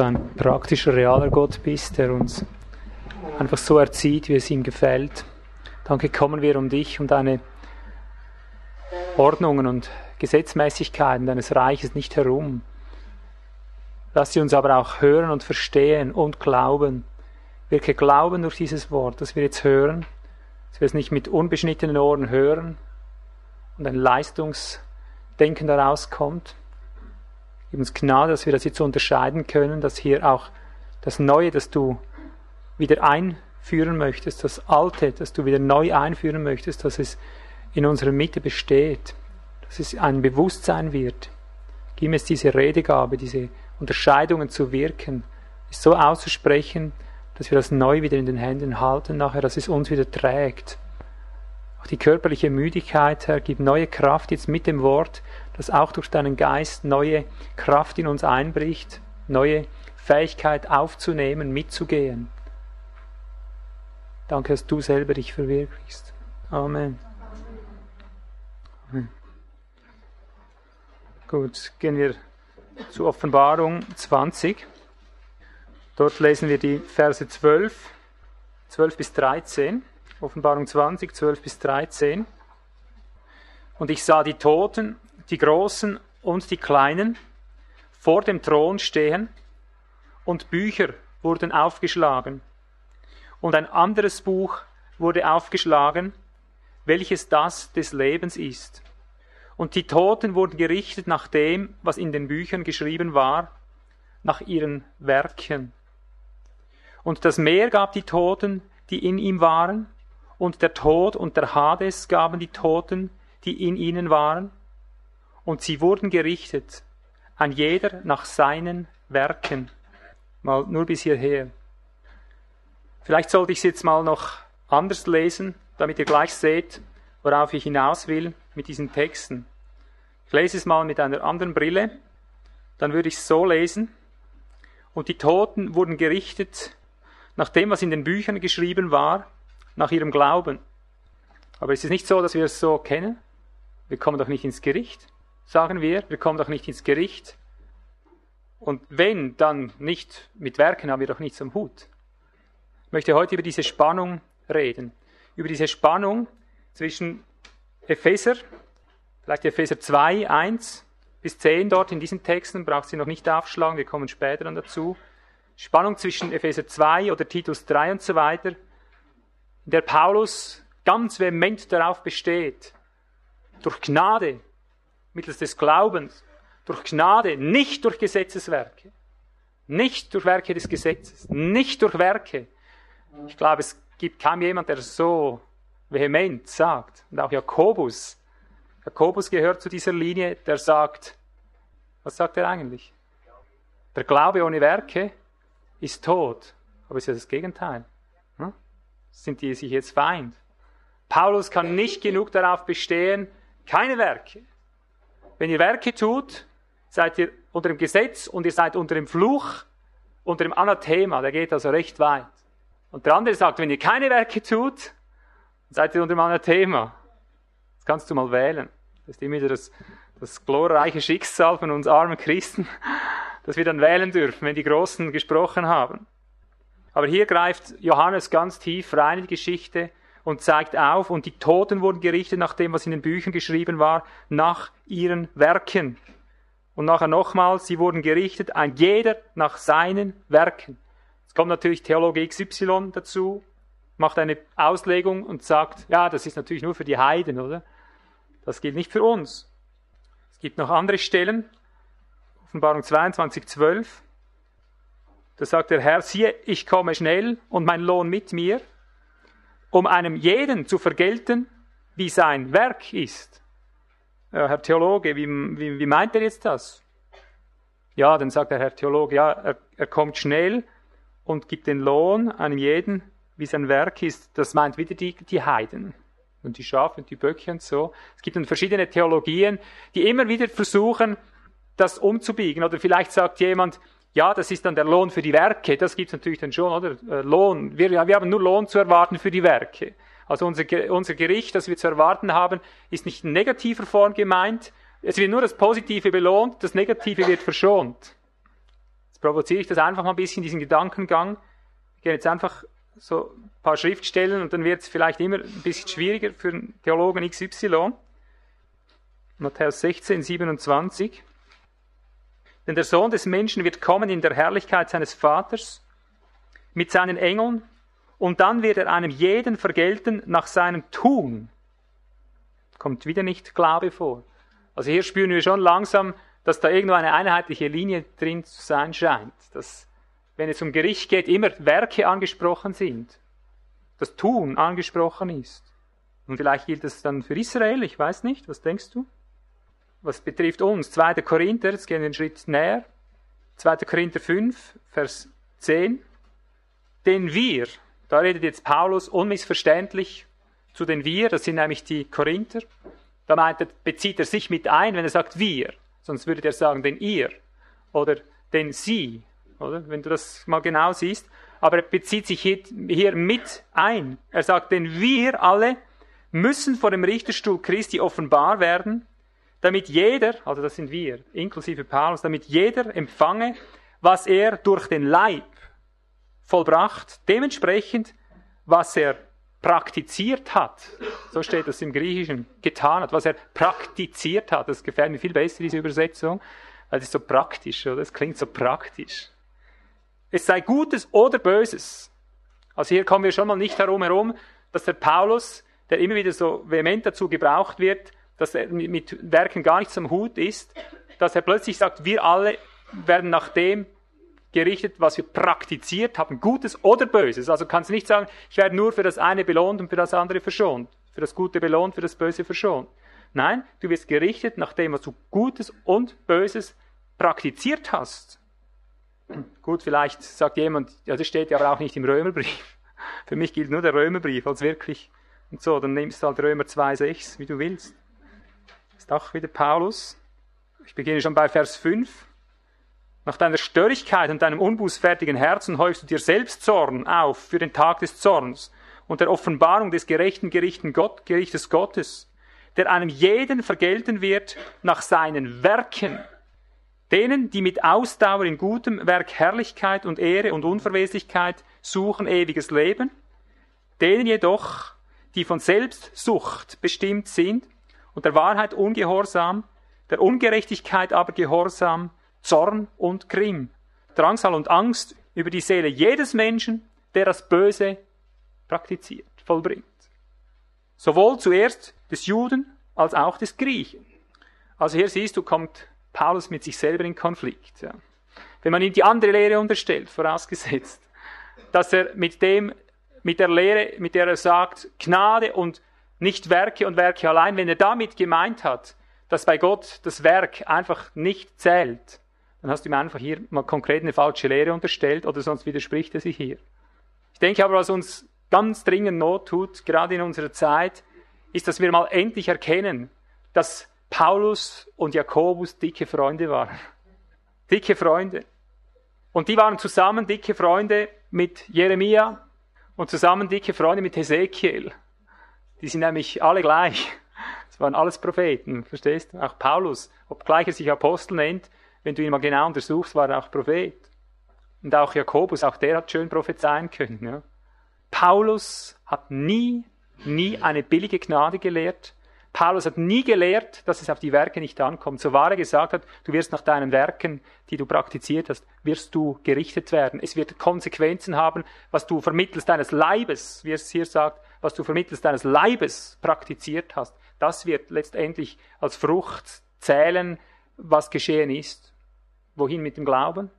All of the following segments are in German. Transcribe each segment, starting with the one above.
ein praktischer, realer Gott bist, der uns einfach so erzieht, wie es ihm gefällt. Danke, kommen wir um dich, um deine Ordnungen und Gesetzmäßigkeiten deines Reiches nicht herum. Lass sie uns aber auch hören und verstehen und glauben. Wirke Glauben durch dieses Wort, das wir jetzt hören, dass wir es nicht mit unbeschnittenen Ohren hören und ein Leistungsdenken daraus kommt, uns Gnade, dass wir das jetzt unterscheiden können, dass hier auch das Neue, das du wieder einführen möchtest, das Alte, das du wieder neu einführen möchtest, dass es in unserer Mitte besteht, dass es ein Bewusstsein wird. Gib es diese Redegabe, diese Unterscheidungen zu wirken, es so auszusprechen, dass wir das neu wieder in den Händen halten, nachher, dass es uns wieder trägt. Auch die körperliche Müdigkeit, Herr, gib neue Kraft jetzt mit dem Wort, dass auch durch deinen Geist neue Kraft in uns einbricht, neue Fähigkeit aufzunehmen, mitzugehen. Danke, dass du selber dich verwirklichst. Amen. Gut, gehen wir zur Offenbarung 20. Dort lesen wir die Verse 12, 12 bis 13. Offenbarung 20, 12 bis 13. Und ich sah die Toten, die Großen und die Kleinen, vor dem Thron stehen, und Bücher wurden aufgeschlagen. Und ein anderes Buch wurde aufgeschlagen, welches das des Lebens ist. Und die Toten wurden gerichtet nach dem, was in den Büchern geschrieben war, nach ihren Werken. Und das Meer gab die Toten, die in ihm waren, und der Tod und der Hades gaben die Toten, die in ihnen waren, und sie wurden gerichtet, ein jeder nach seinen Werken. Mal nur bis hierher. Vielleicht sollte ich es jetzt mal noch anders lesen, damit ihr gleich seht, worauf ich hinaus will mit diesen Texten. Ich lese es mal mit einer anderen Brille, dann würde ich es so lesen. Und die Toten wurden gerichtet nach dem, was in den Büchern geschrieben war, nach ihrem Glauben. Aber es ist nicht so, dass wir es so kennen. Wir kommen doch nicht ins Gericht, sagen wir. Wir kommen doch nicht ins Gericht. Und wenn, dann nicht mit Werken haben wir doch nichts am Hut. Ich möchte heute über diese Spannung reden. Über diese Spannung zwischen Epheser, vielleicht Epheser 2, 1 bis 10 dort in diesen Texten, braucht sie noch nicht aufschlagen, wir kommen später dann dazu. Spannung zwischen Epheser 2 oder Titus 3 und so weiter in der Paulus ganz vehement darauf besteht, durch Gnade, mittels des Glaubens, durch Gnade, nicht durch Gesetzeswerke, nicht durch Werke des Gesetzes, nicht durch Werke. Ich glaube, es gibt kaum jemand, der so vehement sagt. Und auch Jakobus. Jakobus gehört zu dieser Linie, der sagt, was sagt er eigentlich? Der Glaube ohne Werke ist tot. Aber ist ja das Gegenteil sind die sich jetzt Feind. Paulus kann nicht genug darauf bestehen, keine Werke. Wenn ihr Werke tut, seid ihr unter dem Gesetz und ihr seid unter dem Fluch, unter dem Anathema, der geht also recht weit. Und der andere sagt, wenn ihr keine Werke tut, seid ihr unter dem Anathema. Das kannst du mal wählen. Das ist immer wieder das, das glorreiche Schicksal von uns armen Christen, dass wir dann wählen dürfen, wenn die Großen gesprochen haben. Aber hier greift Johannes ganz tief rein in die Geschichte und zeigt auf, und die Toten wurden gerichtet nach dem, was in den Büchern geschrieben war, nach ihren Werken. Und nachher nochmals, sie wurden gerichtet, ein jeder nach seinen Werken. Es kommt natürlich Theologe XY dazu, macht eine Auslegung und sagt, ja, das ist natürlich nur für die Heiden, oder? Das gilt nicht für uns. Es gibt noch andere Stellen, Offenbarung 22, 12. Da sagt der Herr, siehe, ich komme schnell und mein Lohn mit mir, um einem jeden zu vergelten, wie sein Werk ist. Ja, Herr Theologe, wie, wie, wie meint er jetzt das? Ja, dann sagt der Herr Theologe, ja, er, er kommt schnell und gibt den Lohn einem jeden, wie sein Werk ist. Das meint wieder die, die Heiden und die Schafe und die Böcke und so. Es gibt dann verschiedene Theologien, die immer wieder versuchen, das umzubiegen. Oder vielleicht sagt jemand, ja, das ist dann der Lohn für die Werke, das gibt's natürlich dann schon, oder? Äh, Lohn, wir, wir haben nur Lohn zu erwarten für die Werke. Also unser, unser Gericht, das wir zu erwarten haben, ist nicht in negativer Form gemeint. Es wird nur das Positive belohnt, das Negative wird verschont. Jetzt provoziere ich das einfach mal ein bisschen, diesen Gedankengang. Ich gehe jetzt einfach so ein paar Schriftstellen und dann wird es vielleicht immer ein bisschen schwieriger für einen Theologen XY. Matthäus 16, 27. Denn der Sohn des Menschen wird kommen in der Herrlichkeit seines Vaters mit seinen Engeln und dann wird er einem jeden vergelten nach seinem Tun. Kommt wieder nicht Glaube vor. Also hier spüren wir schon langsam, dass da irgendwo eine einheitliche Linie drin zu sein scheint. Dass, wenn es um Gericht geht, immer Werke angesprochen sind. Das Tun angesprochen ist. Und vielleicht gilt das dann für Israel, ich weiß nicht, was denkst du? Was betrifft uns, 2. Korinther, jetzt gehen wir einen Schritt näher. 2. Korinther 5, Vers 10. Denn wir, da redet jetzt Paulus unmissverständlich zu den wir, das sind nämlich die Korinther. Da meint er, bezieht er sich mit ein, wenn er sagt wir. Sonst würde er sagen, denn ihr oder denn sie, oder? Wenn du das mal genau siehst. Aber er bezieht sich hier, hier mit ein. Er sagt, denn wir alle müssen vor dem Richterstuhl Christi offenbar werden, damit jeder, also das sind wir, inklusive Paulus, damit jeder empfange, was er durch den Leib vollbracht, dementsprechend, was er praktiziert hat. So steht das im Griechischen. Getan hat, was er praktiziert hat. Das gefällt mir viel besser, diese Übersetzung, weil es so praktisch, oder? Es klingt so praktisch. Es sei Gutes oder Böses. Also hier kommen wir schon mal nicht herum herum, dass der Paulus, der immer wieder so vehement dazu gebraucht wird, dass er mit Werken gar nichts am Hut ist, dass er plötzlich sagt, wir alle werden nach dem gerichtet, was wir praktiziert haben, Gutes oder Böses. Also kannst du nicht sagen, ich werde nur für das eine belohnt und für das andere verschont. Für das Gute belohnt, für das Böse verschont. Nein, du wirst gerichtet nach dem, was du Gutes und Böses praktiziert hast. Gut, vielleicht sagt jemand, ja, das steht ja aber auch nicht im Römerbrief. Für mich gilt nur der Römerbrief als wirklich. Und so, dann nimmst du halt Römer 2,6, wie du willst. Auch wieder Paulus. Ich beginne schon bei Vers 5. Nach deiner Störrigkeit und deinem unbußfertigen Herzen häufst du dir selbst Zorn auf für den Tag des Zorns und der Offenbarung des gerechten Gott, Gerichtes Gottes, der einem jeden vergelten wird nach seinen Werken. Denen, die mit Ausdauer in gutem Werk Herrlichkeit und Ehre und Unverweslichkeit suchen ewiges Leben, denen jedoch, die von Selbstsucht bestimmt sind und der Wahrheit ungehorsam, der Ungerechtigkeit aber gehorsam, Zorn und Grimm, Drangsal und Angst über die Seele jedes Menschen, der das Böse praktiziert, vollbringt. Sowohl zuerst des Juden als auch des Griechen. Also hier siehst du, kommt Paulus mit sich selber in Konflikt. Ja. Wenn man ihm die andere Lehre unterstellt, vorausgesetzt, dass er mit dem, mit der Lehre, mit der er sagt, Gnade und nicht Werke und Werke allein, wenn er damit gemeint hat, dass bei Gott das Werk einfach nicht zählt, dann hast du ihm einfach hier mal konkret eine falsche Lehre unterstellt oder sonst widerspricht er sich hier. Ich denke aber, was uns ganz dringend Not tut, gerade in unserer Zeit, ist, dass wir mal endlich erkennen, dass Paulus und Jakobus dicke Freunde waren. Dicke Freunde. Und die waren zusammen dicke Freunde mit Jeremia und zusammen dicke Freunde mit Hesekiel. Die sind nämlich alle gleich. Das waren alles Propheten, verstehst du? Auch Paulus, obgleich er sich Apostel nennt, wenn du ihn mal genau untersuchst, war er auch Prophet. Und auch Jakobus, auch der hat schön prophezeien können. Ja. Paulus hat nie, nie eine billige Gnade gelehrt. Paulus hat nie gelehrt, dass es auf die Werke nicht ankommt. So wahr er gesagt hat, du wirst nach deinen Werken, die du praktiziert hast, wirst du gerichtet werden. Es wird Konsequenzen haben, was du vermittels deines Leibes, wie es hier sagt, was du vermittels deines Leibes praktiziert hast. Das wird letztendlich als Frucht zählen, was geschehen ist. Wohin mit dem Glauben?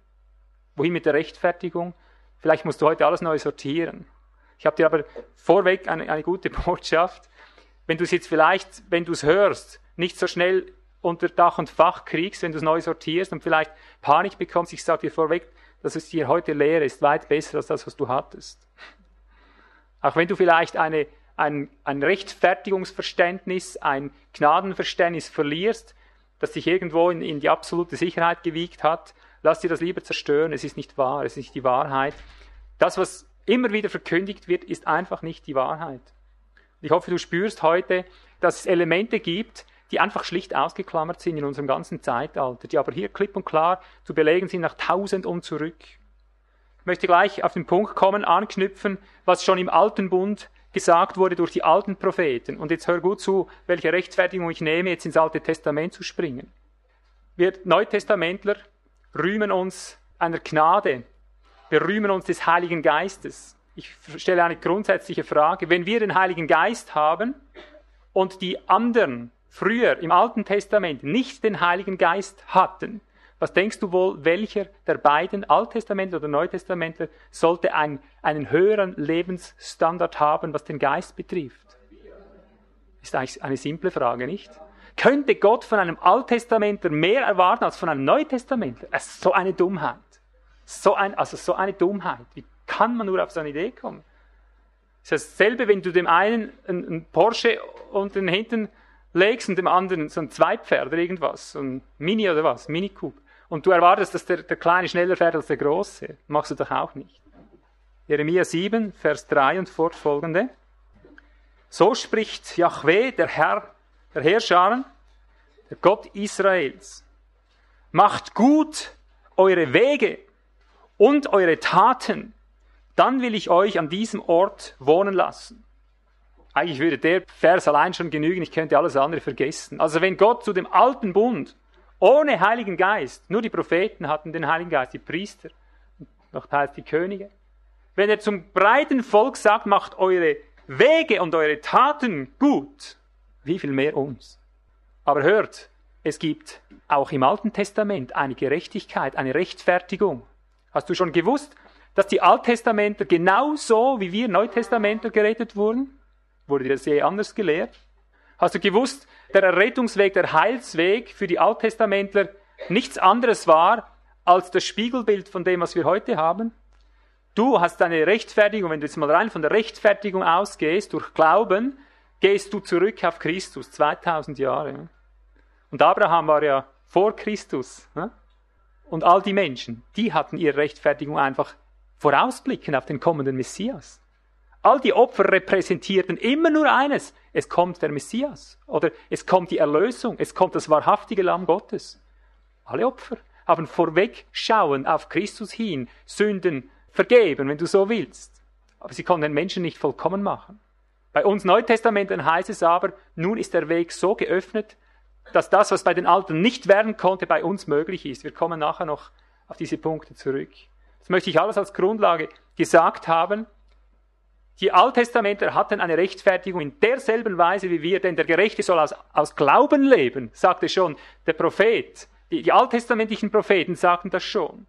Wohin mit der Rechtfertigung? Vielleicht musst du heute alles neu sortieren. Ich habe dir aber vorweg eine, eine gute Botschaft. Wenn du es jetzt vielleicht, wenn du es hörst, nicht so schnell unter Dach und Fach kriegst, wenn du es neu sortierst und vielleicht Panik bekommst, ich sage dir vorweg, dass es dir heute lehre ist weit besser als das, was du hattest. Auch wenn du vielleicht eine, ein, ein Rechtfertigungsverständnis, ein Gnadenverständnis verlierst, das dich irgendwo in, in die absolute Sicherheit gewiegt hat, lass dir das lieber zerstören. Es ist nicht wahr, es ist nicht die Wahrheit. Das, was immer wieder verkündigt wird, ist einfach nicht die Wahrheit. Ich hoffe, du spürst heute, dass es Elemente gibt, die einfach schlicht ausgeklammert sind in unserem ganzen Zeitalter, die aber hier klipp und klar zu belegen sind nach tausend und zurück. Ich möchte gleich auf den Punkt kommen, anknüpfen, was schon im Alten Bund gesagt wurde durch die alten Propheten. Und jetzt hör gut zu, welche Rechtfertigung ich nehme, jetzt ins Alte Testament zu springen. Wir Neutestamentler rühmen uns einer Gnade. Wir rühmen uns des Heiligen Geistes. Ich stelle eine grundsätzliche Frage. Wenn wir den Heiligen Geist haben und die anderen früher im Alten Testament nicht den Heiligen Geist hatten, was denkst du wohl, welcher der beiden, Alttestamentler oder Neutestamentler, sollte ein, einen höheren Lebensstandard haben, was den Geist betrifft? Ist eigentlich eine simple Frage, nicht? Könnte Gott von einem Alttestamentler mehr erwarten als von einem Neutestamentler? Es ist so eine Dummheit. So ein, also so eine Dummheit. Wie kann man nur auf so eine Idee kommen? Es ist dasselbe, wenn du dem einen einen Porsche unten hinten legst und dem anderen so ein Zweipferd oder irgendwas, so ein Mini oder was, Mini Coupe. Und du erwartest, dass der, der Kleine schneller fährt als der Große. Machst du doch auch nicht. Jeremia 7, Vers 3 und fortfolgende. So spricht Yahweh, der Herr der Herrscher, der Gott Israels. Macht gut eure Wege und eure Taten, dann will ich euch an diesem Ort wohnen lassen. Eigentlich würde der Vers allein schon genügen, ich könnte alles andere vergessen. Also wenn Gott zu dem alten Bund ohne Heiligen Geist, nur die Propheten hatten den Heiligen Geist, die Priester, noch teils die Könige. Wenn er zum breiten Volk sagt, macht eure Wege und eure Taten gut, wie viel mehr uns? Aber hört, es gibt auch im Alten Testament eine Gerechtigkeit, eine Rechtfertigung. Hast du schon gewusst, dass die Alttestamentler genauso wie wir Neutestamentler gerettet wurden? Wurde dir das je anders gelehrt? Hast du gewusst, der Errettungsweg, der Heilsweg für die Alttestamentler nichts anderes war als das Spiegelbild von dem, was wir heute haben? Du hast deine Rechtfertigung, wenn du jetzt mal rein von der Rechtfertigung ausgehst, durch Glauben, gehst du zurück auf Christus, 2000 Jahre. Und Abraham war ja vor Christus. Und all die Menschen, die hatten ihre Rechtfertigung einfach vorausblickend auf den kommenden Messias. All die Opfer repräsentierten immer nur eines. Es kommt der Messias. Oder es kommt die Erlösung. Es kommt das wahrhaftige Lamm Gottes. Alle Opfer haben vorwegschauen auf Christus hin, Sünden vergeben, wenn du so willst. Aber sie konnten den Menschen nicht vollkommen machen. Bei uns Neutestamentern heißt es aber, nun ist der Weg so geöffnet, dass das, was bei den Alten nicht werden konnte, bei uns möglich ist. Wir kommen nachher noch auf diese Punkte zurück. Das möchte ich alles als Grundlage gesagt haben. Die Alttestamentler hatten eine Rechtfertigung in derselben Weise wie wir, denn der Gerechte soll aus, aus Glauben leben, sagte schon der Prophet. Die, die alttestamentlichen Propheten sagten das schon.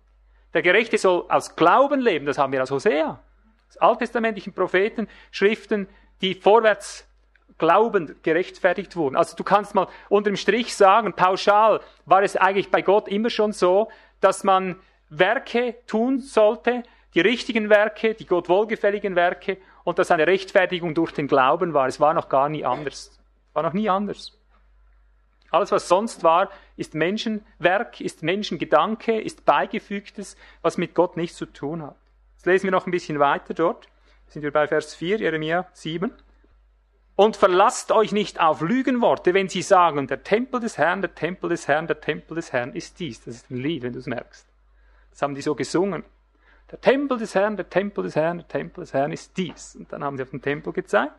Der Gerechte soll aus Glauben leben, das haben wir aus Hosea. Aus alttestamentlichen Propheten, Schriften, die vorwärts glaubend gerechtfertigt wurden. Also du kannst mal unterm Strich sagen, pauschal war es eigentlich bei Gott immer schon so, dass man Werke tun sollte, die richtigen Werke, die Gott wohlgefälligen Werke und dass eine Rechtfertigung durch den Glauben war. Es war noch gar nie anders. War noch nie anders. Alles, was sonst war, ist Menschenwerk, ist Menschengedanke, ist Beigefügtes, was mit Gott nichts zu tun hat. Jetzt lesen wir noch ein bisschen weiter dort sind wir bei Vers 4, Jeremia 7. Und verlasst euch nicht auf Lügenworte, wenn sie sagen, der Tempel des Herrn, der Tempel des Herrn, der Tempel des Herrn ist dies. Das ist ein Lied, wenn du es merkst. Das haben die so gesungen. Der Tempel des Herrn, der Tempel des Herrn, der Tempel des Herrn ist dies. Und dann haben sie auf den Tempel gezeigt.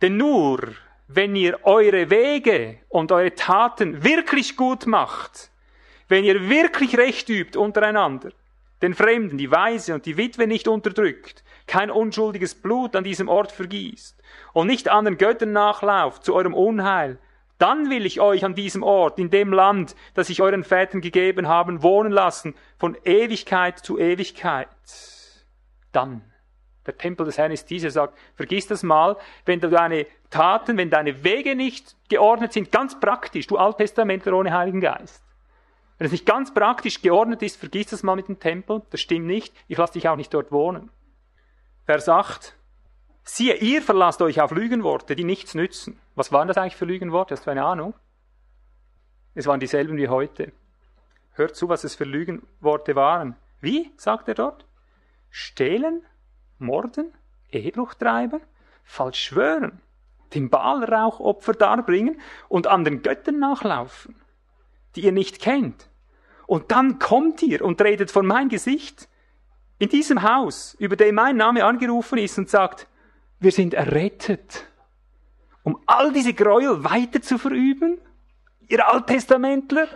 Denn nur, wenn ihr eure Wege und eure Taten wirklich gut macht, wenn ihr wirklich Recht übt untereinander, den Fremden, die Weise und die Witwe nicht unterdrückt, kein unschuldiges Blut an diesem Ort vergießt und nicht anderen Göttern nachlauft zu eurem Unheil, dann will ich euch an diesem Ort, in dem Land, das ich euren Vätern gegeben habe, wohnen lassen, von Ewigkeit zu Ewigkeit. Dann. Der Tempel des Herrn ist dieser, sagt, vergiss das mal, wenn deine Taten, wenn deine Wege nicht geordnet sind, ganz praktisch, du Alttestamentler ohne Heiligen Geist. Wenn es nicht ganz praktisch geordnet ist, vergiss das mal mit dem Tempel, das stimmt nicht, ich lasse dich auch nicht dort wohnen. Vers 8. Siehe, ihr verlasst euch auf Lügenworte, die nichts nützen. Was waren das eigentlich für Lügenworte? Hast du eine Ahnung? Es waren dieselben wie heute. Hört zu, was es für Lügenworte waren. Wie, sagt er dort? Stehlen, morden, Ehebruch treiben, falsch schwören, dem Baalrauchopfer darbringen und anderen Göttern nachlaufen, die ihr nicht kennt. Und dann kommt ihr und redet vor mein Gesicht in diesem Haus, über dem mein Name angerufen ist und sagt, wir sind errettet, um all diese Gräuel weiter zu verüben? Ihr Alttestamentler?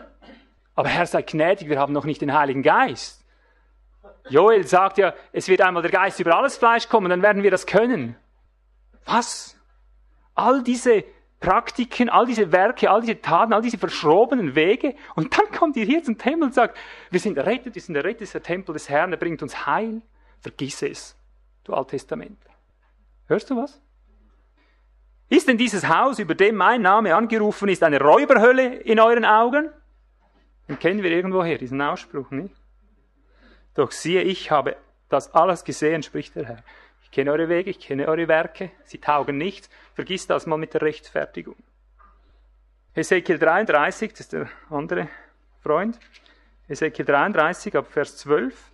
Aber Herr, sei gnädig, wir haben noch nicht den Heiligen Geist. Joel sagt ja, es wird einmal der Geist über alles Fleisch kommen, dann werden wir das können. Was? All diese Praktiken, all diese Werke, all diese Taten, all diese verschrobenen Wege. Und dann kommt ihr hier zum Tempel und sagt, wir sind errettet, wir sind errettet, das ist der Tempel des Herrn, er bringt uns Heil. Vergiss es, du Alttestament. Hörst du was? Ist denn dieses Haus, über dem mein Name angerufen ist, eine Räuberhölle in euren Augen? Den kennen wir irgendwoher, diesen Ausspruch, nicht? Doch siehe, ich habe das alles gesehen, spricht der Herr. Ich kenne eure Wege, ich kenne eure Werke, sie taugen nichts. Vergiss das mal mit der Rechtfertigung. Ezekiel 33, das ist der andere Freund. Ezekiel 33 ab Vers 12.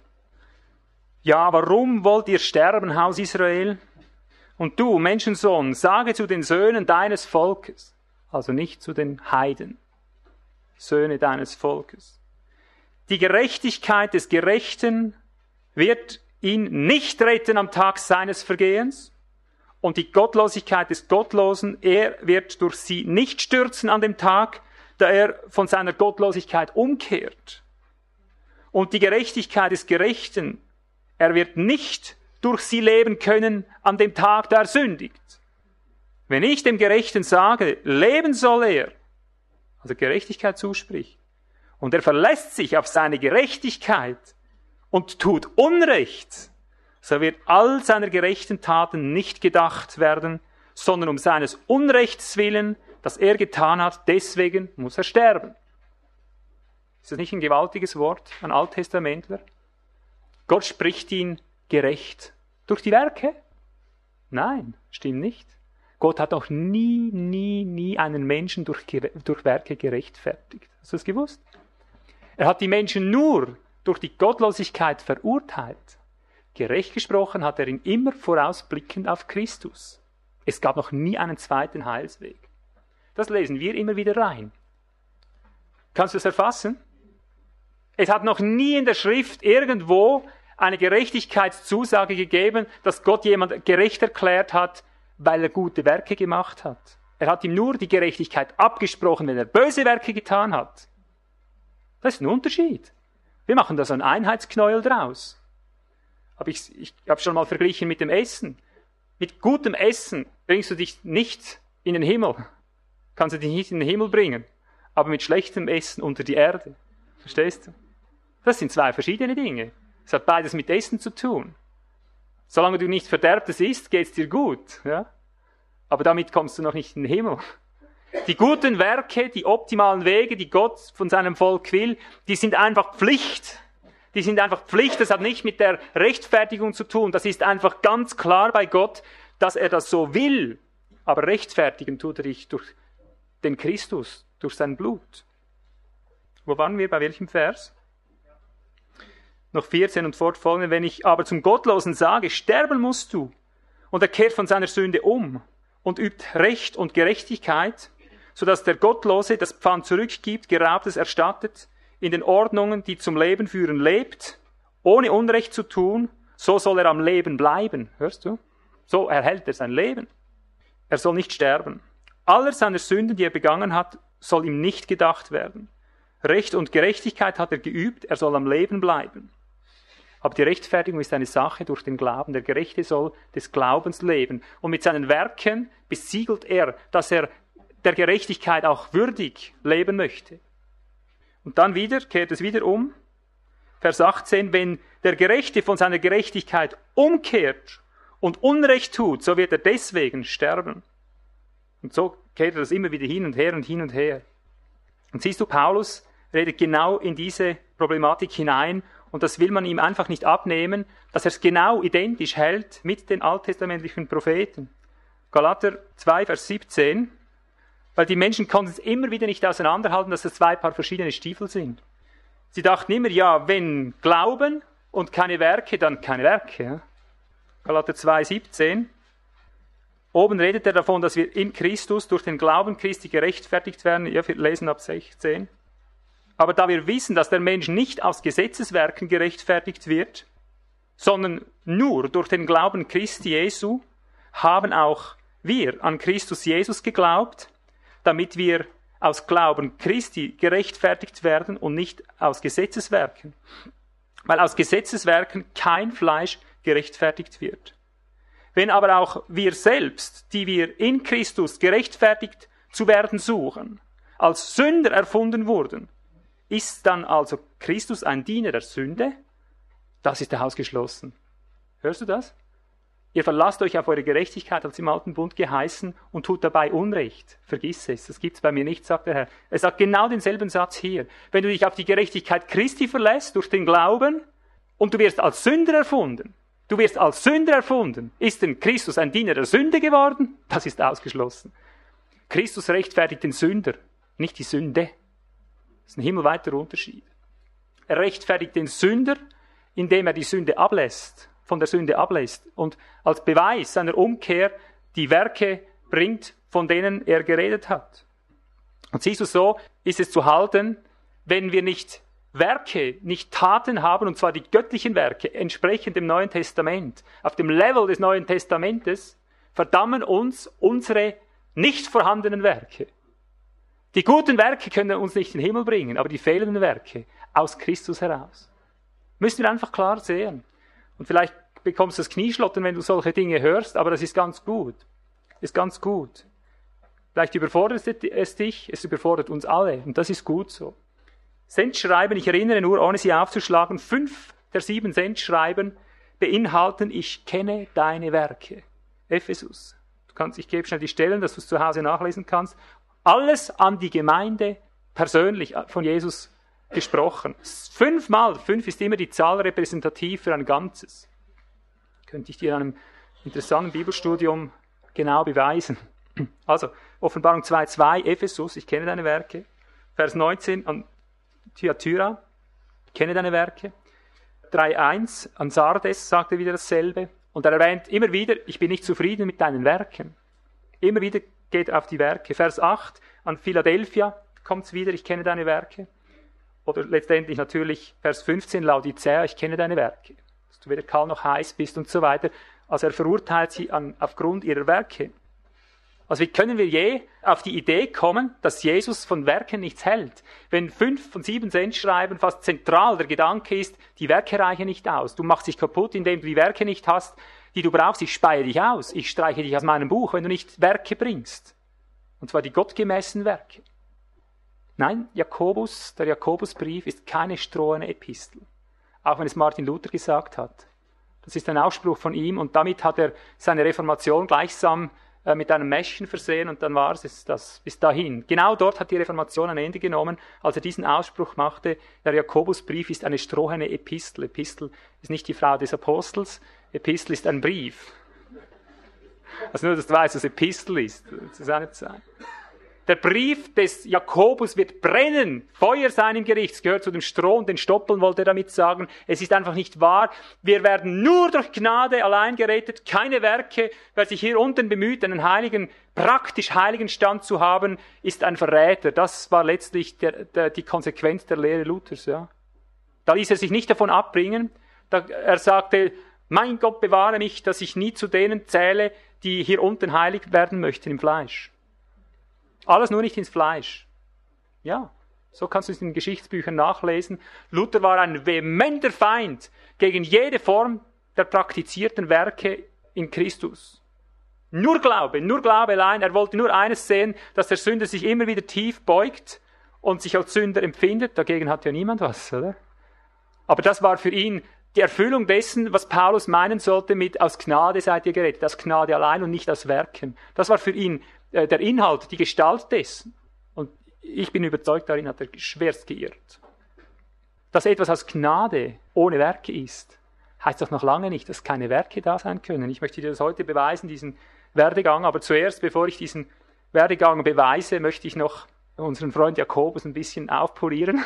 Ja, warum wollt ihr sterben, Haus Israel? Und du, Menschensohn, sage zu den Söhnen deines Volkes, also nicht zu den Heiden, Söhne deines Volkes. Die Gerechtigkeit des Gerechten wird ihn nicht retten am Tag seines Vergehens und die Gottlosigkeit des Gottlosen, er wird durch sie nicht stürzen an dem Tag, da er von seiner Gottlosigkeit umkehrt. Und die Gerechtigkeit des Gerechten, er wird nicht durch sie leben können an dem Tag, da er sündigt. Wenn ich dem Gerechten sage, leben soll er, also Gerechtigkeit zuspricht, und er verlässt sich auf seine Gerechtigkeit und tut Unrecht, so wird all seiner gerechten Taten nicht gedacht werden, sondern um seines Unrechts willen, das er getan hat, deswegen muss er sterben. Ist das nicht ein gewaltiges Wort, ein Alttestamentler? Gott spricht ihn gerecht. Durch die Werke? Nein, stimmt nicht. Gott hat noch nie, nie, nie einen Menschen durch, durch Werke gerechtfertigt. Hast du das gewusst? Er hat die Menschen nur durch die Gottlosigkeit verurteilt. Gerecht gesprochen hat er ihn immer vorausblickend auf Christus. Es gab noch nie einen zweiten Heilsweg. Das lesen wir immer wieder rein. Kannst du es erfassen? Es hat noch nie in der Schrift irgendwo eine Gerechtigkeitszusage gegeben, dass Gott jemand gerecht erklärt hat, weil er gute Werke gemacht hat. Er hat ihm nur die Gerechtigkeit abgesprochen, wenn er böse Werke getan hat. Das ist ein Unterschied. Wir machen da so ein Einheitsknäuel draus. Aber ich, ich habe schon mal verglichen mit dem Essen. Mit gutem Essen bringst du dich nicht in den Himmel. Kannst du dich nicht in den Himmel bringen. Aber mit schlechtem Essen unter die Erde. Verstehst du? Das sind zwei verschiedene Dinge. Es hat beides mit Essen zu tun. Solange du nicht Verderbtes isst, geht's dir gut. Ja? Aber damit kommst du noch nicht in den Himmel. Die guten Werke, die optimalen Wege, die Gott von seinem Volk will, die sind einfach Pflicht. Die sind einfach Pflicht. Das hat nicht mit der Rechtfertigung zu tun. Das ist einfach ganz klar bei Gott, dass er das so will. Aber rechtfertigen tut er dich durch den Christus, durch sein Blut. Wo waren wir? Bei welchem Vers? Noch 14 und fortfolgende. Wenn ich aber zum Gottlosen sage, sterben musst du, und er kehrt von seiner Sünde um und übt Recht und Gerechtigkeit, sodass der Gottlose das Pfand zurückgibt, Geraubtes erstattet, in den Ordnungen, die zum Leben führen, lebt, ohne Unrecht zu tun, so soll er am Leben bleiben. Hörst du? So erhält er sein Leben. Er soll nicht sterben. Aller seiner Sünden, die er begangen hat, soll ihm nicht gedacht werden. Recht und Gerechtigkeit hat er geübt, er soll am Leben bleiben. Aber die Rechtfertigung ist eine Sache durch den Glauben. Der Gerechte soll des Glaubens leben. Und mit seinen Werken besiegelt er, dass er der Gerechtigkeit auch würdig leben möchte. Und dann wieder, kehrt es wieder um. Vers 18, wenn der Gerechte von seiner Gerechtigkeit umkehrt und Unrecht tut, so wird er deswegen sterben. Und so kehrt er das immer wieder hin und her und hin und her. Und siehst du, Paulus redet genau in diese Problematik hinein und das will man ihm einfach nicht abnehmen, dass er es genau identisch hält mit den alttestamentlichen Propheten. Galater 2, Vers 17. Weil die Menschen konnten es immer wieder nicht auseinanderhalten, dass es zwei Paar verschiedene Stiefel sind. Sie dachten immer, ja, wenn Glauben und keine Werke, dann keine Werke. Galater 2, 17. Oben redet er davon, dass wir in Christus durch den Glauben Christi gerechtfertigt werden. Ja, wir lesen ab 16. Aber da wir wissen, dass der Mensch nicht aus Gesetzeswerken gerechtfertigt wird, sondern nur durch den Glauben Christi Jesu, haben auch wir an Christus Jesus geglaubt, damit wir aus Glauben Christi gerechtfertigt werden und nicht aus Gesetzeswerken. Weil aus Gesetzeswerken kein Fleisch gerechtfertigt wird. Wenn aber auch wir selbst, die wir in Christus gerechtfertigt zu werden suchen, als Sünder erfunden wurden, ist dann also Christus ein Diener der Sünde? Das ist ausgeschlossen. Hörst du das? Ihr verlasst euch auf eure Gerechtigkeit, als im alten Bund geheißen, und tut dabei Unrecht. Vergiss es, das gibt's bei mir nicht, sagt der Herr. Er sagt genau denselben Satz hier. Wenn du dich auf die Gerechtigkeit Christi verlässt, durch den Glauben, und du wirst als Sünder erfunden, du wirst als Sünder erfunden, ist denn Christus ein Diener der Sünde geworden? Das ist ausgeschlossen. Christus rechtfertigt den Sünder, nicht die Sünde. Das ist ein himmelweiter Unterschied. Er rechtfertigt den Sünder, indem er die Sünde ablässt von der Sünde ablässt und als Beweis seiner Umkehr die Werke bringt, von denen er geredet hat. Und siehst du, so ist es zu halten, wenn wir nicht Werke, nicht Taten haben, und zwar die göttlichen Werke, entsprechend dem Neuen Testament, auf dem Level des Neuen Testamentes, verdammen uns unsere nicht vorhandenen Werke. Die guten Werke können uns nicht in den Himmel bringen, aber die fehlenden Werke aus Christus heraus. Müssen wir einfach klar sehen. Und vielleicht bekommst du das Knieschlottern, wenn du solche Dinge hörst, aber das ist ganz gut. Ist ganz gut. Vielleicht überfordert es dich, es überfordert uns alle und das ist gut so. Sendschreiben, ich erinnere nur, ohne sie aufzuschlagen, fünf der sieben Sendschreiben beinhalten, ich kenne deine Werke. Ephesus. Du kannst, ich gebe schnell die Stellen, dass du es zu Hause nachlesen kannst. Alles an die Gemeinde persönlich von Jesus gesprochen. Fünfmal, fünf ist immer die Zahl repräsentativ für ein Ganzes. Könnte ich dir in einem interessanten Bibelstudium genau beweisen. Also, Offenbarung 2,2, Ephesus, ich kenne deine Werke. Vers 19 an Thyatira, ich kenne deine Werke. 3,1 an Sardes sagt er wieder dasselbe. Und er erwähnt immer wieder, ich bin nicht zufrieden mit deinen Werken. Immer wieder geht auf die Werke. Vers 8 an Philadelphia kommt es wieder, ich kenne deine Werke. Oder letztendlich natürlich Vers 15, Laodicea, ich kenne deine Werke. Dass du weder kalt noch heiß bist und so weiter. Also er verurteilt sie an, aufgrund ihrer Werke. Also wie können wir je auf die Idee kommen, dass Jesus von Werken nichts hält? Wenn fünf von sieben Sendschreiben fast zentral der Gedanke ist, die Werke reichen nicht aus. Du machst dich kaputt, indem du die Werke nicht hast, die du brauchst. Ich speie dich aus. Ich streiche dich aus meinem Buch, wenn du nicht Werke bringst. Und zwar die gottgemäßen Werke. Nein, Jakobus, der Jakobusbrief ist keine strohene Epistel. Auch wenn es Martin Luther gesagt hat. Das ist ein Ausspruch von ihm und damit hat er seine Reformation gleichsam äh, mit einem Mäschchen versehen und dann war es das bis dahin. Genau dort hat die Reformation ein Ende genommen, als er diesen Ausspruch machte, der Jakobusbrief ist eine strohene Epistel. Epistel ist nicht die Frau des Apostels, Epistel ist ein Brief. Also nur, dass du weißt, was Epistel ist. Das ist auch nicht sein. Der Brief des Jakobus wird brennen, Feuer sein im Gericht. Es gehört zu dem Stroh und den Stoppeln, wollte er damit sagen. Es ist einfach nicht wahr. Wir werden nur durch Gnade allein gerettet, keine Werke. Wer sich hier unten bemüht, einen heiligen, praktisch heiligen Stand zu haben, ist ein Verräter. Das war letztlich der, der, die Konsequenz der Lehre Luthers. Ja. Da ließ er sich nicht davon abbringen. Da, er sagte, mein Gott bewahre mich, dass ich nie zu denen zähle, die hier unten heilig werden möchten im Fleisch. Alles nur nicht ins Fleisch. Ja, so kannst du es in den Geschichtsbüchern nachlesen. Luther war ein vehementer Feind gegen jede Form der praktizierten Werke in Christus. Nur Glaube, nur Glaube allein. Er wollte nur eines sehen, dass der Sünder sich immer wieder tief beugt und sich als Sünder empfindet. Dagegen hat ja niemand was, oder? Aber das war für ihn die Erfüllung dessen, was Paulus meinen sollte mit aus Gnade seid ihr gerettet, aus Gnade allein und nicht aus Werken. Das war für ihn äh, der Inhalt, die Gestalt dessen. Und ich bin überzeugt, darin hat er schwerst geirrt. Dass etwas aus Gnade ohne Werke ist, heißt doch noch lange nicht, dass keine Werke da sein können. Ich möchte dir das heute beweisen, diesen Werdegang. Aber zuerst, bevor ich diesen Werdegang beweise, möchte ich noch unseren Freund Jakobus ein bisschen aufpolieren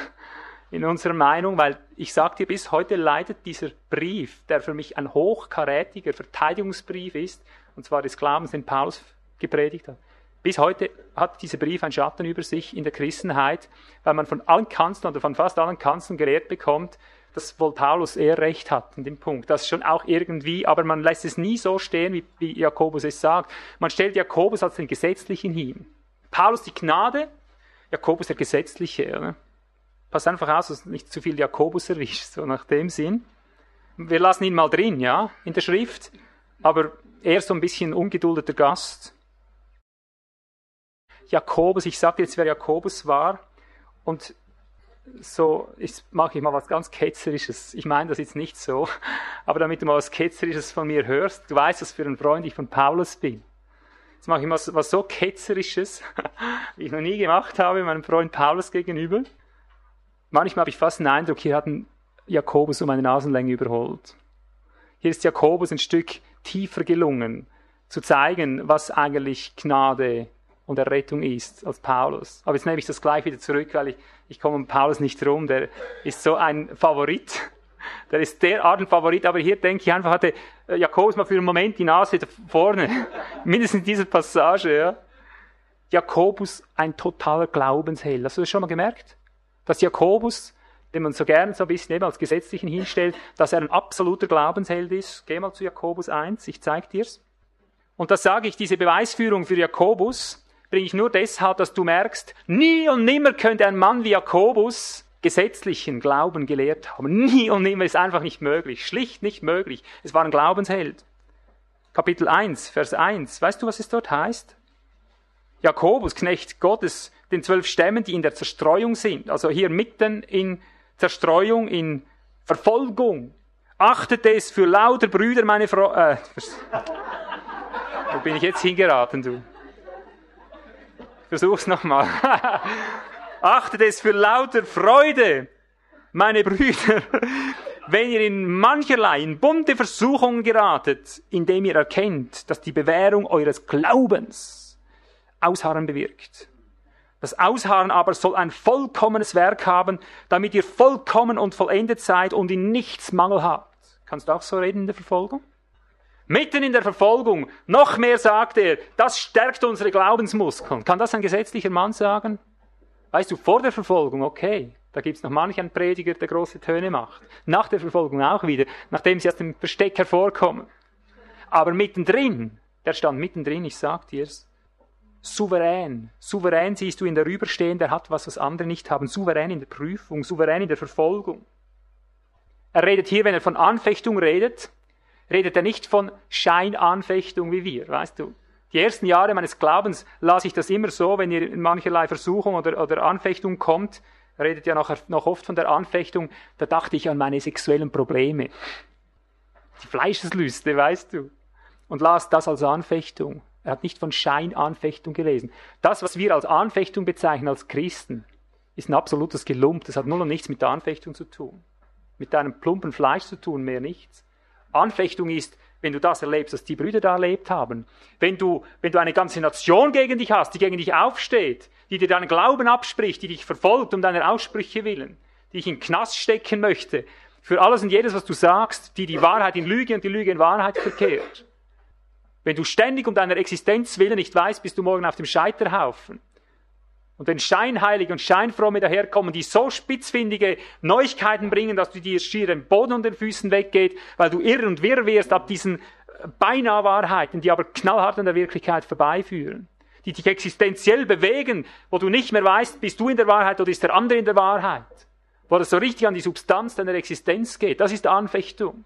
in unserer Meinung, weil ich sage dir, bis heute leidet dieser Brief, der für mich ein hochkarätiger Verteidigungsbrief ist, und zwar des Glaubens, den Paulus gepredigt hat. Bis heute hat dieser Brief einen Schatten über sich in der Christenheit, weil man von allen Kanzeln oder von fast allen Kanzeln gelehrt bekommt, dass wohl Paulus eher recht hat in dem Punkt. Das schon auch irgendwie, aber man lässt es nie so stehen, wie, wie Jakobus es sagt. Man stellt Jakobus als den Gesetzlichen hin. Paulus die Gnade, Jakobus der Gesetzliche. Oder? Pass einfach aus, dass nicht zu viel Jakobus erwischt, so nach dem Sinn. Wir lassen ihn mal drin, ja, in der Schrift, aber er so ein bisschen ungeduldeter Gast. Jakobus, ich sagte jetzt, wer Jakobus war, und so mache ich mal was ganz Ketzerisches. Ich meine das jetzt nicht so, aber damit du mal was Ketzerisches von mir hörst, du weißt, was für ein Freund ich von Paulus bin. Jetzt mache ich mal was so Ketzerisches, wie ich noch nie gemacht habe, meinem Freund Paulus gegenüber. Manchmal habe ich fast den Eindruck, hier hat Jakobus um eine Nasenlänge überholt. Hier ist Jakobus ein Stück tiefer gelungen, zu zeigen, was eigentlich Gnade und Errettung ist als Paulus. Aber jetzt nehme ich das gleich wieder zurück, weil ich, ich komme um Paulus nicht rum. Der ist so ein Favorit. Der ist derart ein Favorit. Aber hier denke ich einfach, hatte äh, Jakobus mal für einen Moment die Nase vorne. Mindestens in dieser Passage, ja. Jakobus ein totaler Glaubensheld. Hast du das schon mal gemerkt? Dass Jakobus, den man so gern so ein bisschen eben als Gesetzlichen hinstellt, dass er ein absoluter Glaubensheld ist. Geh mal zu Jakobus 1, ich zeig dir's. Und das sage ich, diese Beweisführung für Jakobus, bringe ich nur deshalb, dass du merkst, nie und nimmer könnte ein Mann wie Jakobus gesetzlichen Glauben gelehrt haben. Nie und nimmer ist einfach nicht möglich. Schlicht nicht möglich. Es war ein Glaubensheld. Kapitel 1, Vers 1. Weißt du, was es dort heißt? Jakobus, Knecht Gottes, den zwölf Stämmen, die in der Zerstreuung sind, also hier mitten in Zerstreuung, in Verfolgung. Achtete es für lauter Brüder, meine Frau. Äh, wo bin ich jetzt hingeraten, du? Versuch's nochmal. Achtet es für lauter Freude, meine Brüder, wenn ihr in mancherlei, in bunte Versuchungen geratet, indem ihr erkennt, dass die Bewährung eures Glaubens Ausharren bewirkt. Das Ausharren aber soll ein vollkommenes Werk haben, damit ihr vollkommen und vollendet seid und in nichts Mangel habt. Kannst du auch so reden in der Verfolgung? Mitten in der Verfolgung, noch mehr sagt er, das stärkt unsere Glaubensmuskeln. Kann das ein gesetzlicher Mann sagen? Weißt du, vor der Verfolgung, okay, da gibt's noch manch einen Prediger, der große Töne macht. Nach der Verfolgung auch wieder, nachdem sie aus dem Versteck hervorkommen. Aber mittendrin, der stand mittendrin, ich sag dir's, souverän. Souverän siehst du ihn darüberstehen, der hat was, was andere nicht haben. Souverän in der Prüfung, souverän in der Verfolgung. Er redet hier, wenn er von Anfechtung redet, redet er nicht von Scheinanfechtung wie wir, weißt du. Die ersten Jahre meines Glaubens las ich das immer so, wenn ihr in mancherlei Versuchung oder, oder Anfechtung kommt, redet ja noch, noch oft von der Anfechtung, da dachte ich an meine sexuellen Probleme. Die Fleischeslüste, weißt du. Und las das als Anfechtung. Er hat nicht von Scheinanfechtung gelesen. Das, was wir als Anfechtung bezeichnen, als Christen, ist ein absolutes Gelump. Das hat null und nichts mit der Anfechtung zu tun. Mit deinem plumpen Fleisch zu tun, mehr nichts. Anfechtung ist, wenn du das erlebst, was die Brüder da erlebt haben. Wenn du, wenn du eine ganze Nation gegen dich hast, die gegen dich aufsteht, die dir deinen Glauben abspricht, die dich verfolgt um deiner Aussprüche willen, die dich in Knast stecken möchte, für alles und jedes, was du sagst, die die Wahrheit in Lüge und die Lüge in Wahrheit verkehrt. Wenn du ständig um deiner Existenz willen nicht weißt, bist du morgen auf dem Scheiterhaufen. Und wenn Scheinheilige und Scheinfromme daherkommen, die so spitzfindige Neuigkeiten bringen, dass du dir schier den Boden unter den Füßen weggeht, weil du irr und wirr wirst ab diesen äh, beinahe Wahrheiten, die aber knallhart an der Wirklichkeit vorbeiführen, die dich existenziell bewegen, wo du nicht mehr weißt, bist du in der Wahrheit oder ist der andere in der Wahrheit, wo das so richtig an die Substanz deiner Existenz geht, das ist Anfechtung.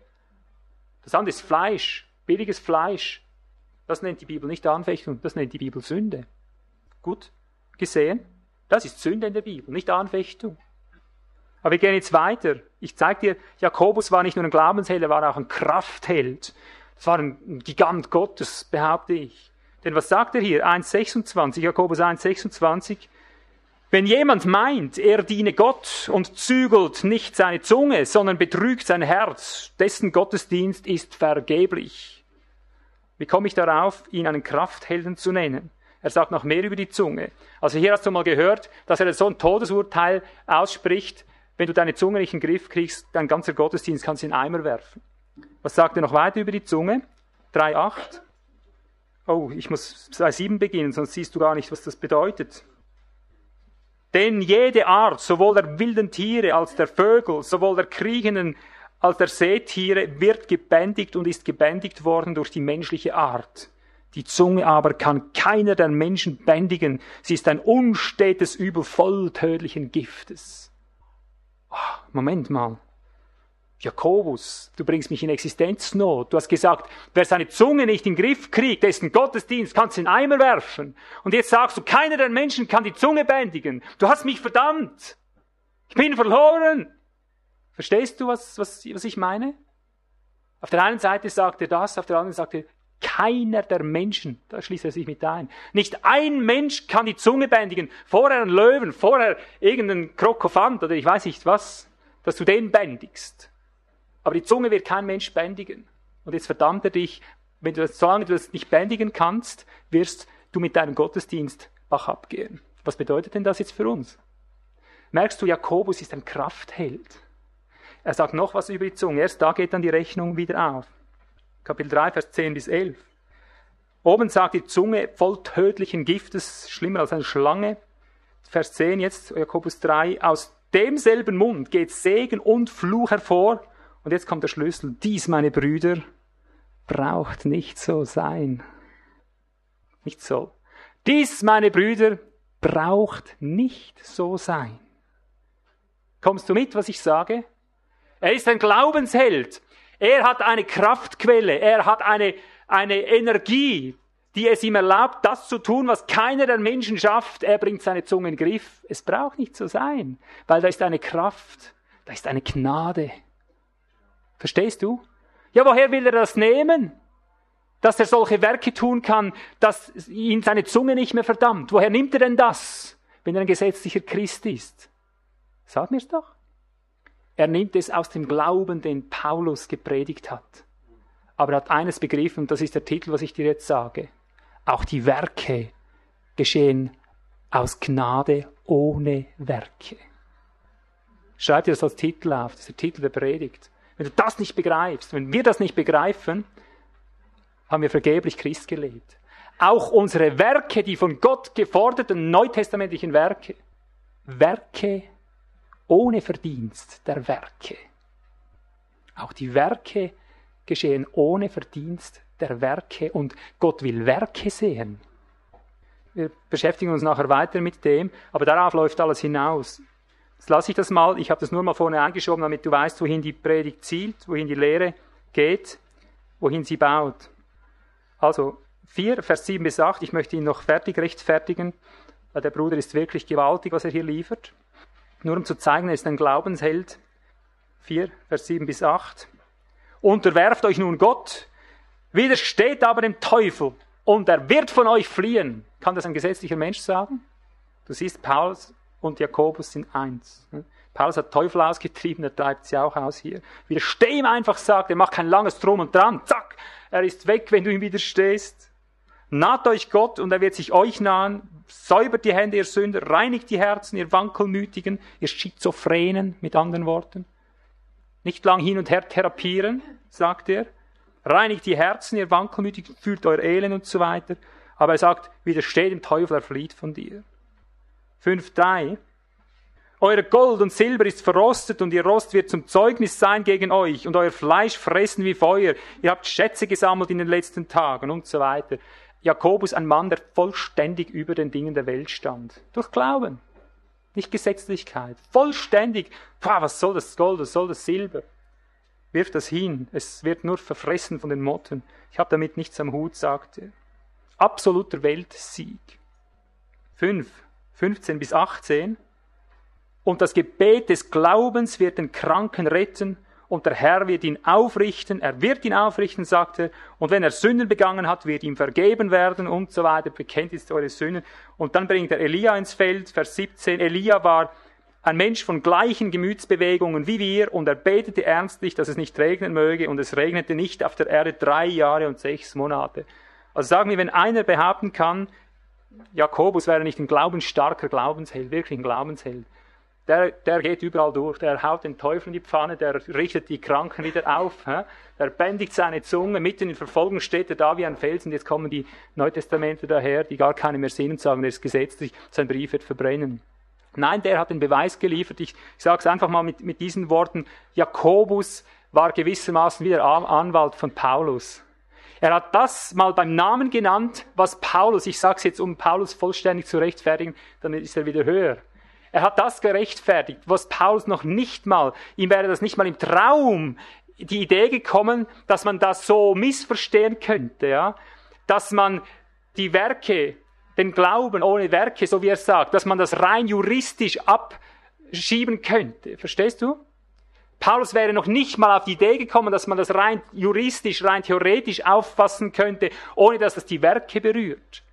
Das andere ist Fleisch, billiges Fleisch. Das nennt die Bibel nicht Anfechtung, das nennt die Bibel Sünde. Gut? gesehen? Das ist Sünde in der Bibel, nicht Anfechtung. Aber wir gehen jetzt weiter. Ich zeige dir, Jakobus war nicht nur ein Glaubensheld, er war auch ein Kraftheld. Das war ein Gigant Gottes, behaupte ich. Denn was sagt er hier? 1,26, Jakobus 1,26. Wenn jemand meint, er diene Gott und zügelt nicht seine Zunge, sondern betrügt sein Herz, dessen Gottesdienst ist vergeblich. Wie komme ich darauf, ihn einen Krafthelden zu nennen? Er sagt noch mehr über die Zunge. Also hier hast du mal gehört, dass er so ein Todesurteil ausspricht, wenn du deine Zunge nicht in den Griff kriegst, dein ganzer Gottesdienst kannst du in den Eimer werfen. Was sagt er noch weiter über die Zunge? 3,8. Oh, ich muss bei 7 beginnen, sonst siehst du gar nicht, was das bedeutet. Denn jede Art, sowohl der wilden Tiere als der Vögel, sowohl der kriechenden als der Seetiere, wird gebändigt und ist gebändigt worden durch die menschliche Art. Die Zunge aber kann keiner der Menschen bändigen. Sie ist ein unstetes Übel voll tödlichen Giftes. Oh, Moment mal. Jakobus, du bringst mich in Existenznot. Du hast gesagt, wer seine Zunge nicht in den Griff kriegt, dessen Gottesdienst kannst du in Eimer werfen. Und jetzt sagst du, keiner der Menschen kann die Zunge bändigen. Du hast mich verdammt. Ich bin verloren. Verstehst du, was, was, was ich meine? Auf der einen Seite sagt er das, auf der anderen sagt er, keiner der Menschen, da schließt er sich mit ein. Nicht ein Mensch kann die Zunge bändigen. Vorher ein Löwen, vorher irgendein Krokophant oder ich weiß nicht was, dass du den bändigst. Aber die Zunge wird kein Mensch bändigen. Und jetzt verdammt er dich, wenn du das, solange du das nicht bändigen kannst, wirst du mit deinem Gottesdienst Bach abgehen. Was bedeutet denn das jetzt für uns? Merkst du, Jakobus ist ein Kraftheld. Er sagt noch was über die Zunge. Erst da geht dann die Rechnung wieder auf. Kapitel 3, Vers 10 bis 11. Oben sagt die Zunge voll tödlichen Giftes, schlimmer als eine Schlange. Vers 10 jetzt, Jakobus 3, aus demselben Mund geht Segen und Fluch hervor. Und jetzt kommt der Schlüssel. Dies, meine Brüder, braucht nicht so sein. Nicht so. Dies, meine Brüder, braucht nicht so sein. Kommst du mit, was ich sage? Er ist ein Glaubensheld. Er hat eine Kraftquelle. Er hat eine, eine Energie, die es ihm erlaubt, das zu tun, was keiner der Menschen schafft. Er bringt seine Zunge in den Griff. Es braucht nicht so sein, weil da ist eine Kraft, da ist eine Gnade. Verstehst du? Ja, woher will er das nehmen? Dass er solche Werke tun kann, dass ihn seine Zunge nicht mehr verdammt. Woher nimmt er denn das, wenn er ein gesetzlicher Christ ist? Sag mir's doch. Er nimmt es aus dem Glauben, den Paulus gepredigt hat. Aber er hat eines begriffen, und das ist der Titel, was ich dir jetzt sage. Auch die Werke geschehen aus Gnade ohne Werke. Schreib dir das als Titel auf, das ist der Titel der Predigt. Wenn du das nicht begreifst, wenn wir das nicht begreifen, haben wir vergeblich Christ gelebt. Auch unsere Werke, die von Gott geforderten neutestamentlichen Werke, Werke ohne Verdienst der Werke. Auch die Werke geschehen ohne Verdienst der Werke und Gott will Werke sehen. Wir beschäftigen uns nachher weiter mit dem, aber darauf läuft alles hinaus. Jetzt lasse ich das mal, ich habe das nur mal vorne eingeschoben, damit du weißt, wohin die Predigt zielt, wohin die Lehre geht, wohin sie baut. Also 4, Vers 7 bis 8, ich möchte ihn noch fertig rechtfertigen, weil der Bruder ist wirklich gewaltig, was er hier liefert. Nur um zu zeigen, er ist ein Glaubensheld. 4, Vers 7 bis 8. Unterwerft euch nun Gott, widersteht aber dem Teufel und er wird von euch fliehen. Kann das ein gesetzlicher Mensch sagen? Du siehst, Paulus und Jakobus sind eins. Paulus hat Teufel ausgetrieben, er treibt sie auch aus hier. Widersteh ihm einfach, sagt er, mach kein langes Drum und Dran, zack, er ist weg, wenn du ihm widerstehst. Naht euch Gott und er wird sich euch nahen. Säubert die Hände, ihr Sünder, reinigt die Herzen, ihr Wankelmütigen, ihr Schizophrenen, mit anderen Worten. Nicht lang hin und her therapieren, sagt er. Reinigt die Herzen, ihr Wankelmütigen, fühlt euer Elend und so weiter. Aber er sagt, widersteht dem Teufel, er flieht von dir. 5.3 euer Gold und Silber ist verrostet und ihr Rost wird zum Zeugnis sein gegen euch und euer Fleisch fressen wie Feuer. Ihr habt Schätze gesammelt in den letzten Tagen und so weiter. Jakobus ein Mann, der vollständig über den Dingen der Welt stand. Durch Glauben, nicht Gesetzlichkeit. Vollständig. Pah, was soll das Gold, was soll das Silber? Wirf das hin, es wird nur verfressen von den Motten. Ich habe damit nichts am Hut, sagt er. Absoluter Weltsieg. 5, 15 bis 18. Und das Gebet des Glaubens wird den Kranken retten und der Herr wird ihn aufrichten, er wird ihn aufrichten, sagt er, und wenn er Sünden begangen hat, wird ihm vergeben werden und so weiter, bekennt jetzt eure Sünden. Und dann bringt er Elia ins Feld, Vers 17, Elia war ein Mensch von gleichen Gemütsbewegungen wie wir und er betete ernstlich, dass es nicht regnen möge und es regnete nicht auf der Erde drei Jahre und sechs Monate. Also sagen wir, wenn einer behaupten kann, Jakobus wäre nicht ein glaubensstarker Glaubensheld, wirklich ein Glaubensheld, der, der geht überall durch. Der haut den Teufel in die Pfanne, der richtet die Kranken wieder auf. Hä? Der bändigt seine Zunge, mitten in Verfolgung steht er da wie ein Felsen. Jetzt kommen die Neutestamente daher, die gar keine mehr sehen und sagen, er ist gesetzlich, sein Brief wird verbrennen. Nein, der hat den Beweis geliefert. Ich, ich sage es einfach mal mit, mit diesen Worten. Jakobus war gewissermaßen wie der Anwalt von Paulus. Er hat das mal beim Namen genannt, was Paulus, ich sage es jetzt, um Paulus vollständig zu rechtfertigen, dann ist er wieder höher. Er hat das gerechtfertigt, was Paulus noch nicht mal, ihm wäre das nicht mal im Traum die Idee gekommen, dass man das so missverstehen könnte, ja, dass man die Werke, den Glauben ohne Werke, so wie er sagt, dass man das rein juristisch abschieben könnte. Verstehst du? Paulus wäre noch nicht mal auf die Idee gekommen, dass man das rein juristisch, rein theoretisch auffassen könnte, ohne dass das die Werke berührt.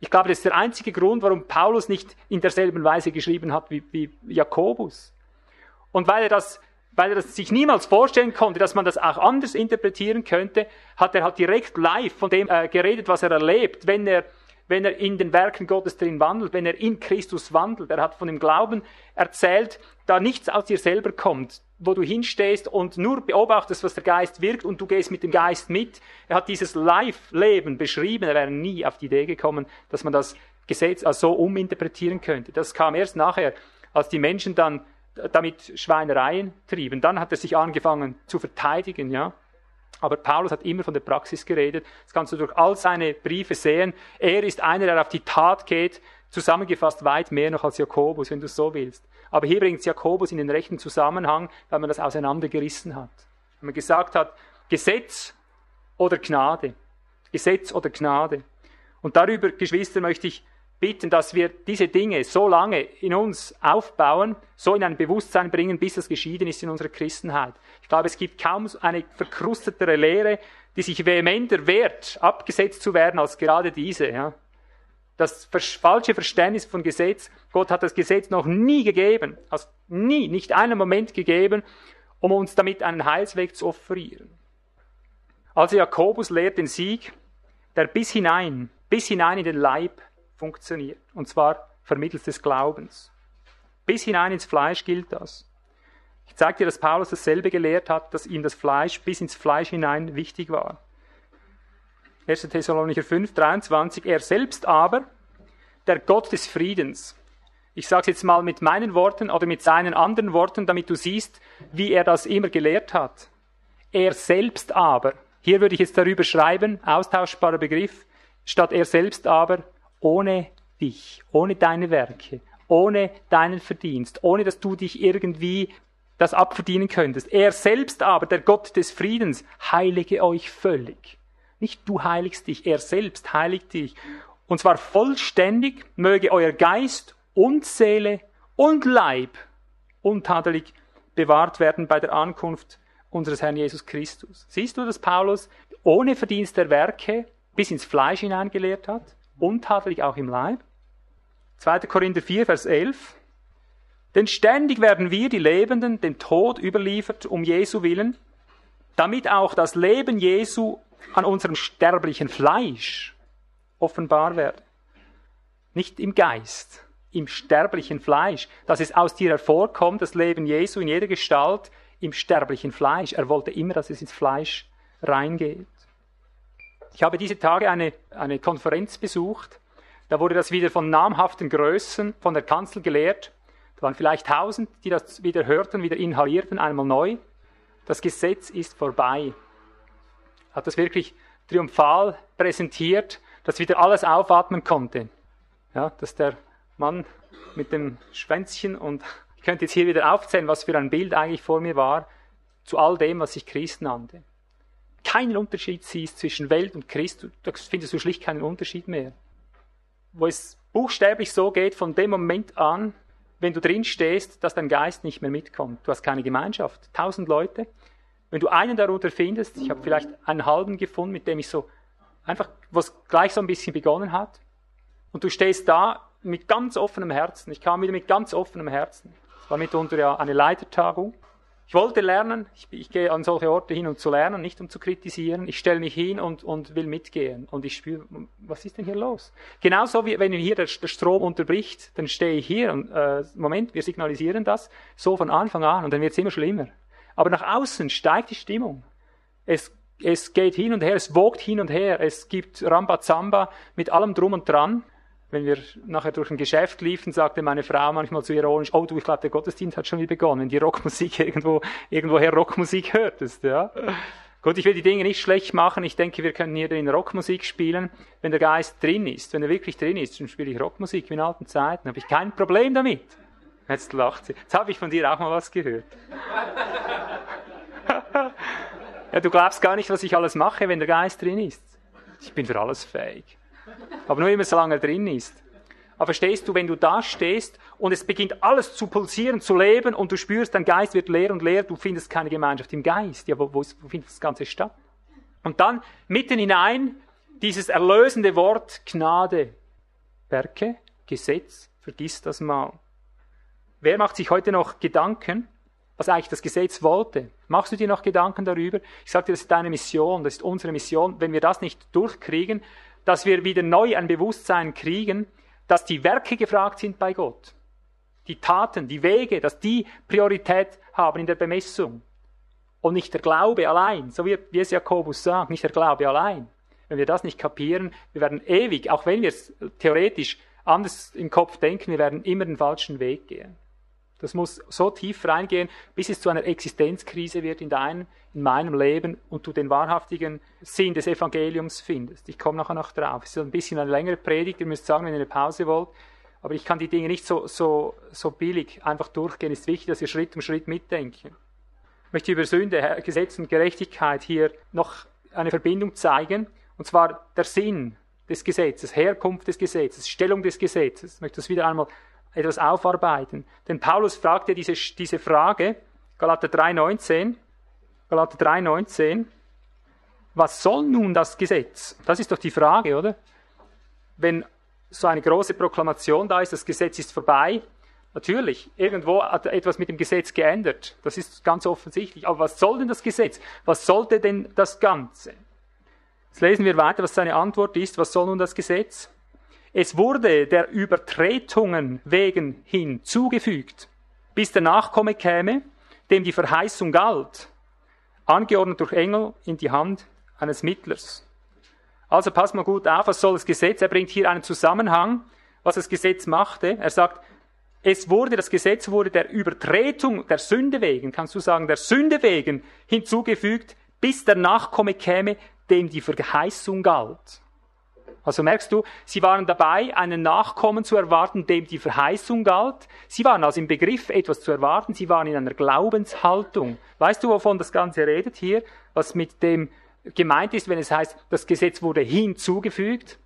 Ich glaube, das ist der einzige Grund, warum Paulus nicht in derselben Weise geschrieben hat wie, wie Jakobus. Und weil er das weil er das sich niemals vorstellen konnte, dass man das auch anders interpretieren könnte, hat er halt direkt live von dem äh, geredet, was er erlebt, wenn er, wenn er in den Werken Gottes drin wandelt, wenn er in Christus wandelt. Er hat von dem Glauben erzählt, da nichts aus dir selber kommt, wo du hinstehst und nur beobachtest, was der Geist wirkt und du gehst mit dem Geist mit. Er hat dieses Live-Leben beschrieben. Er wäre nie auf die Idee gekommen, dass man das Gesetz also so uminterpretieren könnte. Das kam erst nachher, als die Menschen dann damit Schweinereien trieben. Dann hat er sich angefangen zu verteidigen, ja. Aber Paulus hat immer von der Praxis geredet. Das kannst du durch all seine Briefe sehen. Er ist einer, der auf die Tat geht, zusammengefasst weit mehr noch als Jakobus, wenn du es so willst. Aber hier bringt Jakobus in den rechten Zusammenhang, weil man das auseinandergerissen hat. Wenn man gesagt hat, Gesetz oder Gnade. Gesetz oder Gnade. Und darüber, Geschwister, möchte ich bitten, dass wir diese Dinge so lange in uns aufbauen, so in ein Bewusstsein bringen, bis das geschieden ist in unserer Christenheit. Ich glaube, es gibt kaum eine verkrustetere Lehre, die sich vehementer wehrt, abgesetzt zu werden, als gerade diese. Ja. Das falsche Verständnis von Gesetz, Gott hat das Gesetz noch nie gegeben, also nie, nicht einen Moment gegeben, um uns damit einen Heilsweg zu offerieren. Also Jakobus lehrt den Sieg, der bis hinein, bis hinein in den Leib funktioniert. Und zwar vermittels des Glaubens. Bis hinein ins Fleisch gilt das. Ich zeige dir, dass Paulus dasselbe gelehrt hat, dass ihm das Fleisch bis ins Fleisch hinein wichtig war. 1. Thessalonicher 5, 23. Er selbst aber, der Gott des Friedens. Ich sage es jetzt mal mit meinen Worten oder mit seinen anderen Worten, damit du siehst, wie er das immer gelehrt hat. Er selbst aber, hier würde ich jetzt darüber schreiben, austauschbarer Begriff, statt er selbst aber, ohne dich, ohne deine Werke, ohne deinen Verdienst, ohne dass du dich irgendwie das abverdienen könntest. Er selbst aber, der Gott des Friedens, heilige euch völlig. Nicht du heiligst dich, er selbst heiligt dich. Und zwar vollständig möge euer Geist und Seele und Leib untadelig bewahrt werden bei der Ankunft unseres Herrn Jesus Christus. Siehst du, dass Paulus ohne Verdienst der Werke bis ins Fleisch hineingelehrt hat? Untadelig auch im Leib. 2. Korinther 4, Vers 11. Denn ständig werden wir, die Lebenden, dem Tod überliefert, um Jesu willen, damit auch das Leben Jesu an unserem sterblichen Fleisch offenbar werde. Nicht im Geist, im sterblichen Fleisch, dass es aus dir hervorkommt, das Leben Jesu in jeder Gestalt, im sterblichen Fleisch. Er wollte immer, dass es ins Fleisch reingeht. Ich habe diese Tage eine, eine Konferenz besucht. Da wurde das wieder von namhaften Größen von der Kanzel gelehrt. Da waren vielleicht tausend, die das wieder hörten, wieder inhalierten, einmal neu. Das Gesetz ist vorbei. Hat das wirklich triumphal präsentiert, dass wieder alles aufatmen konnte. Ja, dass der Mann mit dem Schwänzchen und ich könnte jetzt hier wieder aufzählen, was für ein Bild eigentlich vor mir war, zu all dem, was sich Christ nannte keinen Unterschied siehst zwischen Welt und Christ, da findest du schlicht keinen Unterschied mehr. Wo es buchstäblich so geht, von dem Moment an, wenn du drin stehst, dass dein Geist nicht mehr mitkommt. Du hast keine Gemeinschaft. Tausend Leute. Wenn du einen darunter findest, ich habe vielleicht einen halben gefunden, mit dem ich so einfach, was gleich so ein bisschen begonnen hat, und du stehst da mit ganz offenem Herzen. Ich kam wieder mit ganz offenem Herzen. Es war mitunter ja eine Leitertagung. Ich wollte lernen, ich, ich, gehe an solche Orte hin, um zu lernen, nicht um zu kritisieren. Ich stelle mich hin und, und will mitgehen. Und ich spüre, was ist denn hier los? Genauso wie wenn hier der, der Strom unterbricht, dann stehe ich hier und äh, Moment, wir signalisieren das so von Anfang an und dann wird es immer schlimmer. Aber nach außen steigt die Stimmung. Es, es geht hin und her, es wogt hin und her, es gibt Rambazamba mit allem drum und dran wenn wir nachher durch ein Geschäft liefen, sagte meine Frau manchmal zu ironisch, oh du, ich glaube, der Gottesdienst hat schon wieder begonnen, wenn die Rockmusik irgendwo, irgendwoher Rockmusik hörtest, ja. Gut, ich will die Dinge nicht schlecht machen. Ich denke, wir können hier drin Rockmusik spielen, wenn der Geist drin ist. Wenn er wirklich drin ist, dann spiele ich Rockmusik wie in alten Zeiten. Habe ich kein Problem damit. Jetzt lacht sie. Jetzt habe ich von dir auch mal was gehört. ja, du glaubst gar nicht, was ich alles mache, wenn der Geist drin ist. Ich bin für alles fähig. Aber nur immer, solange er drin ist. Aber verstehst du, wenn du da stehst und es beginnt alles zu pulsieren, zu leben und du spürst, dein Geist wird leer und leer, du findest keine Gemeinschaft im Geist. Ja, wo, wo, wo findet das Ganze statt? Und dann mitten hinein dieses erlösende Wort Gnade. Werke, Gesetz, vergiss das mal. Wer macht sich heute noch Gedanken, was eigentlich das Gesetz wollte? Machst du dir noch Gedanken darüber? Ich sage dir, das ist deine Mission, das ist unsere Mission. Wenn wir das nicht durchkriegen, dass wir wieder neu ein Bewusstsein kriegen, dass die Werke gefragt sind bei Gott. Die Taten, die Wege, dass die Priorität haben in der Bemessung. Und nicht der Glaube allein, so wie, wie es Jakobus sagt, nicht der Glaube allein. Wenn wir das nicht kapieren, wir werden ewig, auch wenn wir es theoretisch anders im Kopf denken, wir werden immer den falschen Weg gehen. Das muss so tief reingehen, bis es zu einer Existenzkrise wird in deinem, in meinem Leben und du den wahrhaftigen Sinn des Evangeliums findest. Ich komme nachher noch drauf. Es ist ein bisschen eine längere Predigt, ihr müsst sagen, wenn ihr eine Pause wollt. Aber ich kann die Dinge nicht so, so, so billig einfach durchgehen. Es ist wichtig, dass wir Schritt um Schritt mitdenken. Ich möchte über Sünde, Gesetz und Gerechtigkeit hier noch eine Verbindung zeigen. Und zwar der Sinn des Gesetzes, Herkunft des Gesetzes, Stellung des Gesetzes. Ich möchte das wieder einmal etwas aufarbeiten. Denn Paulus fragt ja diese, diese Frage, Galater 3,19, Galater 3,19, was soll nun das Gesetz? Das ist doch die Frage, oder? Wenn so eine große Proklamation da ist, das Gesetz ist vorbei, natürlich, irgendwo hat etwas mit dem Gesetz geändert. Das ist ganz offensichtlich. Aber was soll denn das Gesetz? Was sollte denn das Ganze? Jetzt lesen wir weiter, was seine Antwort ist. Was soll nun das Gesetz? Es wurde der Übertretungen wegen hinzugefügt, bis der Nachkomme käme, dem die Verheißung galt, angeordnet durch Engel in die Hand eines Mittlers. Also pass mal gut auf, was soll das Gesetz? Er bringt hier einen Zusammenhang, was das Gesetz machte. Er sagt, es wurde, das Gesetz wurde der Übertretung der Sünde wegen, kannst du sagen, der Sünde wegen hinzugefügt, bis der Nachkomme käme, dem die Verheißung galt. Also merkst du, sie waren dabei, einen Nachkommen zu erwarten, dem die Verheißung galt. Sie waren also im Begriff, etwas zu erwarten. Sie waren in einer Glaubenshaltung. Weißt du, wovon das Ganze redet hier? Was mit dem gemeint ist, wenn es heißt, das Gesetz wurde hinzugefügt?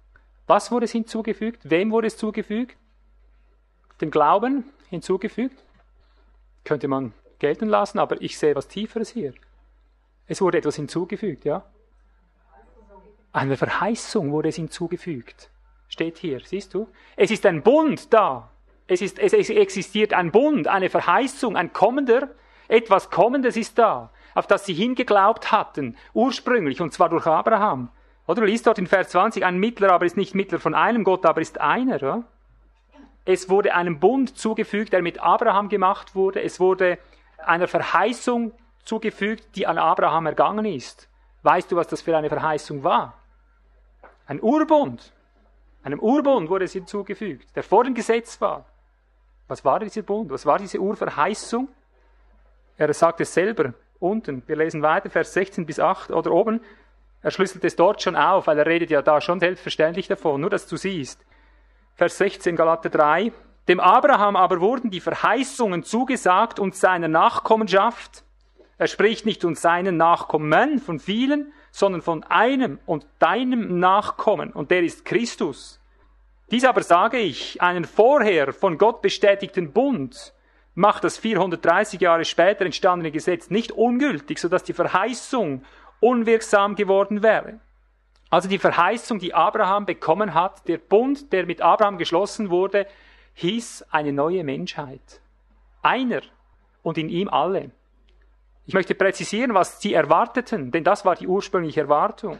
Was wurde es hinzugefügt? Wem wurde es zugefügt? Dem Glauben hinzugefügt? Könnte man gelten lassen, aber ich sehe was Tieferes hier. Es wurde etwas hinzugefügt, ja? Eine Verheißung wurde es hinzugefügt. Steht hier, siehst du? Es ist ein Bund da. Es, ist, es existiert ein Bund, eine Verheißung, ein kommender, etwas Kommendes ist da, auf das sie hingeglaubt hatten, ursprünglich, und zwar durch Abraham. Oder du liest dort in Vers 20, ein Mittler aber ist nicht Mittler von einem Gott, aber ist einer. Oder? Es wurde einem Bund zugefügt, der mit Abraham gemacht wurde. Es wurde einer Verheißung zugefügt, die an Abraham ergangen ist. Weißt du, was das für eine Verheißung war? Ein Urbund. Einem Urbund wurde es hinzugefügt, der vor dem Gesetz war. Was war dieser Bund? Was war diese Urverheißung? Er sagt es selber unten. Wir lesen weiter, Vers 16 bis 8 oder oben. Er schlüsselt es dort schon auf, weil er redet ja da schon selbstverständlich davon, nur dass du siehst. Vers 16 Galater 3. Dem Abraham aber wurden die Verheißungen zugesagt und seiner Nachkommenschaft. Er spricht nicht und seinen Nachkommen von vielen, sondern von einem und deinem Nachkommen, und der ist Christus. Dies aber sage ich, einen vorher von Gott bestätigten Bund macht das 430 Jahre später entstandene Gesetz nicht ungültig, sodass die Verheißung unwirksam geworden wäre. Also die Verheißung, die Abraham bekommen hat, der Bund, der mit Abraham geschlossen wurde, hieß eine neue Menschheit. Einer und in ihm alle. Ich möchte präzisieren, was sie erwarteten, denn das war die ursprüngliche Erwartung.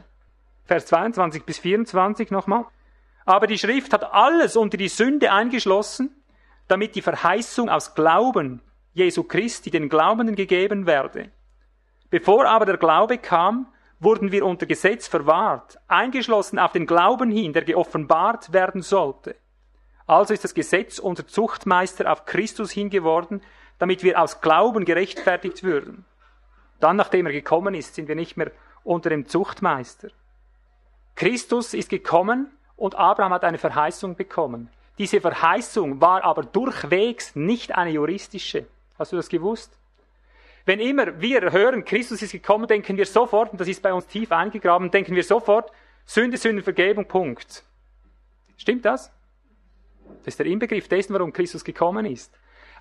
Vers 22 bis 24 nochmal. Aber die Schrift hat alles unter die Sünde eingeschlossen, damit die Verheißung aus Glauben Jesu Christi den Glaubenden gegeben werde. Bevor aber der Glaube kam, wurden wir unter Gesetz verwahrt, eingeschlossen auf den Glauben hin, der geoffenbart werden sollte. Also ist das Gesetz unser Zuchtmeister auf Christus hingeworden, damit wir aus Glauben gerechtfertigt würden. Dann, nachdem er gekommen ist, sind wir nicht mehr unter dem Zuchtmeister. Christus ist gekommen und Abraham hat eine Verheißung bekommen. Diese Verheißung war aber durchwegs nicht eine juristische. Hast du das gewusst? Wenn immer wir hören, Christus ist gekommen, denken wir sofort, und das ist bei uns tief eingegraben, denken wir sofort, Sünde, Sündenvergebung, Punkt. Stimmt das? Das ist der Inbegriff dessen, warum Christus gekommen ist.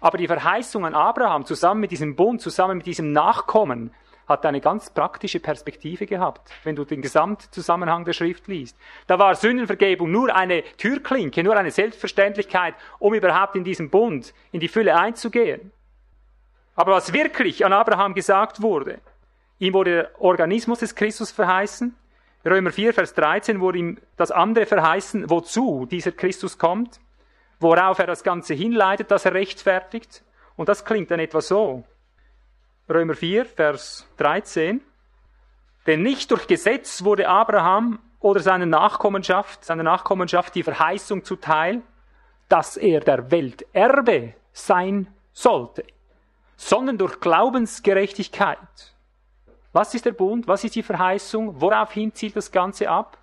Aber die Verheißung an Abraham zusammen mit diesem Bund, zusammen mit diesem Nachkommen, hat eine ganz praktische Perspektive gehabt, wenn du den Gesamtzusammenhang der Schrift liest. Da war Sündenvergebung nur eine Türklinke, nur eine Selbstverständlichkeit, um überhaupt in diesen Bund, in die Fülle einzugehen. Aber was wirklich an Abraham gesagt wurde, ihm wurde der Organismus des Christus verheißen, Römer 4, Vers 13 wurde ihm das andere verheißen, wozu dieser Christus kommt, worauf er das Ganze hinleitet, dass er rechtfertigt. Und das klingt dann etwa so. Römer 4, Vers 13. Denn nicht durch Gesetz wurde Abraham oder seine Nachkommenschaft, seiner Nachkommenschaft die Verheißung zuteil, dass er der Welt Erbe sein sollte, sondern durch Glaubensgerechtigkeit. Was ist der Bund? Was ist die Verheißung? Woraufhin zielt das Ganze ab?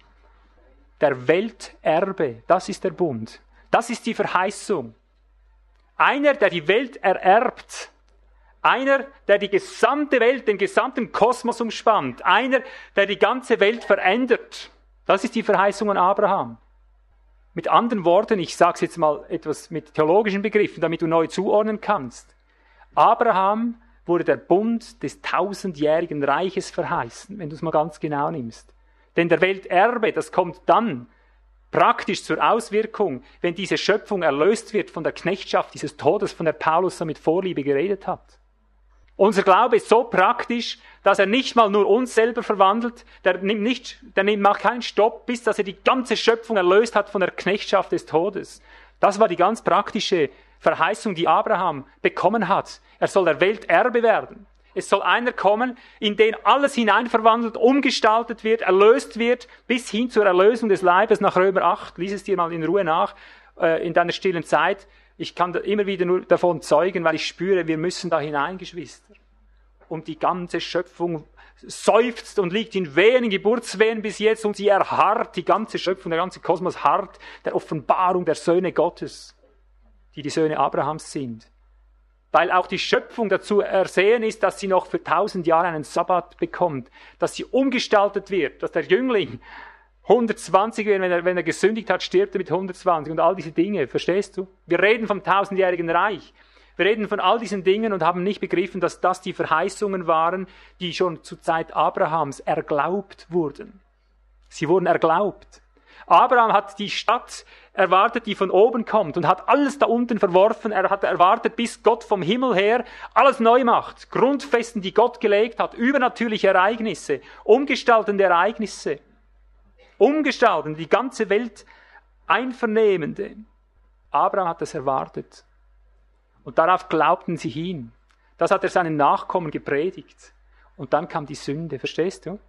Der Welterbe, das ist der Bund. Das ist die Verheißung. Einer, der die Welt ererbt, einer, der die gesamte Welt, den gesamten Kosmos umspannt. Einer, der die ganze Welt verändert. Das ist die Verheißung an Abraham. Mit anderen Worten, ich sage es jetzt mal etwas mit theologischen Begriffen, damit du neu zuordnen kannst. Abraham wurde der Bund des tausendjährigen Reiches verheißen, wenn du es mal ganz genau nimmst. Denn der Welterbe, das kommt dann praktisch zur Auswirkung, wenn diese Schöpfung erlöst wird von der Knechtschaft dieses Todes, von der Paulus so mit Vorliebe geredet hat. Unser Glaube ist so praktisch, dass er nicht mal nur uns selber verwandelt, der nimmt nicht, der nimmt, macht keinen Stopp, bis dass er die ganze Schöpfung erlöst hat von der Knechtschaft des Todes. Das war die ganz praktische Verheißung, die Abraham bekommen hat. Er soll der Welt Erbe werden. Es soll einer kommen, in den alles hineinverwandelt, umgestaltet wird, erlöst wird, bis hin zur Erlösung des Leibes nach Römer 8. Lies es dir mal in Ruhe nach, äh, in deiner stillen Zeit. Ich kann immer wieder nur davon zeugen, weil ich spüre, wir müssen da hinein, Geschwister. Und die ganze Schöpfung seufzt und liegt in Wehen, in Geburtswehen bis jetzt und sie erharrt, die ganze Schöpfung, der ganze Kosmos harrt der Offenbarung der Söhne Gottes, die die Söhne Abrahams sind. Weil auch die Schöpfung dazu ersehen ist, dass sie noch für tausend Jahre einen Sabbat bekommt, dass sie umgestaltet wird, dass der Jüngling 120 werden, wenn er, wenn er gesündigt hat, stirbt er mit 120 und all diese Dinge, verstehst du? Wir reden vom tausendjährigen Reich. Wir reden von all diesen Dingen und haben nicht begriffen, dass das die Verheißungen waren, die schon zur Zeit Abrahams erglaubt wurden. Sie wurden erglaubt. Abraham hat die Stadt erwartet, die von oben kommt und hat alles da unten verworfen. Er hat erwartet, bis Gott vom Himmel her alles neu macht. Grundfesten, die Gott gelegt hat, übernatürliche Ereignisse, umgestaltende Ereignisse umgestalten, die ganze Welt einvernehmende. Abraham hat das erwartet. Und darauf glaubten sie hin. Das hat er seinen Nachkommen gepredigt. Und dann kam die Sünde, verstehst du?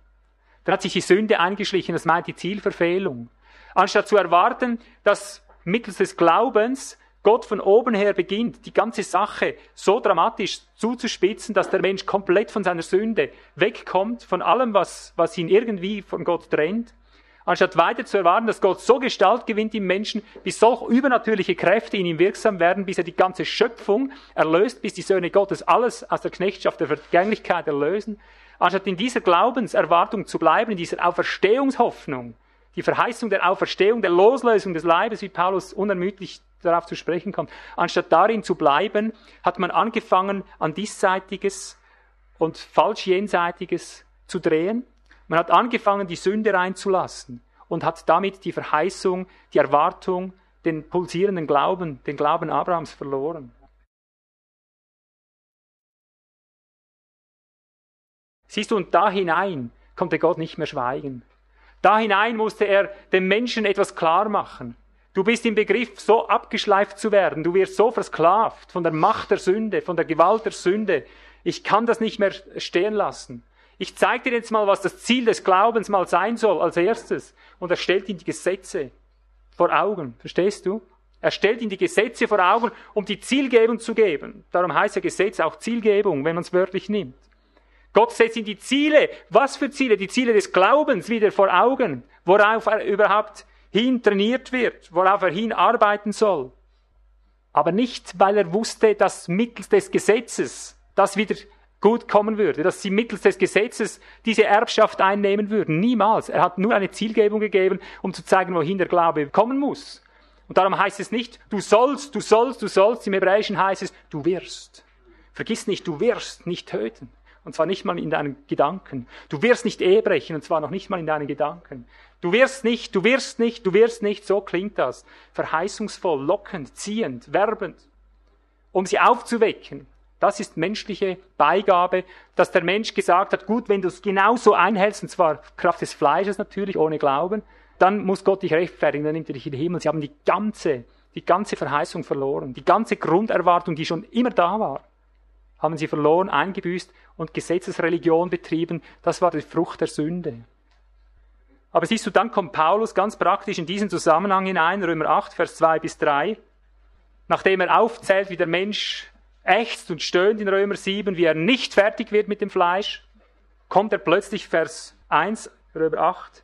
Dann hat sich die Sünde eingeschlichen, das meint die Zielverfehlung. Anstatt zu erwarten, dass mittels des Glaubens Gott von oben her beginnt, die ganze Sache so dramatisch zuzuspitzen, dass der Mensch komplett von seiner Sünde wegkommt, von allem, was, was ihn irgendwie von Gott trennt, anstatt weiter zu erwarten, dass Gott so Gestalt gewinnt im Menschen, bis solch übernatürliche Kräfte in ihm wirksam werden, bis er die ganze Schöpfung erlöst, bis die Söhne Gottes alles aus der Knechtschaft der Vergänglichkeit erlösen, anstatt in dieser Glaubenserwartung zu bleiben, in dieser Auferstehungshoffnung, die Verheißung der Auferstehung, der Loslösung des Leibes, wie Paulus unermüdlich darauf zu sprechen kommt, anstatt darin zu bleiben, hat man angefangen, an diesseitiges und falsch jenseitiges zu drehen man hat angefangen, die Sünde reinzulassen und hat damit die Verheißung, die Erwartung, den pulsierenden Glauben, den Glauben Abrahams verloren. Siehst du, und da hinein konnte Gott nicht mehr schweigen. Da hinein musste er dem Menschen etwas klar machen. Du bist im Begriff, so abgeschleift zu werden. Du wirst so versklavt von der Macht der Sünde, von der Gewalt der Sünde. Ich kann das nicht mehr stehen lassen. Ich zeige dir jetzt mal, was das Ziel des Glaubens mal sein soll als erstes. Und er stellt ihm die Gesetze vor Augen. Verstehst du? Er stellt ihm die Gesetze vor Augen, um die Zielgebung zu geben. Darum heißt ja Gesetz auch Zielgebung, wenn man es wörtlich nimmt. Gott setzt ihm die Ziele. Was für Ziele? Die Ziele des Glaubens wieder vor Augen, worauf er überhaupt hin trainiert wird, worauf er hin arbeiten soll. Aber nicht, weil er wusste, dass mittels des Gesetzes das wieder gut kommen würde, dass sie mittels des Gesetzes diese Erbschaft einnehmen würden. Niemals. Er hat nur eine Zielgebung gegeben, um zu zeigen, wohin der Glaube kommen muss. Und darum heißt es nicht, du sollst, du sollst, du sollst. Im Hebräischen heißt es, du wirst. Vergiss nicht, du wirst nicht töten. Und zwar nicht mal in deinen Gedanken. Du wirst nicht Ehe brechen, und zwar noch nicht mal in deinen Gedanken. Du wirst nicht, du wirst nicht, du wirst nicht, so klingt das. Verheißungsvoll, lockend, ziehend, werbend. Um sie aufzuwecken. Das ist menschliche Beigabe, dass der Mensch gesagt hat, gut, wenn du es genauso einhältst, und zwar Kraft des Fleisches natürlich, ohne Glauben, dann muss Gott dich rechtfertigen, dann nimmt er dich in den Himmel. Sie haben die ganze, die ganze Verheißung verloren. Die ganze Grunderwartung, die schon immer da war, haben sie verloren, eingebüßt und Gesetzesreligion betrieben. Das war die Frucht der Sünde. Aber siehst du, dann kommt Paulus ganz praktisch in diesen Zusammenhang hinein, Römer 8, Vers 2 bis 3, nachdem er aufzählt, wie der Mensch ächzt und stöhnt in Römer 7, wie er nicht fertig wird mit dem Fleisch, kommt er plötzlich Vers 1, Römer 8.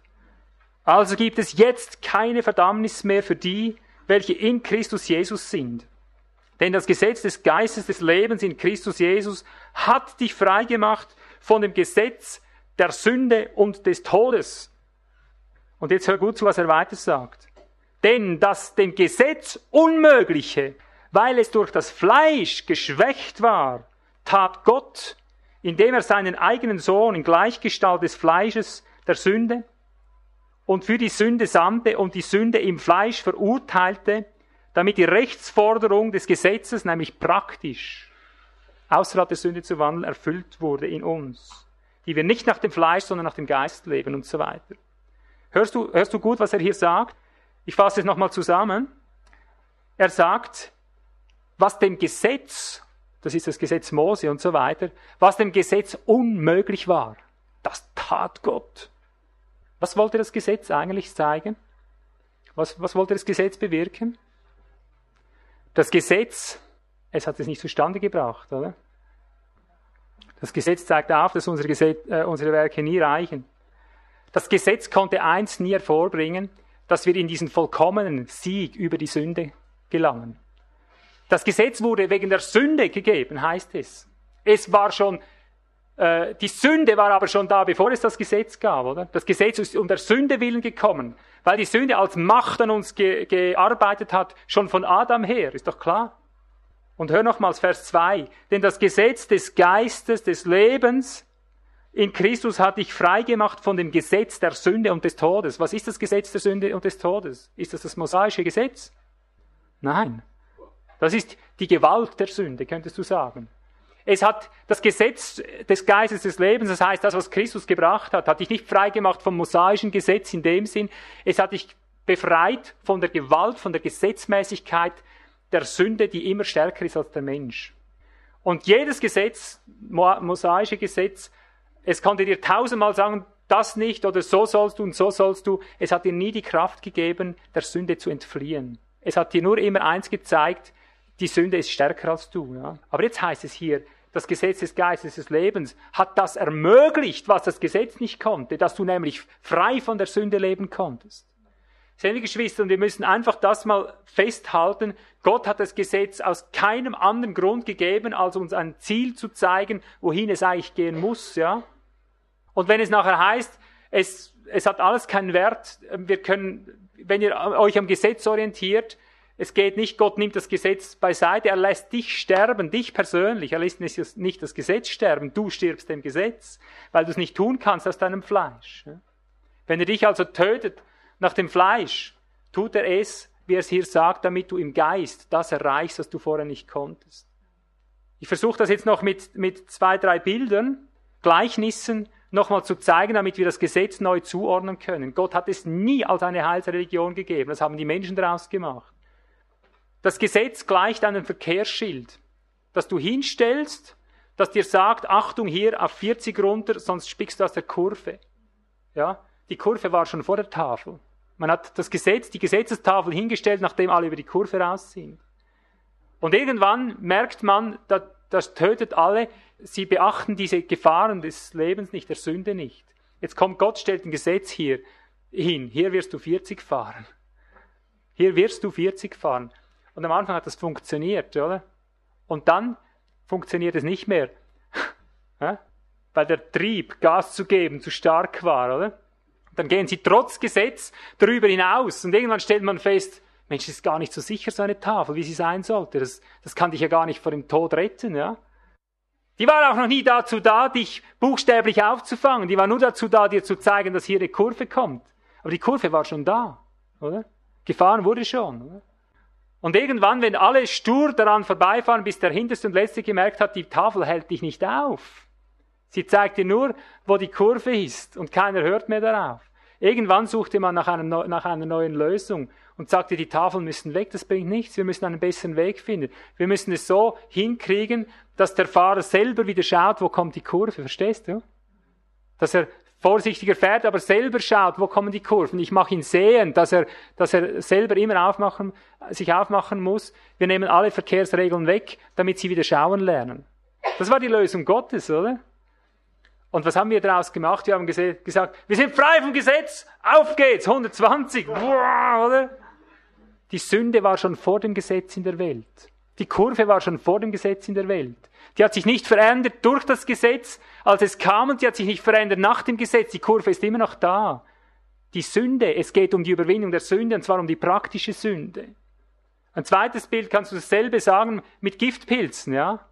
Also gibt es jetzt keine Verdammnis mehr für die, welche in Christus Jesus sind. Denn das Gesetz des Geistes des Lebens in Christus Jesus hat dich freigemacht von dem Gesetz der Sünde und des Todes. Und jetzt hör gut zu, was er weiter sagt. Denn das dem Gesetz Unmögliche weil es durch das Fleisch geschwächt war, tat Gott, indem er seinen eigenen Sohn in Gleichgestalt des Fleisches der Sünde und für die Sünde sandte und die Sünde im Fleisch verurteilte, damit die Rechtsforderung des Gesetzes, nämlich praktisch, außerhalb der Sünde zu wandeln, erfüllt wurde in uns, die wir nicht nach dem Fleisch, sondern nach dem Geist leben und so weiter. Hörst du, hörst du gut, was er hier sagt? Ich fasse es nochmal zusammen. Er sagt, was dem Gesetz, das ist das Gesetz Mose und so weiter, was dem Gesetz unmöglich war, das tat Gott. Was wollte das Gesetz eigentlich zeigen? Was, was wollte das Gesetz bewirken? Das Gesetz, es hat es nicht zustande gebracht, oder? Das Gesetz zeigt auf, dass unsere, Gesetz, äh, unsere Werke nie reichen. Das Gesetz konnte eins nie hervorbringen, dass wir in diesen vollkommenen Sieg über die Sünde gelangen. Das Gesetz wurde wegen der Sünde gegeben, heißt es. Es war schon, äh, die Sünde war aber schon da, bevor es das Gesetz gab, oder? Das Gesetz ist um der Sünde willen gekommen, weil die Sünde als Macht an uns ge gearbeitet hat, schon von Adam her, ist doch klar. Und hör nochmals Vers 2. Denn das Gesetz des Geistes, des Lebens in Christus hat dich freigemacht von dem Gesetz der Sünde und des Todes. Was ist das Gesetz der Sünde und des Todes? Ist das das mosaische Gesetz? Nein. Das ist die Gewalt der Sünde, könntest du sagen. Es hat das Gesetz des Geistes des Lebens, das heißt, das, was Christus gebracht hat, hat dich nicht freigemacht vom mosaischen Gesetz in dem Sinn. Es hat dich befreit von der Gewalt, von der Gesetzmäßigkeit der Sünde, die immer stärker ist als der Mensch. Und jedes Gesetz, mosaische Gesetz, es konnte dir tausendmal sagen, das nicht oder so sollst du und so sollst du. Es hat dir nie die Kraft gegeben, der Sünde zu entfliehen. Es hat dir nur immer eins gezeigt, die Sünde ist stärker als du. Ja? Aber jetzt heißt es hier, das Gesetz des Geistes des Lebens hat das ermöglicht, was das Gesetz nicht konnte, dass du nämlich frei von der Sünde leben konntest. Wir, Geschwister, und wir müssen einfach das mal festhalten. Gott hat das Gesetz aus keinem anderen Grund gegeben, als uns ein Ziel zu zeigen, wohin es eigentlich gehen muss, ja. Und wenn es nachher heißt, es, es hat alles keinen Wert, wir können, wenn ihr euch am Gesetz orientiert, es geht nicht, Gott nimmt das Gesetz beiseite, er lässt dich sterben, dich persönlich. Er lässt nicht das Gesetz sterben, du stirbst dem Gesetz, weil du es nicht tun kannst aus deinem Fleisch. Wenn er dich also tötet nach dem Fleisch, tut er es, wie er es hier sagt, damit du im Geist das erreichst, was du vorher nicht konntest. Ich versuche das jetzt noch mit, mit zwei, drei Bildern. Gleichnissen nochmal zu zeigen, damit wir das Gesetz neu zuordnen können. Gott hat es nie als eine Heilsreligion gegeben. Das haben die Menschen daraus gemacht. Das Gesetz gleicht einem Verkehrsschild, das du hinstellst, das dir sagt, Achtung hier auf 40 runter, sonst spickst du aus der Kurve. Ja, die Kurve war schon vor der Tafel. Man hat das Gesetz, die Gesetzestafel hingestellt, nachdem alle über die Kurve raus sind. Und irgendwann merkt man, das, das tötet alle, sie beachten diese Gefahren des Lebens nicht, der Sünde nicht. Jetzt kommt Gott, stellt ein Gesetz hier hin. Hier wirst du 40 fahren. Hier wirst du 40 fahren. Und am Anfang hat das funktioniert, oder? Und dann funktioniert es nicht mehr. Weil der Trieb, Gas zu geben, zu stark war, oder? Dann gehen sie trotz Gesetz darüber hinaus. Und irgendwann stellt man fest, Mensch, das ist gar nicht so sicher, so eine Tafel, wie sie sein sollte. Das, das kann dich ja gar nicht vor dem Tod retten, ja. Die war auch noch nie dazu da, dich buchstäblich aufzufangen. Die war nur dazu da, dir zu zeigen, dass hier eine Kurve kommt. Aber die Kurve war schon da, oder? Gefahren wurde schon, oder? Und irgendwann, wenn alle stur daran vorbeifahren, bis der Hinterste und Letzte gemerkt hat, die Tafel hält dich nicht auf. Sie zeigt dir nur, wo die Kurve ist und keiner hört mehr darauf. Irgendwann suchte man nach, einem, nach einer neuen Lösung und sagte, die Tafeln müssen weg, das bringt nichts, wir müssen einen besseren Weg finden. Wir müssen es so hinkriegen, dass der Fahrer selber wieder schaut, wo kommt die Kurve, verstehst du? Dass er vorsichtiger fährt, aber selber schaut, wo kommen die Kurven. Ich mache ihn sehen, dass er, dass er selber immer aufmachen, sich aufmachen muss. Wir nehmen alle Verkehrsregeln weg, damit sie wieder schauen lernen. Das war die Lösung Gottes, oder? Und was haben wir daraus gemacht? Wir haben gesagt, wir sind frei vom Gesetz, auf geht's, 120, Boah, oder? Die Sünde war schon vor dem Gesetz in der Welt. Die Kurve war schon vor dem Gesetz in der Welt. Die hat sich nicht verändert durch das Gesetz, als es kam, und die hat sich nicht verändert nach dem Gesetz. Die Kurve ist immer noch da. Die Sünde, es geht um die Überwindung der Sünde, und zwar um die praktische Sünde. Ein zweites Bild kannst du dasselbe sagen mit Giftpilzen, ja?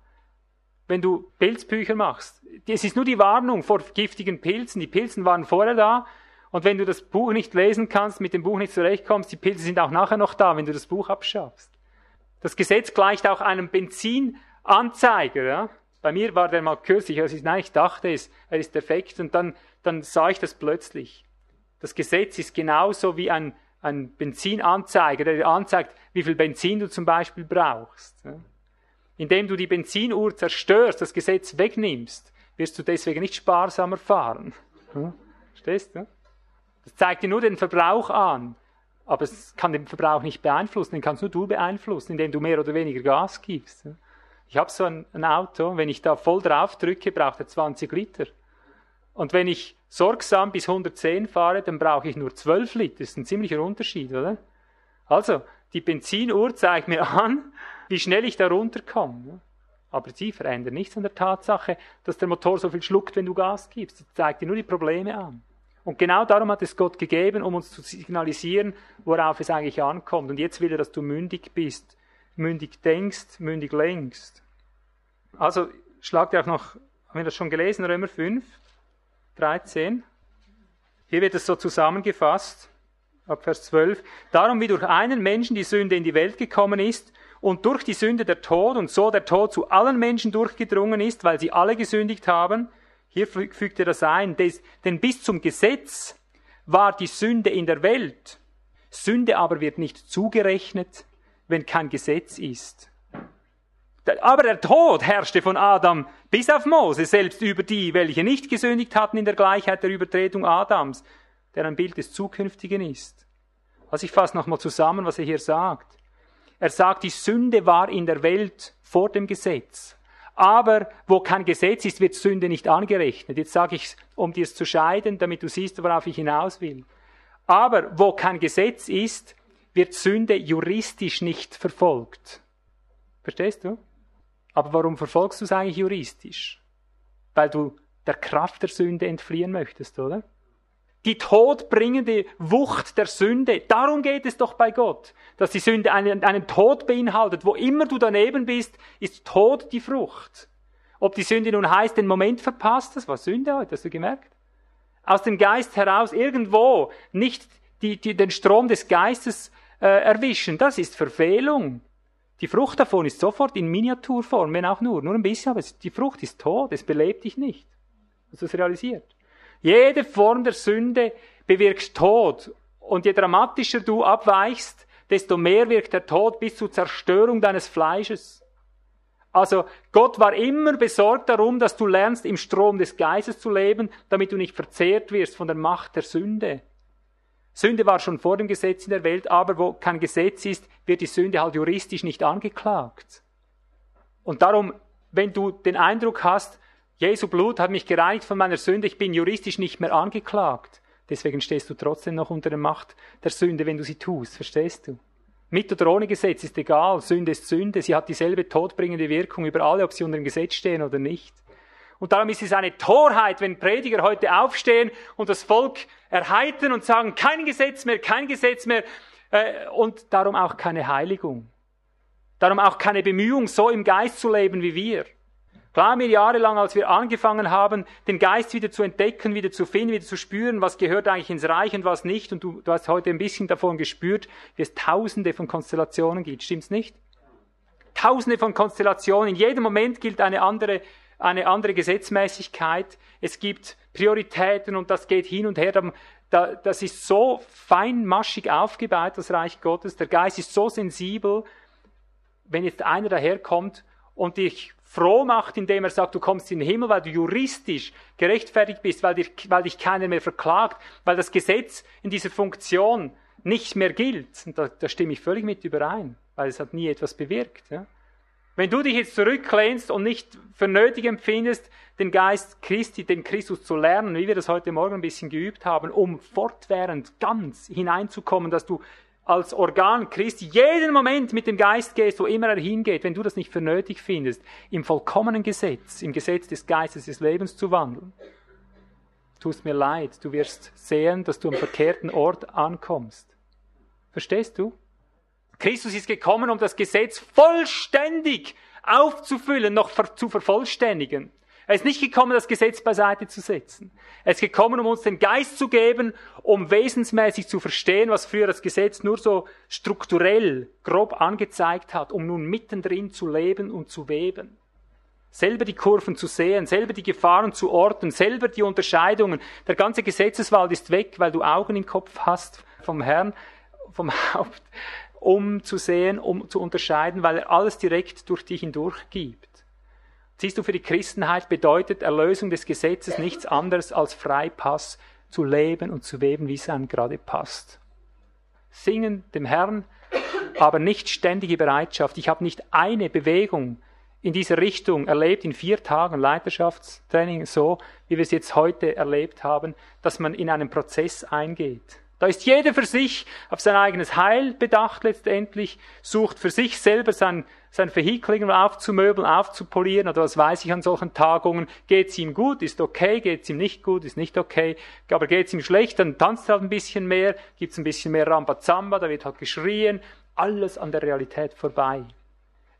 Wenn du Pilzbücher machst es ist nur die Warnung vor giftigen Pilzen. Die Pilzen waren vorher da. Und wenn du das Buch nicht lesen kannst, mit dem Buch nicht zurechtkommst, die Pilze sind auch nachher noch da, wenn du das Buch abschaffst. Das Gesetz gleicht auch einem Benzinanzeiger. Ja? Bei mir war der mal kürzlich, also nein, ich dachte es, er ist defekt und dann, dann sah ich das plötzlich. Das Gesetz ist genauso wie ein, ein Benzinanzeiger, der dir anzeigt, wie viel Benzin du zum Beispiel brauchst. Ja? Indem du die Benzinuhr zerstörst, das Gesetz wegnimmst, wirst du deswegen nicht sparsamer fahren. Hm? Verstehst du? Das zeigt dir nur den Verbrauch an. Aber es kann den Verbrauch nicht beeinflussen, den kannst nur du beeinflussen, indem du mehr oder weniger Gas gibst. Ich habe so ein, ein, Auto, wenn ich da voll drauf drücke, braucht er 20 Liter. Und wenn ich sorgsam bis 110 fahre, dann brauche ich nur 12 Liter. Das ist ein ziemlicher Unterschied, oder? Also, die Benzinuhr zeigt mir an, wie schnell ich da runterkomme. Aber sie verändern nichts an der Tatsache, dass der Motor so viel schluckt, wenn du Gas gibst. Sie zeigt dir nur die Probleme an. Und genau darum hat es Gott gegeben, um uns zu signalisieren, worauf es eigentlich ankommt. Und jetzt will er, dass du mündig bist, mündig denkst, mündig lenkst. Also schlagt ihr auch noch, haben wir das schon gelesen, Römer 5, 13. Hier wird es so zusammengefasst, ab Vers 12. Darum, wie durch einen Menschen die Sünde in die Welt gekommen ist, und durch die Sünde der Tod und so der Tod zu allen Menschen durchgedrungen ist, weil sie alle gesündigt haben. Hier fügt er das ein, denn bis zum Gesetz war die Sünde in der Welt. Sünde aber wird nicht zugerechnet, wenn kein Gesetz ist. Aber der Tod herrschte von Adam bis auf Mose, selbst über die, welche nicht gesündigt hatten in der Gleichheit der Übertretung Adams, der ein Bild des Zukünftigen ist. Also ich fasse nochmal zusammen, was er hier sagt. Er sagt, die Sünde war in der Welt vor dem Gesetz. Aber wo kein Gesetz ist, wird Sünde nicht angerechnet. Jetzt sage ich, um dir zu scheiden, damit du siehst, worauf ich hinaus will. Aber wo kein Gesetz ist, wird Sünde juristisch nicht verfolgt. Verstehst du? Aber warum verfolgst du es eigentlich juristisch? Weil du der Kraft der Sünde entfliehen möchtest, oder? Die todbringende Wucht der Sünde. Darum geht es doch bei Gott, dass die Sünde einen, einen Tod beinhaltet. Wo immer du daneben bist, ist Tod die Frucht. Ob die Sünde nun heißt, den Moment verpasst, das war Sünde heute, hast du gemerkt? Aus dem Geist heraus irgendwo nicht die, die, den Strom des Geistes äh, erwischen, das ist Verfehlung. Die Frucht davon ist sofort in Miniaturform, wenn auch nur, nur ein bisschen, aber die Frucht ist tot, es belebt dich nicht. Hast du das realisiert? Jede Form der Sünde bewirkt Tod. Und je dramatischer du abweichst, desto mehr wirkt der Tod bis zur Zerstörung deines Fleisches. Also Gott war immer besorgt darum, dass du lernst, im Strom des Geistes zu leben, damit du nicht verzehrt wirst von der Macht der Sünde. Sünde war schon vor dem Gesetz in der Welt, aber wo kein Gesetz ist, wird die Sünde halt juristisch nicht angeklagt. Und darum, wenn du den Eindruck hast, Jesu Blut hat mich gereinigt von meiner Sünde, ich bin juristisch nicht mehr angeklagt. Deswegen stehst du trotzdem noch unter der Macht der Sünde, wenn du sie tust, verstehst du? Mit oder ohne Gesetz ist egal, Sünde ist Sünde, sie hat dieselbe todbringende Wirkung über alle, ob sie unter dem Gesetz stehen oder nicht. Und darum ist es eine Torheit, wenn Prediger heute aufstehen und das Volk erheitern und sagen, kein Gesetz mehr, kein Gesetz mehr äh, und darum auch keine Heiligung. Darum auch keine Bemühung, so im Geist zu leben wie wir. Klar, mir jahrelang, als wir angefangen haben, den Geist wieder zu entdecken, wieder zu finden, wieder zu spüren, was gehört eigentlich ins Reich und was nicht. Und du, du hast heute ein bisschen davon gespürt, wie es tausende von Konstellationen gibt. Stimmt's nicht? Tausende von Konstellationen. In jedem Moment gilt eine andere, eine andere Gesetzmäßigkeit. Es gibt Prioritäten und das geht hin und her. Das ist so feinmaschig aufgebaut, das Reich Gottes. Der Geist ist so sensibel. Wenn jetzt einer daherkommt und dich froh macht, indem er sagt, du kommst in den Himmel, weil du juristisch gerechtfertigt bist, weil, dich, weil dich keiner mehr verklagt, weil das Gesetz in dieser Funktion nicht mehr gilt. Und da, da stimme ich völlig mit überein, weil es hat nie etwas bewirkt. Ja? Wenn du dich jetzt zurücklehnst und nicht für nötig empfindest, den Geist Christi, den Christus zu lernen, wie wir das heute Morgen ein bisschen geübt haben, um fortwährend ganz hineinzukommen, dass du als Organ Christi jeden Moment mit dem Geist gehst, wo immer er hingeht, wenn du das nicht für nötig findest, im vollkommenen Gesetz, im Gesetz des Geistes des Lebens zu wandeln. Tust mir leid, du wirst sehen, dass du am verkehrten Ort ankommst. Verstehst du? Christus ist gekommen, um das Gesetz vollständig aufzufüllen, noch zu vervollständigen. Er ist nicht gekommen, das Gesetz beiseite zu setzen. Er ist gekommen, um uns den Geist zu geben, um wesensmäßig zu verstehen, was früher das Gesetz nur so strukturell, grob angezeigt hat, um nun mittendrin zu leben und zu weben. Selber die Kurven zu sehen, selber die Gefahren zu orten, selber die Unterscheidungen. Der ganze Gesetzeswald ist weg, weil du Augen im Kopf hast vom Herrn, vom Haupt, um zu sehen, um zu unterscheiden, weil er alles direkt durch dich hindurch gibt. Siehst du, für die Christenheit bedeutet Erlösung des Gesetzes nichts anderes als Freipass zu leben und zu weben, wie es einem gerade passt. Singen dem Herrn, aber nicht ständige Bereitschaft. Ich habe nicht eine Bewegung in dieser Richtung erlebt in vier Tagen Leiterschaftstraining, so wie wir es jetzt heute erlebt haben, dass man in einen Prozess eingeht. Da ist jeder für sich auf sein eigenes Heil bedacht letztendlich, sucht für sich selber sein, sein Vehikel aufzumöbeln, aufzupolieren oder was weiß ich an solchen Tagungen. Geht es ihm gut, ist okay, geht es ihm nicht gut, ist nicht okay. Aber geht es ihm schlecht, dann tanzt er halt ein bisschen mehr, gibt es ein bisschen mehr Rambazamba, da wird halt geschrien. Alles an der Realität vorbei.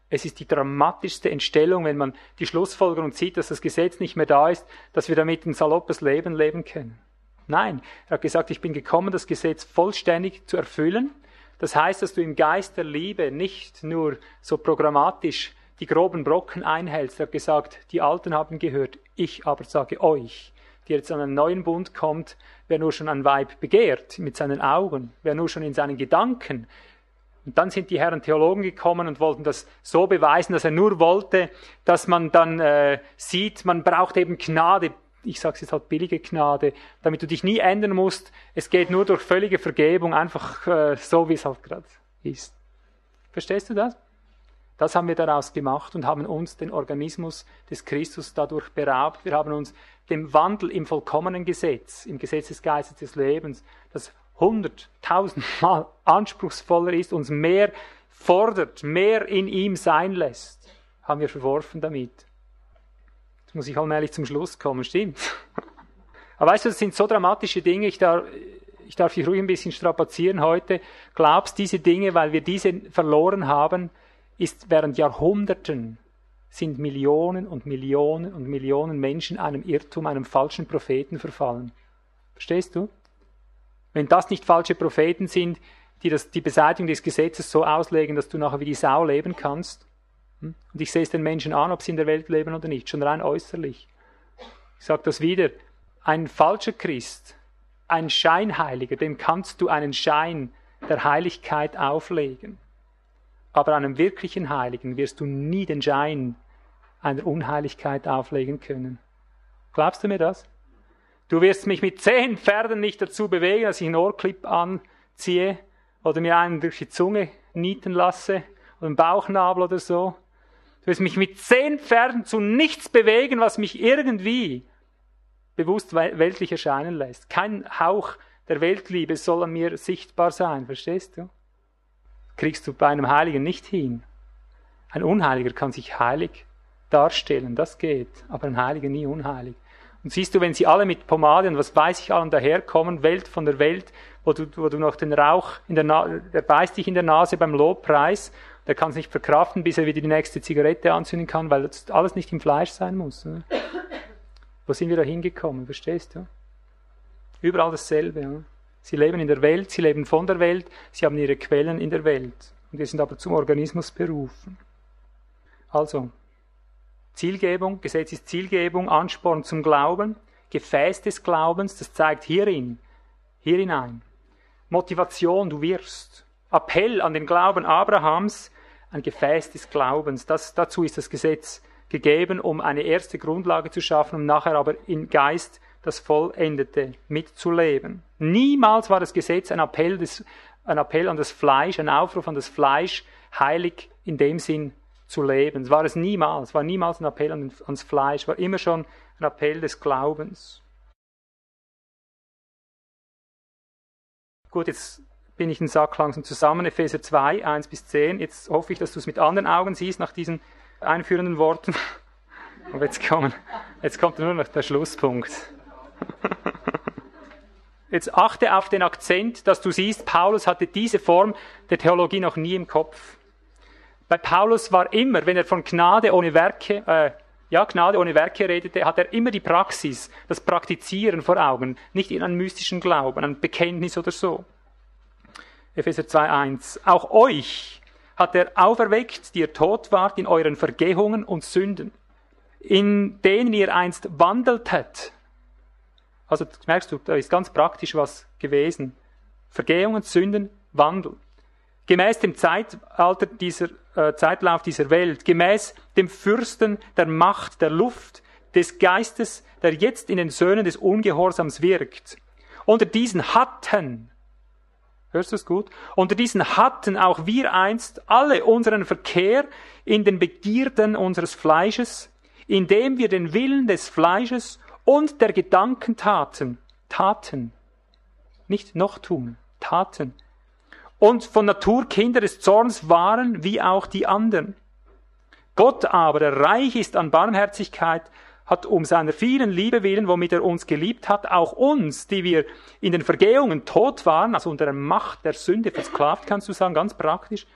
Es ist die dramatischste Entstellung, wenn man die Schlussfolgerung sieht, dass das Gesetz nicht mehr da ist, dass wir damit ein saloppes Leben leben können. Nein, er hat gesagt, ich bin gekommen, das Gesetz vollständig zu erfüllen. Das heißt, dass du im Geist der Liebe nicht nur so programmatisch die groben Brocken einhältst. Er hat gesagt, die Alten haben gehört, ich aber sage euch, die jetzt an einen neuen Bund kommt, wer nur schon ein Weib begehrt mit seinen Augen, wer nur schon in seinen Gedanken. Und dann sind die Herren Theologen gekommen und wollten das so beweisen, dass er nur wollte, dass man dann äh, sieht, man braucht eben Gnade, ich sage es jetzt halt billige Gnade, damit du dich nie ändern musst. Es geht nur durch völlige Vergebung, einfach äh, so, wie es halt gerade ist. Verstehst du das? Das haben wir daraus gemacht und haben uns den Organismus des Christus dadurch beraubt. Wir haben uns dem Wandel im vollkommenen Gesetz, im Gesetz des Geistes des Lebens, das hunderttausendmal anspruchsvoller ist, uns mehr fordert, mehr in ihm sein lässt, haben wir verworfen damit muss ich allmählich zum Schluss kommen, stimmt. Aber weißt du, das sind so dramatische Dinge, ich darf, ich darf dich ruhig ein bisschen strapazieren heute. Glaubst diese Dinge, weil wir diese verloren haben, ist während Jahrhunderten sind Millionen und Millionen und Millionen Menschen einem Irrtum, einem falschen Propheten verfallen. Verstehst du? Wenn das nicht falsche Propheten sind, die das, die Beseitigung des Gesetzes so auslegen, dass du nachher wie die Sau leben kannst, und ich sehe es den Menschen an, ob sie in der Welt leben oder nicht, schon rein äußerlich. Ich sage das wieder, ein falscher Christ, ein Scheinheiliger, dem kannst du einen Schein der Heiligkeit auflegen. Aber einem wirklichen Heiligen wirst du nie den Schein einer Unheiligkeit auflegen können. Glaubst du mir das? Du wirst mich mit zehn Pferden nicht dazu bewegen, dass ich einen Ohrclip anziehe oder mir einen durch die Zunge nieten lasse oder einen Bauchnabel oder so. Du wirst mich mit zehn Pferden zu nichts bewegen, was mich irgendwie bewusst weltlich erscheinen lässt. Kein Hauch der Weltliebe soll an mir sichtbar sein, verstehst du? Kriegst du bei einem Heiligen nicht hin. Ein Unheiliger kann sich heilig darstellen, das geht, aber ein Heiliger nie unheilig. Und siehst du, wenn sie alle mit Pomade und was weiß ich allen daherkommen, Welt von der Welt, wo du, wo du noch den Rauch in der Nase, der beißt dich in der Nase beim Lobpreis, der kann es nicht verkraften, bis er wieder die nächste Zigarette anzünden kann, weil das alles nicht im Fleisch sein muss. Ne? Wo sind wir da hingekommen, verstehst du? Überall dasselbe. Ja? Sie leben in der Welt, sie leben von der Welt, sie haben ihre Quellen in der Welt. Und wir sind aber zum Organismus berufen. Also, Zielgebung, Gesetz ist Zielgebung, Ansporn zum Glauben, Gefäß des Glaubens, das zeigt hierin, hier hinein. Motivation, du wirst. Appell an den Glauben Abrahams, ein Gefäß des Glaubens. Das, dazu ist das Gesetz gegeben, um eine erste Grundlage zu schaffen, um nachher aber im Geist das Vollendete mitzuleben. Niemals war das Gesetz ein Appell, des, ein Appell an das Fleisch, ein Aufruf an das Fleisch, heilig in dem Sinn zu leben. Es war es niemals, war niemals ein Appell an, ans Fleisch, war immer schon ein Appell des Glaubens. Gut, jetzt bin ich den Sack langsam zusammen, Epheser 2, 1 bis 10. Jetzt hoffe ich, dass du es mit anderen Augen siehst nach diesen einführenden Worten. Aber jetzt, kommen, jetzt kommt nur noch der Schlusspunkt. Jetzt achte auf den Akzent, dass du siehst, Paulus hatte diese Form der Theologie noch nie im Kopf. Bei Paulus war immer, wenn er von Gnade ohne Werke, äh, ja, Gnade ohne Werke redete, hat er immer die Praxis, das Praktizieren vor Augen, nicht in einen mystischen Glauben, ein Bekenntnis oder so. Epheser 2,1. Auch euch hat er auferweckt, die ihr tot wart in euren Vergehungen und Sünden, in denen ihr einst wandeltet. Also merkst du, da ist ganz praktisch was gewesen. Vergehungen, Sünden, Wandel gemäß dem Zeitalter dieser, äh, Zeitlauf dieser Welt, gemäß dem Fürsten der Macht der Luft, des Geistes, der jetzt in den Söhnen des Ungehorsams wirkt. Unter diesen hatten, hörst du es gut? Unter diesen hatten auch wir einst alle unseren Verkehr in den Begierden unseres Fleisches, indem wir den Willen des Fleisches und der Gedanken taten, taten, nicht noch tun, taten, und von Natur Kinder des Zorns waren, wie auch die anderen. Gott aber, der reich ist an Barmherzigkeit, hat um seiner vielen Liebe willen, womit er uns geliebt hat, auch uns, die wir in den Vergehungen tot waren, also unter der Macht der Sünde versklavt, kannst du sagen, ganz praktisch,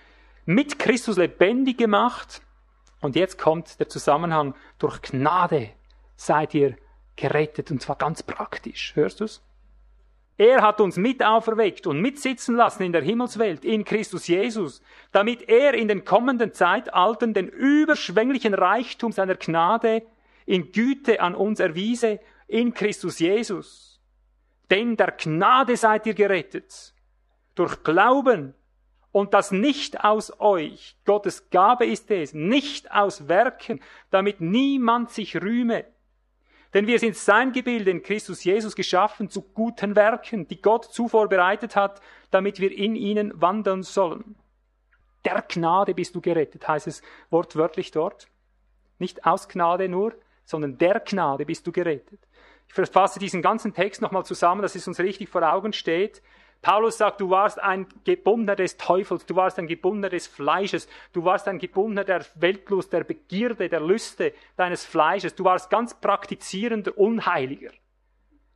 mit Christus lebendig gemacht. Und jetzt kommt der Zusammenhang, durch Gnade seid ihr gerettet, und zwar ganz praktisch. Hörst du's? Er hat uns mit auferweckt und mitsitzen lassen in der Himmelswelt in Christus Jesus, damit er in den kommenden Zeitaltern den überschwänglichen Reichtum seiner Gnade in Güte an uns erwiese in Christus Jesus. Denn der Gnade seid ihr gerettet, durch Glauben, und das nicht aus euch. Gottes Gabe ist es, nicht aus Werken, damit niemand sich rühme. Denn wir sind sein Gebilde in Christus Jesus geschaffen zu guten Werken, die Gott zuvor bereitet hat, damit wir in ihnen wandeln sollen. Der Gnade bist du gerettet, heißt es wortwörtlich dort. Nicht aus Gnade nur, sondern der Gnade bist du gerettet. Ich verfasse diesen ganzen Text nochmal zusammen, dass es uns richtig vor Augen steht. Paulus sagt, du warst ein Gebundener des Teufels, du warst ein Gebundener des Fleisches, du warst ein Gebundener der Weltlust, der Begierde, der Lüste deines Fleisches, du warst ganz praktizierender Unheiliger.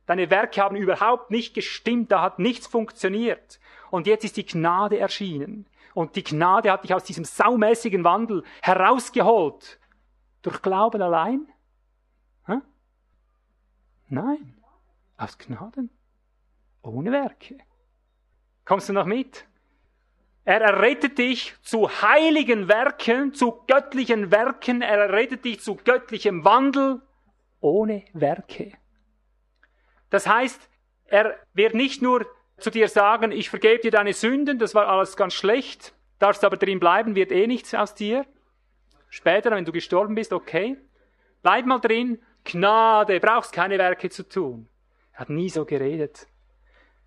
Deine Werke haben überhaupt nicht gestimmt, da hat nichts funktioniert. Und jetzt ist die Gnade erschienen. Und die Gnade hat dich aus diesem saumäßigen Wandel herausgeholt. Durch Glauben allein? Nein. Aus Gnaden. Ohne Werke. Kommst du noch mit? Er errettet dich zu heiligen Werken, zu göttlichen Werken, er errettet dich zu göttlichem Wandel ohne Werke. Das heißt, er wird nicht nur zu dir sagen, ich vergebe dir deine Sünden, das war alles ganz schlecht, darfst aber drin bleiben, wird eh nichts aus dir. Später, wenn du gestorben bist, okay. Bleib mal drin, Gnade, brauchst keine Werke zu tun. Er hat nie so geredet.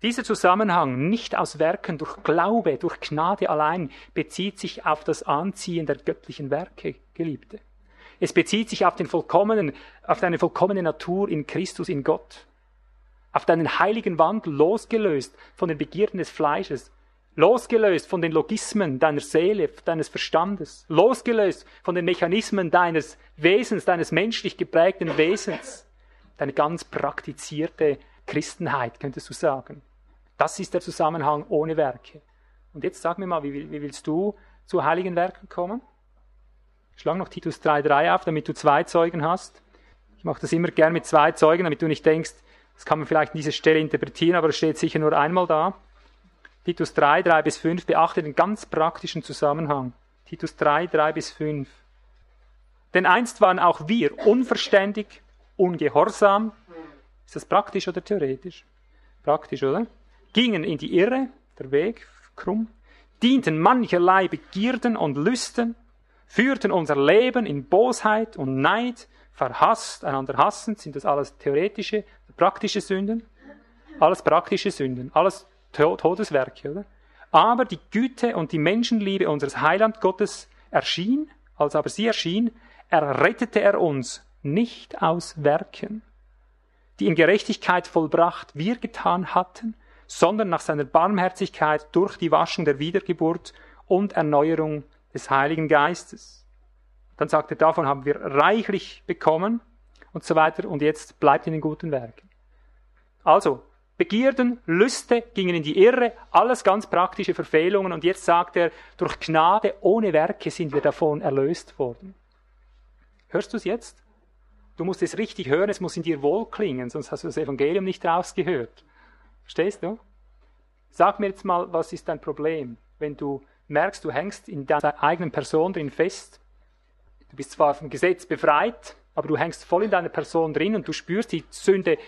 Dieser Zusammenhang, nicht aus Werken, durch Glaube, durch Gnade allein, bezieht sich auf das Anziehen der göttlichen Werke, Geliebte. Es bezieht sich auf den vollkommenen, auf deine vollkommene Natur in Christus, in Gott. Auf deinen heiligen Wandel, losgelöst von den Begierden des Fleisches, losgelöst von den Logismen deiner Seele, deines Verstandes, losgelöst von den Mechanismen deines Wesens, deines menschlich geprägten Wesens, deine ganz praktizierte Christenheit, könntest du sagen. Das ist der Zusammenhang ohne Werke. Und jetzt sag mir mal, wie, wie willst du zu heiligen Werken kommen? Schlag noch Titus 3,3 auf, damit du zwei Zeugen hast. Ich mache das immer gern mit zwei Zeugen, damit du nicht denkst, das kann man vielleicht an dieser Stelle interpretieren, aber es steht sicher nur einmal da. Titus 3, 3 bis 5, beachte den ganz praktischen Zusammenhang. Titus 3, 3 bis 5. Denn einst waren auch wir unverständig, ungehorsam. Ist das praktisch oder theoretisch? Praktisch, oder? Gingen in die Irre, der Weg krumm, dienten mancherlei Begierden und Lüsten, führten unser Leben in Bosheit und Neid, verhasst, einander hassen, sind das alles theoretische, praktische Sünden? Alles praktische Sünden, alles Todeswerke, oder? Aber die Güte und die Menschenliebe unseres Heiland Gottes erschien, als aber sie erschien, errettete er uns nicht aus Werken, die in Gerechtigkeit vollbracht wir getan hatten, sondern nach seiner Barmherzigkeit durch die Waschung der Wiedergeburt und Erneuerung des Heiligen Geistes. Dann sagt er, davon haben wir reichlich bekommen und so weiter und jetzt bleibt in den guten Werken. Also, Begierden, Lüste gingen in die Irre, alles ganz praktische Verfehlungen und jetzt sagt er, durch Gnade ohne Werke sind wir davon erlöst worden. Hörst du es jetzt? Du musst es richtig hören, es muss in dir wohlklingen, sonst hast du das Evangelium nicht rausgehört. Verstehst du? Sag mir jetzt mal, was ist dein Problem, wenn du merkst, du hängst in deiner eigenen Person drin fest. Du bist zwar vom Gesetz befreit, aber du hängst voll in deiner Person drin und du spürst die Sünde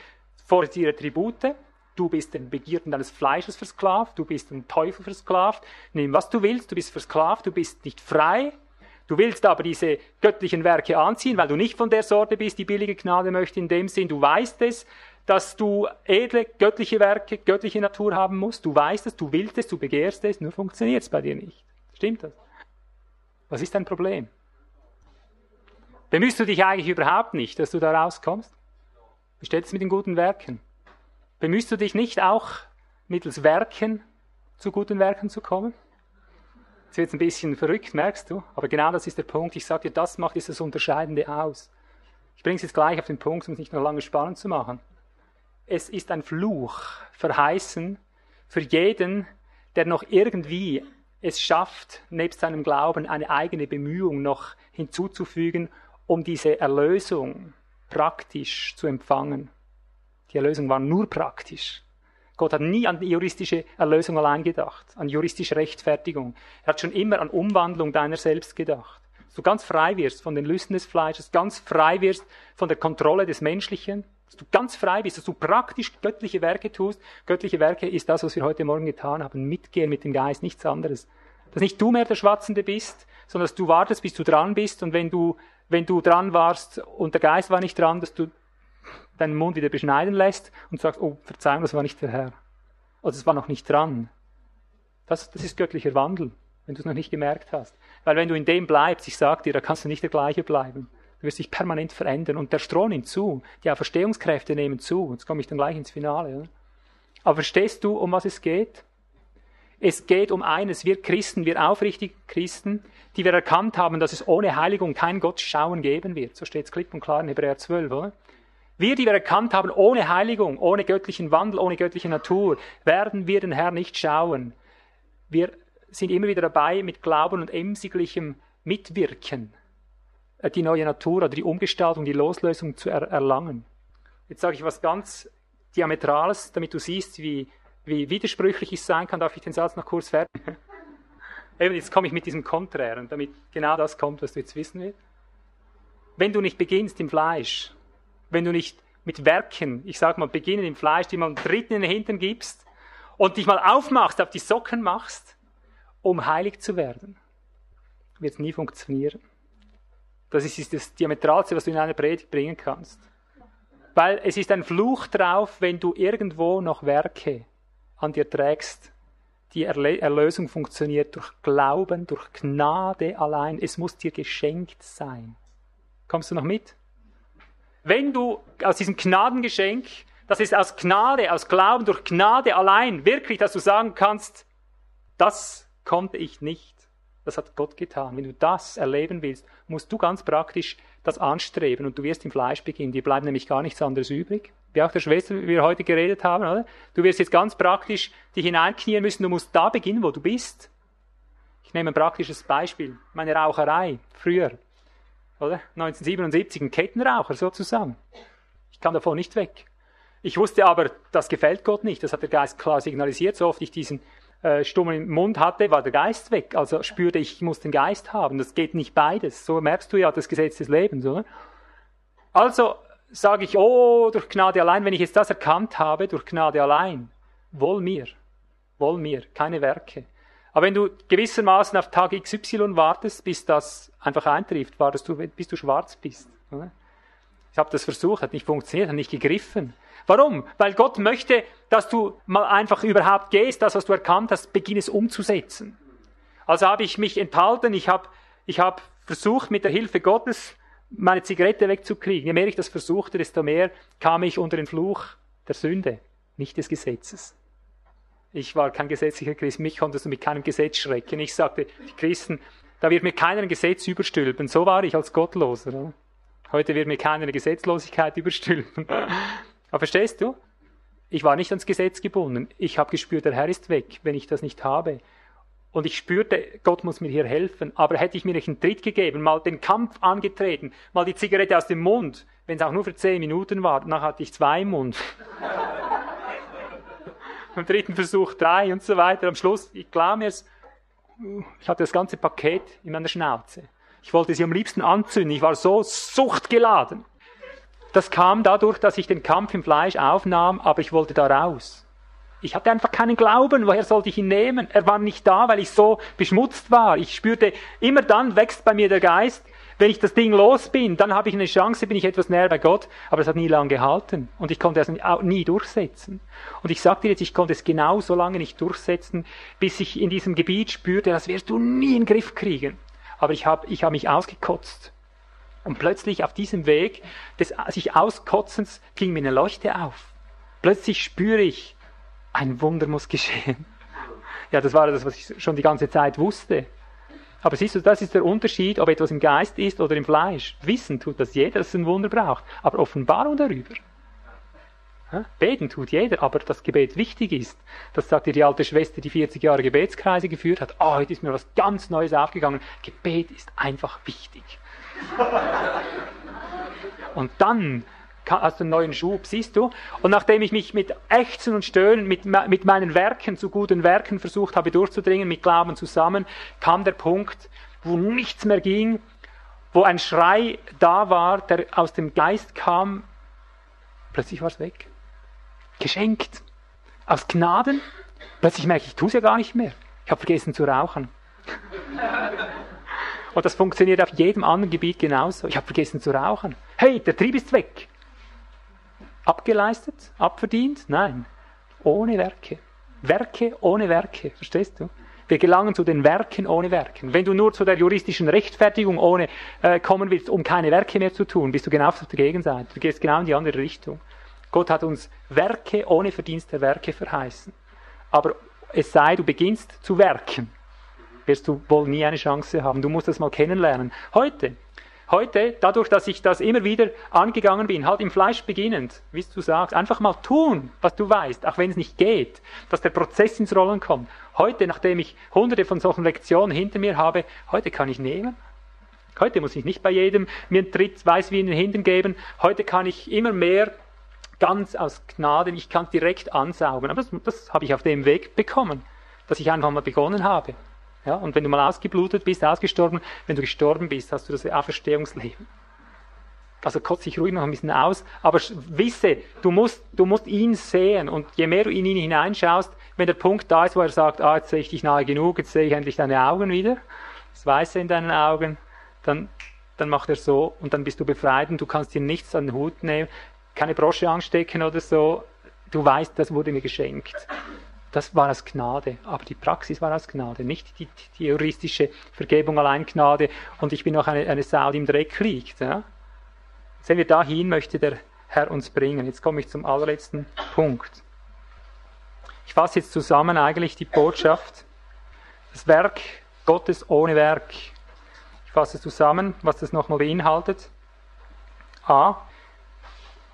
vor dir Tribute. Du bist den Begierden deines Fleisches versklavt, du bist dem Teufel versklavt. Nimm, was du willst, du bist versklavt, du bist nicht frei. Du willst aber diese göttlichen Werke anziehen, weil du nicht von der Sorte bist, die billige Gnade möchte in dem Sinn. Du weißt es, dass du edle göttliche Werke, göttliche Natur haben musst. Du weißt es, du willst es, du begehrst es, nur funktioniert es bei dir nicht. Stimmt das? Was ist dein Problem? Bemühst du dich eigentlich überhaupt nicht, dass du da rauskommst? Wie steht es mit den guten Werken? Bemühst du dich nicht auch mittels Werken zu guten Werken zu kommen? Jetzt wird es ein bisschen verrückt, merkst du? Aber genau das ist der Punkt. Ich sage dir, das macht dieses Unterscheidende aus. Ich bringe es jetzt gleich auf den Punkt, um es nicht noch lange spannend zu machen es ist ein Fluch verheißen für jeden, der noch irgendwie es schafft, nebst seinem Glauben eine eigene Bemühung noch hinzuzufügen, um diese Erlösung praktisch zu empfangen. Die Erlösung war nur praktisch. Gott hat nie an die juristische Erlösung allein gedacht, an juristische Rechtfertigung. Er hat schon immer an Umwandlung deiner selbst gedacht. Dass du ganz frei wirst von den Lüsten des Fleisches, ganz frei wirst von der Kontrolle des Menschlichen, dass du ganz frei bist, dass du praktisch göttliche Werke tust. Göttliche Werke ist das, was wir heute Morgen getan haben. Mitgehen mit dem Geist, nichts anderes. Dass nicht du mehr der Schwatzende bist, sondern dass du wartest, bis du dran bist und wenn du, wenn du dran warst und der Geist war nicht dran, dass du deinen Mund wieder beschneiden lässt und sagst, oh, Verzeihung, das war nicht der Herr. Oder es war noch nicht dran. Das, das ist göttlicher Wandel, wenn du es noch nicht gemerkt hast. Weil wenn du in dem bleibst, ich sag dir, da kannst du nicht der gleiche bleiben. Du wirst dich permanent verändern. Und der Stroh nimmt zu. Die Auferstehungskräfte nehmen zu. Jetzt komme ich dann gleich ins Finale. Oder? Aber verstehst du, um was es geht? Es geht um eines. Wir Christen, wir aufrichtigen Christen, die wir erkannt haben, dass es ohne Heiligung kein Gottschauen geben wird. So steht es klipp und klar in Hebräer 12, oder? Wir, die wir erkannt haben, ohne Heiligung, ohne göttlichen Wandel, ohne göttliche Natur, werden wir den Herrn nicht schauen. Wir sind immer wieder dabei, mit Glauben und emsiglichem Mitwirken äh, die neue Natur oder die Umgestaltung, die Loslösung zu er erlangen. Jetzt sage ich was ganz Diametrales, damit du siehst, wie, wie widersprüchlich es sein kann. Darf ich den Satz noch kurz fertig? Eben, jetzt komme ich mit diesem Konträren, damit genau das kommt, was du jetzt wissen willst. Wenn du nicht beginnst im Fleisch, wenn du nicht mit Werken, ich sag mal, beginnen im Fleisch, die einen Dritten in den Hintern gibst und dich mal aufmachst, auf die Socken machst, um heilig zu werden, wird nie funktionieren. Das ist das Diametralste, was du in einer Predigt bringen kannst. Weil es ist ein Fluch drauf, wenn du irgendwo noch Werke an dir trägst. Die Erlösung funktioniert durch Glauben, durch Gnade allein. Es muss dir geschenkt sein. Kommst du noch mit? Wenn du aus diesem Gnadengeschenk, das ist aus Gnade, aus Glauben, durch Gnade allein, wirklich, dass du sagen kannst, das konnte ich nicht. Das hat Gott getan. Wenn du das erleben willst, musst du ganz praktisch das anstreben und du wirst im Fleisch beginnen. Dir bleibt nämlich gar nichts anderes übrig. Wie auch der Schwester, wie wir heute geredet haben, oder? Du wirst jetzt ganz praktisch dich hineinknien müssen. Du musst da beginnen, wo du bist. Ich nehme ein praktisches Beispiel. Meine Raucherei. Früher. Oder? 1977. Ein Kettenraucher sozusagen. Ich kam davon nicht weg. Ich wusste aber, das gefällt Gott nicht. Das hat der Geist klar signalisiert. So oft ich diesen äh, stummen Mund hatte, war der Geist weg. Also spürte ich, ich muss den Geist haben. Das geht nicht beides. So merkst du ja das Gesetz des Lebens, oder? Also sage ich, oh, durch Gnade allein, wenn ich jetzt das erkannt habe, durch Gnade allein, wohl mir, wohl mir, keine Werke. Aber wenn du gewissermaßen auf Tag XY wartest, bis das einfach eintrifft, wartest du, bis du schwarz bist. Ich habe das versucht, hat nicht funktioniert, hat nicht gegriffen. Warum? Weil Gott möchte, dass du mal einfach überhaupt gehst, das, was du erkannt hast, beginn es umzusetzen. Also habe ich mich enthalten, ich habe ich hab versucht, mit der Hilfe Gottes meine Zigarette wegzukriegen. Je mehr ich das versuchte, desto mehr kam ich unter den Fluch der Sünde, nicht des Gesetzes. Ich war kein gesetzlicher Christ, mich konntest du mit keinem Gesetz schrecken. Ich sagte, die Christen, da wird mir keiner ein Gesetz überstülpen. So war ich als Gottloser. Heute wird mir keiner eine Gesetzlosigkeit überstülpen. Aber verstehst du? Ich war nicht ans Gesetz gebunden. Ich habe gespürt, der Herr ist weg, wenn ich das nicht habe. Und ich spürte, Gott muss mir hier helfen. Aber hätte ich mir nicht einen Tritt gegeben, mal den Kampf angetreten, mal die Zigarette aus dem Mund, wenn es auch nur für zehn Minuten war, dann hatte ich zwei im Mund. Am dritten Versuch drei und so weiter. Am Schluss, ich glaube mir ich hatte das ganze Paket in meiner Schnauze. Ich wollte sie am liebsten anzünden. Ich war so suchtgeladen. Das kam dadurch, dass ich den Kampf im Fleisch aufnahm, aber ich wollte da raus. Ich hatte einfach keinen Glauben. Woher sollte ich ihn nehmen? Er war nicht da, weil ich so beschmutzt war. Ich spürte, immer dann wächst bei mir der Geist. Wenn ich das Ding los bin, dann habe ich eine Chance, bin ich etwas näher bei Gott. Aber es hat nie lange gehalten. Und ich konnte es nie durchsetzen. Und ich sagte jetzt, ich konnte es genau so lange nicht durchsetzen, bis ich in diesem Gebiet spürte, das wirst du nie in den Griff kriegen. Aber ich habe ich hab mich ausgekotzt. Und plötzlich auf diesem Weg des sich Auskotzens ging mir eine Leuchte auf. Plötzlich spüre ich, ein Wunder muss geschehen. Ja, das war das, was ich schon die ganze Zeit wusste. Aber siehst du, das ist der Unterschied, ob etwas im Geist ist oder im Fleisch. Wissen tut das jeder, dass es ein Wunder braucht. Aber Offenbarung darüber. Beten tut jeder, aber das Gebet wichtig ist. Das sagt dir die alte Schwester, die 40 Jahre Gebetskreise geführt hat. Oh, heute ist mir was ganz Neues aufgegangen. Gebet ist einfach wichtig. Und dann hast einen neuen Schub, siehst du? Und nachdem ich mich mit Ächzen und Stöhnen, mit, mit meinen Werken, zu guten Werken versucht habe durchzudringen, mit Glauben zusammen, kam der Punkt, wo nichts mehr ging, wo ein Schrei da war, der aus dem Geist kam, plötzlich war es weg. Geschenkt. Aus Gnaden. Plötzlich merke ich, ich tue es ja gar nicht mehr. Ich habe vergessen zu rauchen. Und das funktioniert auf jedem anderen Gebiet genauso. Ich habe vergessen zu rauchen. Hey, der Trieb ist weg. Abgeleistet? Abverdient? Nein. Ohne Werke. Werke ohne Werke. Verstehst du? Wir gelangen zu den Werken ohne Werken. Wenn du nur zu der juristischen Rechtfertigung ohne äh, kommen willst, um keine Werke mehr zu tun, bist du genau auf der Gegenseite. Du gehst genau in die andere Richtung. Gott hat uns Werke ohne Verdienst der Werke verheißen. Aber es sei, du beginnst zu werken wirst du wohl nie eine Chance haben. Du musst das mal kennenlernen. Heute, heute, dadurch, dass ich das immer wieder angegangen bin, halt im Fleisch beginnend, wie du sagst, einfach mal tun, was du weißt, auch wenn es nicht geht, dass der Prozess ins Rollen kommt. Heute, nachdem ich hunderte von solchen Lektionen hinter mir habe, heute kann ich nehmen. Heute muss ich nicht bei jedem mir einen Tritt, weiß wie in den Hintern geben. Heute kann ich immer mehr ganz aus Gnade, ich kann direkt ansaugen. Aber das, das habe ich auf dem Weg bekommen, dass ich einfach mal begonnen habe. Ja, und wenn du mal ausgeblutet bist, ausgestorben, wenn du gestorben bist, hast du das Auferstehungsleben. also kotze ich ruhig noch ein bisschen aus, aber wisse, du musst, du musst ihn sehen und je mehr du in ihn hineinschaust, wenn der Punkt da ist, wo er sagt, ah, jetzt sehe ich dich nahe genug, jetzt sehe ich endlich deine Augen wieder, das Weiße in deinen Augen, dann, dann macht er so und dann bist du befreit und du kannst dir nichts an den Hut nehmen, keine Brosche anstecken oder so, du weißt, das wurde mir geschenkt. Das war aus Gnade, aber die Praxis war aus Gnade, nicht die, die juristische Vergebung allein Gnade und ich bin noch eine, eine Sau, die im Dreck liegt. Ja? Sehen wir, dahin möchte der Herr uns bringen. Jetzt komme ich zum allerletzten Punkt. Ich fasse jetzt zusammen eigentlich die Botschaft. Das Werk Gottes ohne Werk. Ich fasse zusammen, was das nochmal beinhaltet. A.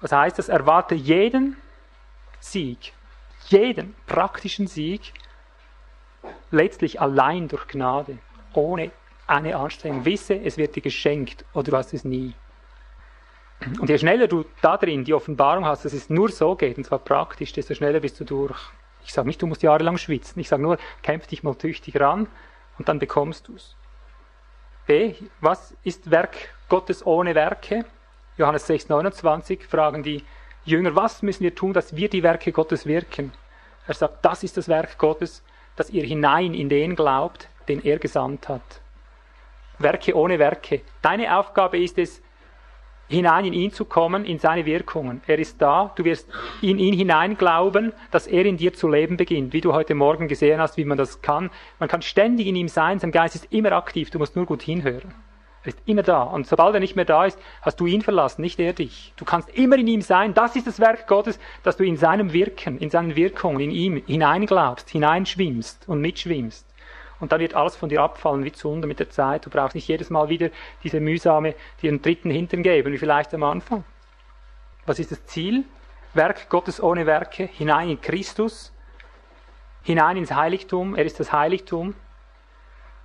Was heißt das? Erwarte jeden Sieg, jeden praktischen Sieg, letztlich allein durch Gnade, ohne eine Anstrengung. Wisse, es wird dir geschenkt oder du hast es nie. Und je schneller du da drin die Offenbarung hast, dass es nur so geht, und zwar praktisch, desto schneller bist du durch. Ich sage nicht, du musst jahrelang schwitzen. Ich sage nur, kämpf dich mal tüchtig ran und dann bekommst du es. B. Was ist Werk Gottes ohne Werke? Johannes 6, 29 fragen die Jünger, was müssen wir tun, dass wir die Werke Gottes wirken? Er sagt, das ist das Werk Gottes, dass ihr hinein in den glaubt, den er gesandt hat. Werke ohne Werke. Deine Aufgabe ist es, hinein in ihn zu kommen, in seine Wirkungen. Er ist da, du wirst in ihn hinein glauben, dass er in dir zu leben beginnt, wie du heute Morgen gesehen hast, wie man das kann. Man kann ständig in ihm sein, sein Geist ist immer aktiv, du musst nur gut hinhören. Er ist immer da. Und sobald er nicht mehr da ist, hast du ihn verlassen, nicht er dich. Du kannst immer in ihm sein. Das ist das Werk Gottes, dass du in seinem Wirken, in seinen Wirkungen, in ihm hineinglaubst, hineinschwimmst und mitschwimmst. Und dann wird alles von dir abfallen wie Zunder mit der Zeit. Du brauchst nicht jedes Mal wieder diese mühsame, dir einen dritten Hintern geben, wie vielleicht am Anfang. Was ist das Ziel? Werk Gottes ohne Werke, hinein in Christus, hinein ins Heiligtum. Er ist das Heiligtum.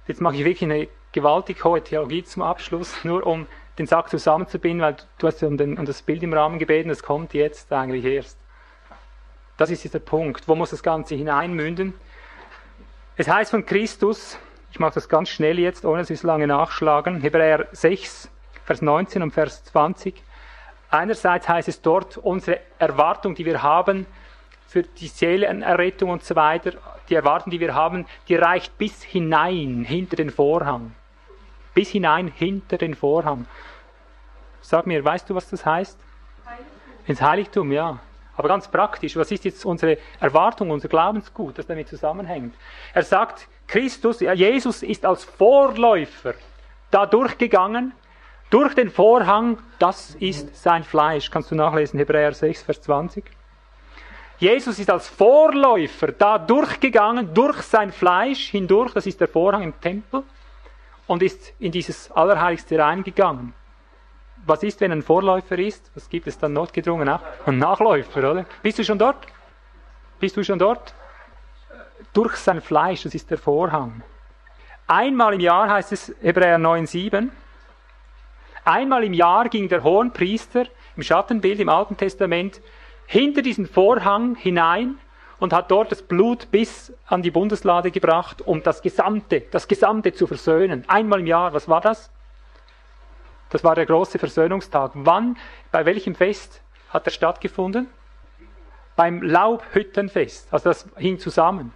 Jetzt mache ich wirklich eine gewaltig hohe Theologie zum Abschluss, nur um den Sack zusammenzubinden, weil du hast um, den, um das Bild im Rahmen gebeten, das kommt jetzt eigentlich erst. Das ist dieser Punkt. Wo muss das Ganze hineinmünden? Es heißt von Christus, ich mache das ganz schnell jetzt, ohne dass wir es lange nachschlagen, Hebräer 6, Vers 19 und Vers 20. Einerseits heißt es dort, unsere Erwartung, die wir haben für die Seelenerrettung und so weiter, die Erwartung, die wir haben, die reicht bis hinein, hinter den Vorhang. Bis hinein, hinter den Vorhang. Sag mir, weißt du, was das heißt? Heiligtum. Ins Heiligtum, ja. Aber ganz praktisch, was ist jetzt unsere Erwartung, unser Glaubensgut, das damit zusammenhängt? Er sagt, Christus, Jesus ist als Vorläufer da durchgegangen, durch den Vorhang, das ist sein Fleisch. Kannst du nachlesen, Hebräer 6, Vers 20. Jesus ist als Vorläufer da durchgegangen, durch sein Fleisch hindurch, das ist der Vorhang im Tempel, und ist in dieses Allerheiligste reingegangen was ist, wenn ein Vorläufer ist? Was gibt es dann notgedrungen auch? Ein Nachläufer, oder? Bist du schon dort? Bist du schon dort? Durch sein Fleisch, das ist der Vorhang. Einmal im Jahr heißt es Hebräer 9,7. Einmal im Jahr ging der Hohenpriester im Schattenbild im Alten Testament hinter diesen Vorhang hinein und hat dort das Blut bis an die Bundeslade gebracht, um das Gesamte, das Gesamte zu versöhnen. Einmal im Jahr, was war das? Das war der große Versöhnungstag. Wann, bei welchem Fest hat er stattgefunden? Beim Laubhüttenfest. Also das hing zusammen.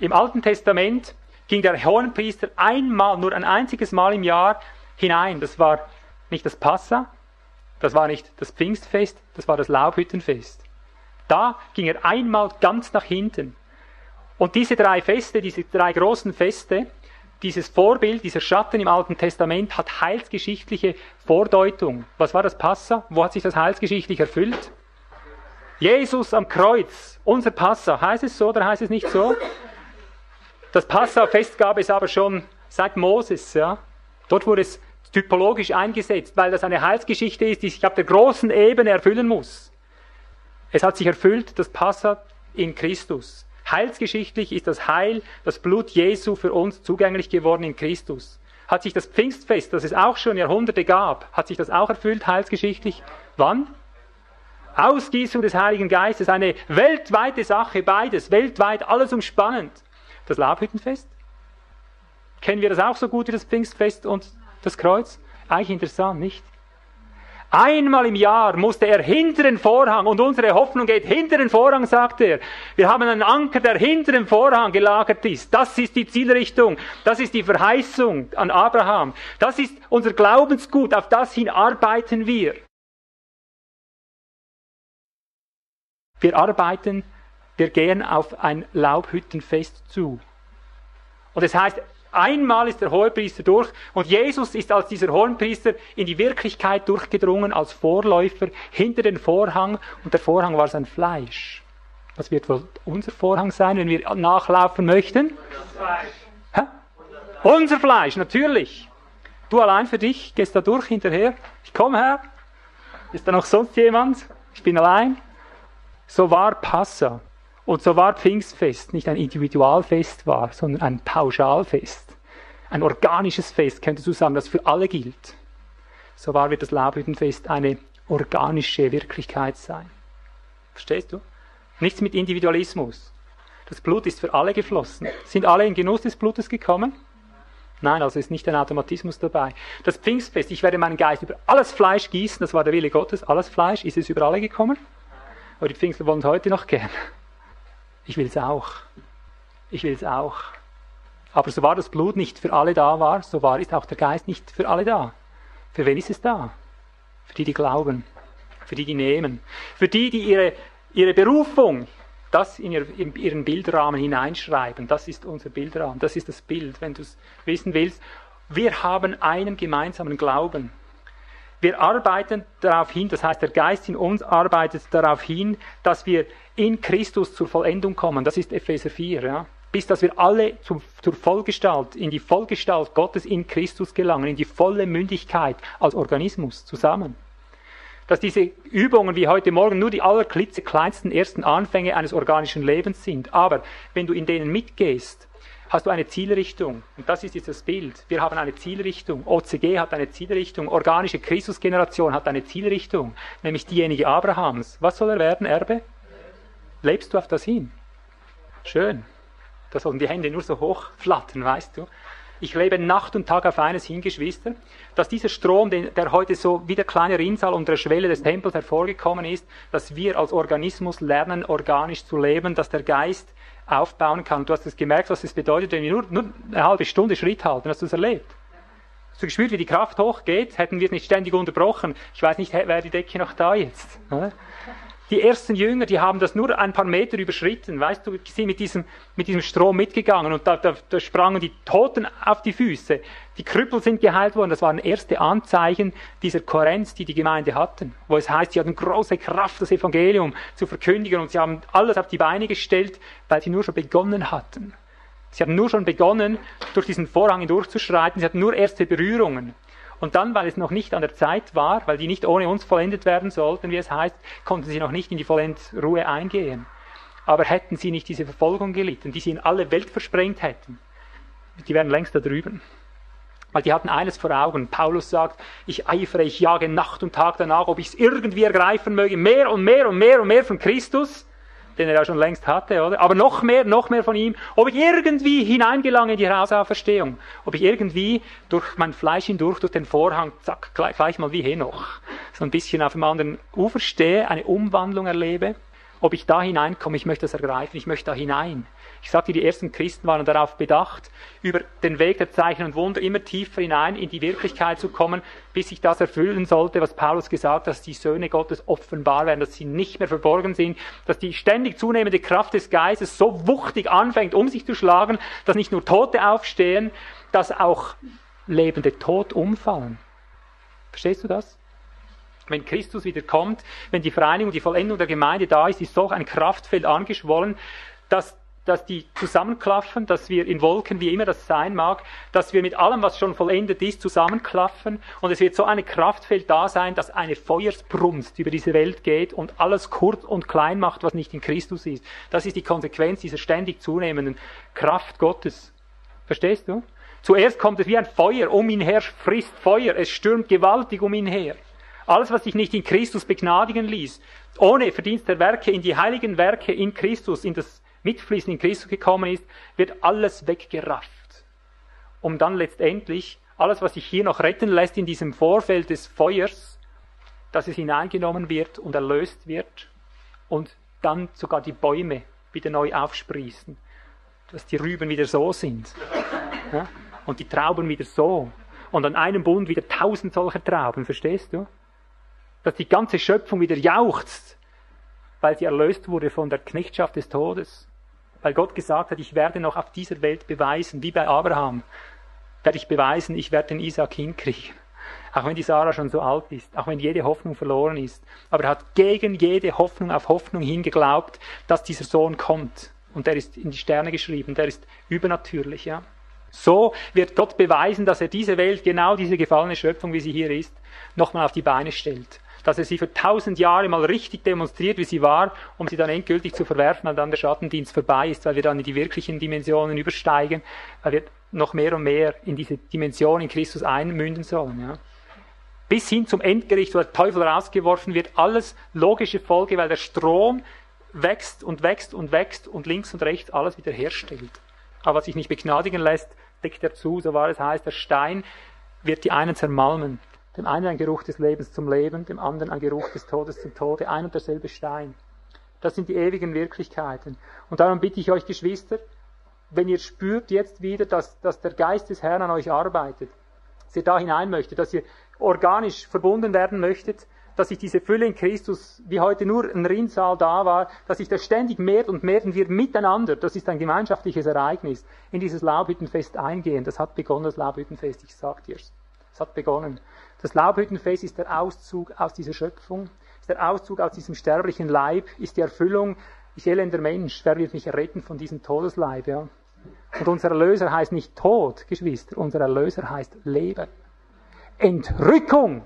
Im Alten Testament ging der Hohenpriester einmal, nur ein einziges Mal im Jahr hinein. Das war nicht das Passa, das war nicht das Pfingstfest, das war das Laubhüttenfest. Da ging er einmal ganz nach hinten. Und diese drei Feste, diese drei großen Feste, dieses Vorbild, dieser Schatten im Alten Testament hat heilsgeschichtliche Vordeutung. Was war das Passa? Wo hat sich das heilsgeschichtlich erfüllt? Jesus am Kreuz, unser Passa. Heißt es so oder heißt es nicht so? Das Passa-Fest gab es aber schon seit Moses. Ja? Dort wurde es typologisch eingesetzt, weil das eine Heilsgeschichte ist, die sich auf der großen Ebene erfüllen muss. Es hat sich erfüllt, das Passa in Christus. Heilsgeschichtlich ist das Heil, das Blut Jesu für uns zugänglich geworden in Christus. Hat sich das Pfingstfest, das es auch schon Jahrhunderte gab, hat sich das auch erfüllt, heilsgeschichtlich? Wann? Ausgießung des Heiligen Geistes, eine weltweite Sache, beides, weltweit, alles umspannend. Das Laubhüttenfest? Kennen wir das auch so gut wie das Pfingstfest und das Kreuz? Eigentlich interessant, nicht? Einmal im Jahr musste er hinter den Vorhang und unsere Hoffnung geht hinter den Vorhang, sagt er. Wir haben einen Anker, der hinter dem Vorhang gelagert ist. Das ist die Zielrichtung. Das ist die Verheißung an Abraham. Das ist unser Glaubensgut. Auf das hin arbeiten wir. Wir arbeiten, wir gehen auf ein Laubhüttenfest zu. Und es das heißt, Einmal ist der Hohepriester durch und Jesus ist als dieser Hohenpriester in die Wirklichkeit durchgedrungen, als Vorläufer hinter den Vorhang und der Vorhang war sein Fleisch. Was wird wohl unser Vorhang sein, wenn wir nachlaufen möchten? Hä? Unser Fleisch, natürlich. Du allein für dich gehst da durch hinterher. Ich komme her. Ist da noch sonst jemand? Ich bin allein. So war Passa. Und so war Pfingstfest nicht ein Individualfest war, sondern ein Pauschalfest. Ein organisches Fest, könntest du sagen, das für alle gilt. So war wird das Laubhüttenfest eine organische Wirklichkeit sein. Verstehst du? Nichts mit Individualismus. Das Blut ist für alle geflossen. Sind alle in Genuss des Blutes gekommen? Nein, also ist nicht ein Automatismus dabei. Das Pfingstfest, ich werde meinen Geist über alles Fleisch gießen, das war der Wille Gottes, alles Fleisch, ist es über alle gekommen? Aber die Pfingstler wollen es heute noch gern. Ich will es auch. Ich will es auch. Aber so war das Blut nicht für alle da war, so war ist auch der Geist nicht für alle da. Für wen ist es da? Für die, die glauben. Für die, die nehmen. Für die, die ihre, ihre Berufung, das in, ihr, in ihren Bildrahmen hineinschreiben. Das ist unser Bildrahmen. Das ist das Bild, wenn du es wissen willst. Wir haben einen gemeinsamen Glauben. Wir arbeiten darauf hin, das heißt, der Geist in uns arbeitet darauf hin, dass wir in Christus zur Vollendung kommen. Das ist Epheser 4, ja. Bis dass wir alle zum, zur Vollgestalt, in die Vollgestalt Gottes in Christus gelangen, in die volle Mündigkeit als Organismus zusammen. Dass diese Übungen wie heute Morgen nur die allerklitzekleinsten ersten Anfänge eines organischen Lebens sind. Aber wenn du in denen mitgehst, hast du eine Zielrichtung. Und das ist jetzt das Bild. Wir haben eine Zielrichtung. OCG hat eine Zielrichtung. Organische Christusgeneration hat eine Zielrichtung, nämlich diejenige Abrahams. Was soll er werden, Erbe? Lebst du auf das hin? Schön. Da sollen die Hände nur so hoch flattern, weißt du? Ich lebe Nacht und Tag auf eines hin, Geschwister, dass dieser Strom, der heute so wie der kleine Rinnsal unter der Schwelle des Tempels hervorgekommen ist, dass wir als Organismus lernen, organisch zu leben, dass der Geist aufbauen kann. Du hast es gemerkt, was es bedeutet, wenn wir nur, nur eine halbe Stunde Schritt halten. Hast du es erlebt? Hast du gespürt, wie die Kraft hochgeht? Hätten wir es nicht ständig unterbrochen. Ich weiß nicht, wäre die Decke noch da jetzt? Die ersten Jünger, die haben das nur ein paar Meter überschritten. Weißt du, sind mit diesem, mit diesem Strom mitgegangen und da, da, da sprangen die Toten auf die Füße. Die Krüppel sind geheilt worden. Das waren erste Anzeichen dieser Kohärenz, die die Gemeinde hatten. Wo es heißt, sie hatten große Kraft, das Evangelium zu verkündigen und sie haben alles auf die Beine gestellt, weil sie nur schon begonnen hatten. Sie haben nur schon begonnen, durch diesen Vorhang durchzuschreiten. Sie hatten nur erste Berührungen. Und dann, weil es noch nicht an der Zeit war, weil die nicht ohne uns vollendet werden sollten, wie es heißt, konnten sie noch nicht in die Vollendruhe eingehen. Aber hätten sie nicht diese Verfolgung gelitten, die sie in alle Welt versprengt hätten, die wären längst da drüben. Weil die hatten eines vor Augen. Paulus sagt, ich eifere, ich jage Nacht und Tag danach, ob ich es irgendwie ergreifen möge, mehr und mehr und mehr und mehr von Christus den er ja schon längst hatte, oder? Aber noch mehr, noch mehr von ihm, ob ich irgendwie hineingelange in die Herausauferstehung, ob ich irgendwie durch mein Fleisch hindurch, durch den Vorhang, zack, gleich, gleich mal wie Henoch, so ein bisschen auf dem anderen Ufer stehe, eine Umwandlung erlebe, ob ich da hineinkomme, ich möchte das ergreifen, ich möchte da hinein. Ich sagte, die ersten Christen waren darauf bedacht, über den Weg der Zeichen und Wunder immer tiefer hinein in die Wirklichkeit zu kommen, bis sich das erfüllen sollte, was Paulus gesagt hat, dass die Söhne Gottes offenbar werden, dass sie nicht mehr verborgen sind, dass die ständig zunehmende Kraft des Geistes so wuchtig anfängt, um sich zu schlagen, dass nicht nur Tote aufstehen, dass auch Lebende tot umfallen. Verstehst du das? Wenn Christus wieder kommt, wenn die Vereinigung, die Vollendung der Gemeinde da ist, ist so ein Kraftfeld angeschwollen, dass dass die zusammenklaffen, dass wir in Wolken, wie immer das sein mag, dass wir mit allem, was schon vollendet ist, zusammenklaffen und es wird so ein Kraftfeld da sein, dass eine Feuersbrunst über diese Welt geht und alles kurz und klein macht, was nicht in Christus ist. Das ist die Konsequenz dieser ständig zunehmenden Kraft Gottes. Verstehst du? Zuerst kommt es wie ein Feuer, um ihn her frisst Feuer, es stürmt gewaltig um ihn her. Alles, was sich nicht in Christus begnadigen ließ, ohne Verdienst der Werke, in die heiligen Werke in Christus, in das mitfließend in Christus gekommen ist, wird alles weggerafft. Um dann letztendlich alles, was sich hier noch retten lässt in diesem Vorfeld des Feuers, dass es hineingenommen wird und erlöst wird und dann sogar die Bäume wieder neu aufsprießen, dass die Rüben wieder so sind ja? und die Trauben wieder so und an einem Bund wieder tausend solcher Trauben, verstehst du? Dass die ganze Schöpfung wieder jauchzt, weil sie erlöst wurde von der Knechtschaft des Todes, weil Gott gesagt hat, ich werde noch auf dieser Welt beweisen, wie bei Abraham, werde ich beweisen, ich werde den Isaac hinkriegen. Auch wenn die Sarah schon so alt ist, auch wenn jede Hoffnung verloren ist. Aber er hat gegen jede Hoffnung auf Hoffnung hingeglaubt, dass dieser Sohn kommt. Und der ist in die Sterne geschrieben, der ist übernatürlich, ja. So wird Gott beweisen, dass er diese Welt, genau diese gefallene Schöpfung, wie sie hier ist, nochmal auf die Beine stellt. Dass er sie für tausend Jahre mal richtig demonstriert, wie sie war, um sie dann endgültig zu verwerfen, weil dann der Schattendienst vorbei ist, weil wir dann in die wirklichen Dimensionen übersteigen, weil wir noch mehr und mehr in diese Dimension in Christus einmünden sollen. Ja bis hin zum Endgericht, wo der Teufel rausgeworfen wird, alles logische Folge, weil der Strom wächst und wächst und wächst und links und rechts alles wieder herstellt. Aber was sich nicht begnadigen lässt, deckt er zu, so war es heißt, der Stein wird die einen zermalmen. Dem einen ein Geruch des Lebens zum Leben, dem anderen ein Geruch des Todes zum Tode, ein und derselbe Stein. Das sind die ewigen Wirklichkeiten. Und darum bitte ich euch, Geschwister, wenn ihr spürt jetzt wieder, dass, dass der Geist des Herrn an euch arbeitet, dass ihr da hinein möchtet, dass ihr organisch verbunden werden möchtet, dass sich diese Fülle in Christus, wie heute nur ein Rinnsal da war, dass sich das ständig mehrt und mehrt und wir miteinander, das ist ein gemeinschaftliches Ereignis, in dieses Laubhüttenfest eingehen. Das hat begonnen, das Laubhüttenfest, ich sag dir's. Es hat begonnen. Das Laubhüttenfest ist der Auszug aus dieser Schöpfung, ist der Auszug aus diesem sterblichen Leib, ist die Erfüllung, ich elender Mensch, wer wird mich retten von diesem Todesleib, ja? Und unser Erlöser heißt nicht Tod, Geschwister, unser Erlöser heißt Leben. Entrückung.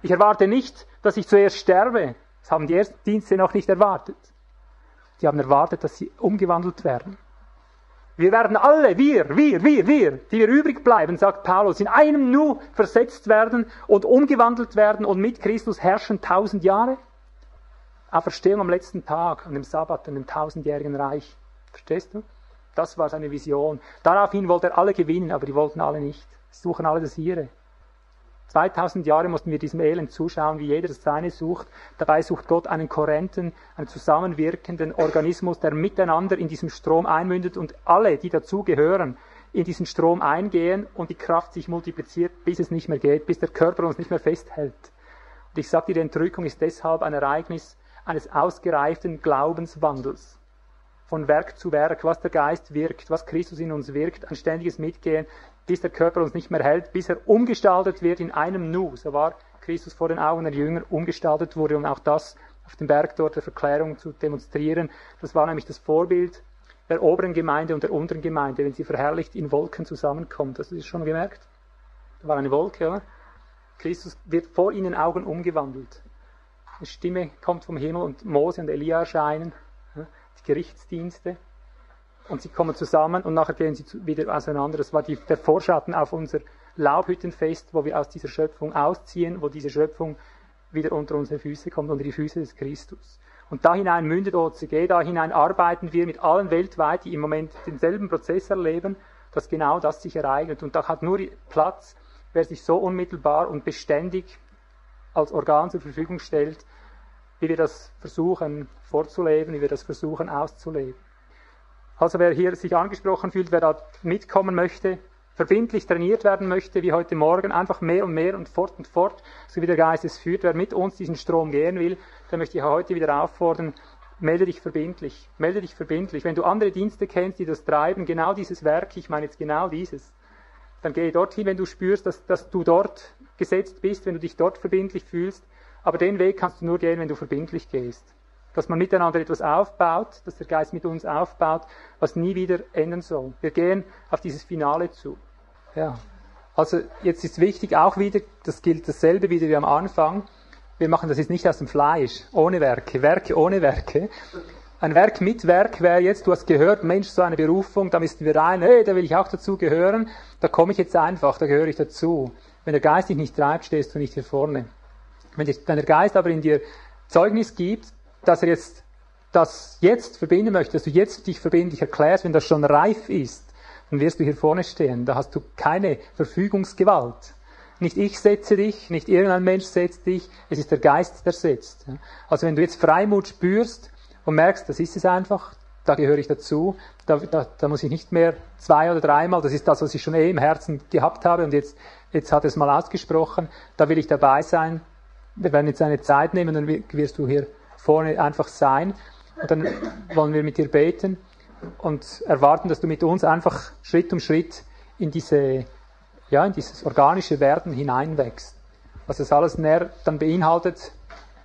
Ich erwarte nicht, dass ich zuerst sterbe. Das haben die ersten Dienste noch nicht erwartet. Die haben erwartet, dass sie umgewandelt werden. Wir werden alle, wir, wir, wir, wir, die wir übrig bleiben, sagt Paulus, in einem Nu versetzt werden und umgewandelt werden und mit Christus herrschen tausend Jahre. Auferstehung am letzten Tag, an dem Sabbat, an dem tausendjährigen Reich. Verstehst du? Das war seine Vision. Daraufhin wollte er alle gewinnen, aber die wollten alle nicht. Suchen alle das ihre. 2000 Jahre mussten wir diesem Elend zuschauen, wie jeder das seine sucht. Dabei sucht Gott einen kohärenten, einen zusammenwirkenden Organismus, der miteinander in diesem Strom einmündet und alle, die dazugehören, in diesen Strom eingehen und die Kraft sich multipliziert, bis es nicht mehr geht, bis der Körper uns nicht mehr festhält. Und ich sage dir, die Entrückung ist deshalb ein Ereignis eines ausgereiften Glaubenswandels von Werk zu Werk, was der Geist wirkt, was Christus in uns wirkt, ein ständiges Mitgehen, bis der Körper uns nicht mehr hält, bis er umgestaltet wird in einem Nu. So war Christus vor den Augen der Jünger umgestaltet wurde, um auch das auf dem Berg dort der Verklärung zu demonstrieren. Das war nämlich das Vorbild der oberen Gemeinde und der unteren Gemeinde, wenn sie verherrlicht in Wolken zusammenkommt. Hast du das schon gemerkt? Da war eine Wolke, oder? Christus wird vor ihnen Augen umgewandelt. Eine Stimme kommt vom Himmel und Mose und Elia erscheinen die Gerichtsdienste. Und sie kommen zusammen und nachher gehen sie wieder auseinander. Das war die, der Vorschatten auf unser Laubhüttenfest, wo wir aus dieser Schöpfung ausziehen, wo diese Schöpfung wieder unter unsere Füße kommt, unter die Füße des Christus. Und da hinein mündet OCG, da hinein arbeiten wir mit allen weltweit, die im Moment denselben Prozess erleben, dass genau das sich ereignet. Und da hat nur Platz, wer sich so unmittelbar und beständig als Organ zur Verfügung stellt, wie wir das versuchen vorzuleben, wie wir das versuchen auszuleben. Also wer hier sich angesprochen fühlt, wer da mitkommen möchte, verbindlich trainiert werden möchte, wie heute Morgen, einfach mehr und mehr und fort und fort, so wie der Geist es führt, wer mit uns diesen Strom gehen will, der möchte ich heute wieder auffordern, melde dich verbindlich, melde dich verbindlich. Wenn du andere Dienste kennst, die das treiben, genau dieses Werk, ich meine jetzt genau dieses, dann gehe dorthin, wenn du spürst, dass, dass du dort gesetzt bist, wenn du dich dort verbindlich fühlst, aber den Weg kannst du nur gehen, wenn du verbindlich gehst. Dass man miteinander etwas aufbaut, dass der Geist mit uns aufbaut, was nie wieder enden soll. Wir gehen auf dieses Finale zu. Ja. Also jetzt ist wichtig auch wieder, das gilt dasselbe wieder wie am Anfang. Wir machen das jetzt nicht aus dem Fleisch, ohne Werke, Werke ohne Werke. Ein Werk mit Werk wäre jetzt, du hast gehört, Mensch, so eine Berufung, da müssten wir rein, hey, da will ich auch dazu gehören, da komme ich jetzt einfach, da gehöre ich dazu. Wenn der Geist dich nicht treibt, stehst du nicht hier vorne. Wenn, der Geist aber in dir Zeugnis gibt, dass er jetzt das jetzt verbinden möchte, dass du jetzt dich verbindlich erklärst, wenn das schon reif ist, dann wirst du hier vorne stehen. Da hast du keine Verfügungsgewalt. Nicht ich setze dich, nicht irgendein Mensch setzt dich, es ist der Geist, der setzt. Also wenn du jetzt Freimut spürst und merkst, das ist es einfach, da gehöre ich dazu, da, da, da muss ich nicht mehr zwei oder dreimal, das ist das, was ich schon eh im Herzen gehabt habe und jetzt, jetzt hat es mal ausgesprochen, da will ich dabei sein. Wir werden jetzt eine Zeit nehmen, dann wirst du hier vorne einfach sein und dann wollen wir mit dir beten und erwarten, dass du mit uns einfach Schritt um Schritt in diese, ja, in dieses organische Werden hineinwächst. Was das alles näher dann beinhaltet,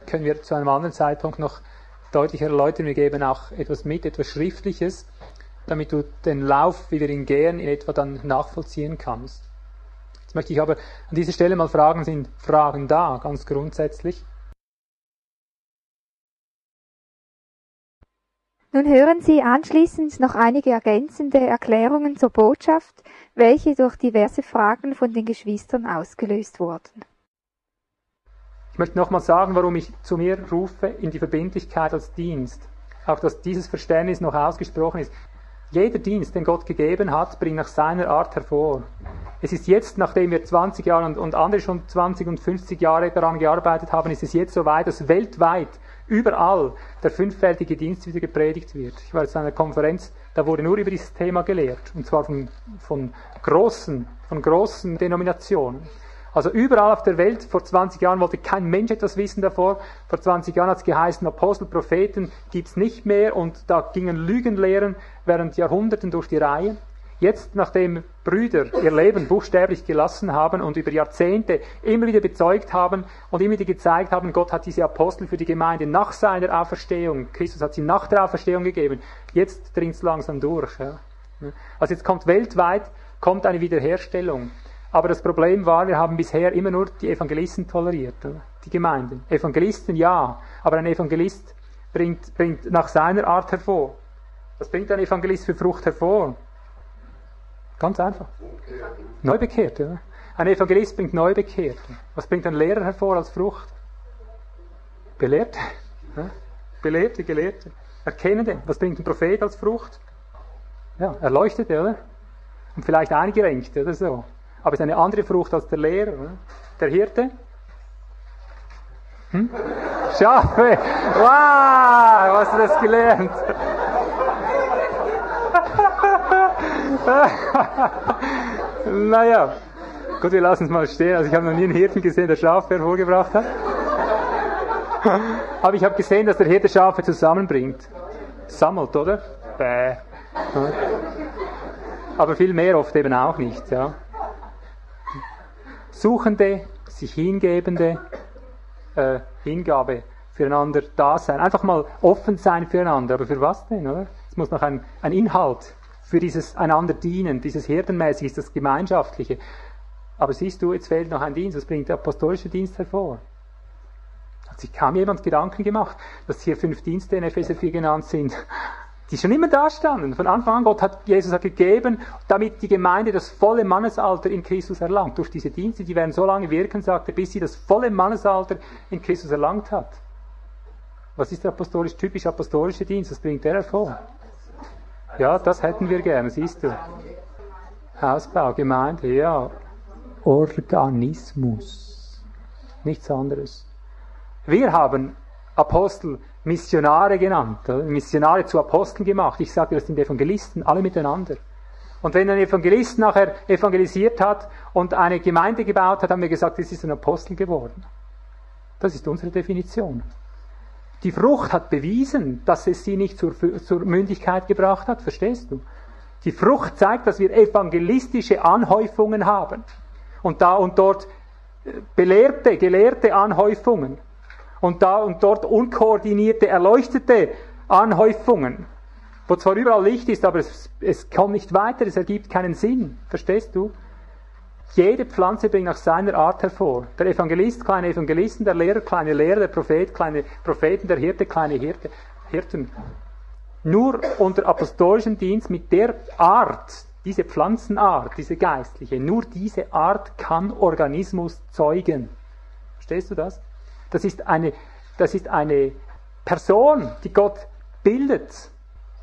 können wir zu einem anderen Zeitpunkt noch deutlich erläutern. Wir geben auch etwas mit, etwas Schriftliches, damit du den Lauf, wie wir ihn gehen, in etwa dann nachvollziehen kannst. Jetzt möchte ich aber an dieser Stelle mal fragen, sind Fragen da, ganz grundsätzlich? Nun hören Sie anschließend noch einige ergänzende Erklärungen zur Botschaft, welche durch diverse Fragen von den Geschwistern ausgelöst wurden. Ich möchte nochmal sagen, warum ich zu mir rufe in die Verbindlichkeit als Dienst. Auch dass dieses Verständnis noch ausgesprochen ist. Jeder Dienst, den Gott gegeben hat, bringt nach seiner Art hervor. Es ist jetzt, nachdem wir 20 Jahre und, andere schon 20 und 50 Jahre daran gearbeitet haben, ist es jetzt so weit, dass weltweit überall der fünffältige Dienst wieder gepredigt wird. Ich war jetzt an einer Konferenz, da wurde nur über dieses Thema gelehrt. Und zwar von, von großen, von großen Denominationen. Also überall auf der Welt, vor 20 Jahren wollte kein Mensch etwas wissen davor. Vor 20 Jahren hat es geheißen, Apostel, Propheten gibt es nicht mehr und da gingen Lügenlehren während Jahrhunderten durch die Reihe. Jetzt, nachdem Brüder ihr Leben buchstäblich gelassen haben und über Jahrzehnte immer wieder bezeugt haben und immer wieder gezeigt haben, Gott hat diese Apostel für die Gemeinde nach seiner Auferstehung, Christus hat sie nach der Auferstehung gegeben, jetzt dringt es langsam durch. Ja. Also jetzt kommt weltweit kommt eine Wiederherstellung. Aber das Problem war, wir haben bisher immer nur die Evangelisten toleriert, die Gemeinden. Evangelisten ja, aber ein Evangelist bringt, bringt nach seiner Art hervor. Was bringt ein Evangelist für Frucht hervor? Ganz einfach. Neubekehrte. Ja? Ein Evangelist bringt Neubekehrte. Was bringt ein Lehrer hervor als Frucht? Belehrte. Ja? Belehrte, Gelehrte. Erkennende. Was bringt ein Prophet als Frucht? Ja, Erleuchtete, oder? Und vielleicht eingerenkte oder so aber es ist eine andere Frucht als der Lehrer. Der Hirte? Hm? Schafe! Wow, hast du das gelernt? naja, gut, wir lassen es mal stehen. Also ich habe noch nie einen Hirten gesehen, der Schafe hervorgebracht hat. Aber ich habe gesehen, dass der Hirte Schafe zusammenbringt. Sammelt, oder? Bäh. Aber viel mehr oft eben auch nicht, ja. Suchende, sich hingebende äh, Hingabe füreinander da sein. Einfach mal offen sein füreinander. Aber für was denn, oder? Es muss noch ein, ein Inhalt für dieses einander dienen, dieses Hirtenmäßige, das Gemeinschaftliche. Aber siehst du, jetzt fehlt noch ein Dienst. Was bringt der apostolische Dienst hervor? Hat sich kaum jemand Gedanken gemacht, dass hier fünf Dienste in Epheser 4 genannt sind die schon immer da standen. Von Anfang an, Gott hat Jesus hat gegeben, damit die Gemeinde das volle Mannesalter in Christus erlangt. Durch diese Dienste, die werden so lange wirken, sagt er, bis sie das volle Mannesalter in Christus erlangt hat. Was ist der apostolisch, typisch apostolische Dienst? Was bringt der hervor? Ja, das hätten wir gerne, siehst du. Hausbau, Gemeinde, ja. Organismus. Nichts anderes. Wir haben Apostel Missionare genannt, Missionare zu Aposteln gemacht. Ich sage, das sind Evangelisten, alle miteinander. Und wenn ein Evangelist nachher evangelisiert hat und eine Gemeinde gebaut hat, haben wir gesagt, das ist ein Apostel geworden. Das ist unsere Definition. Die Frucht hat bewiesen, dass es sie nicht zur, zur Mündigkeit gebracht hat, verstehst du? Die Frucht zeigt, dass wir evangelistische Anhäufungen haben. Und da und dort äh, belehrte, gelehrte Anhäufungen und da und dort unkoordinierte, erleuchtete Anhäufungen, wo zwar überall Licht ist, aber es, es kommt nicht weiter, es ergibt keinen Sinn. Verstehst du? Jede Pflanze bringt nach seiner Art hervor. Der Evangelist, kleine Evangelisten, der Lehrer, kleine Lehrer, der Prophet, kleine Propheten, der Hirte, kleine Hirte, Hirten. Nur unter apostolischem Dienst mit der Art, diese Pflanzenart, diese geistliche, nur diese Art kann Organismus zeugen. Verstehst du das? Das ist eine, das ist eine Person, die Gott bildet.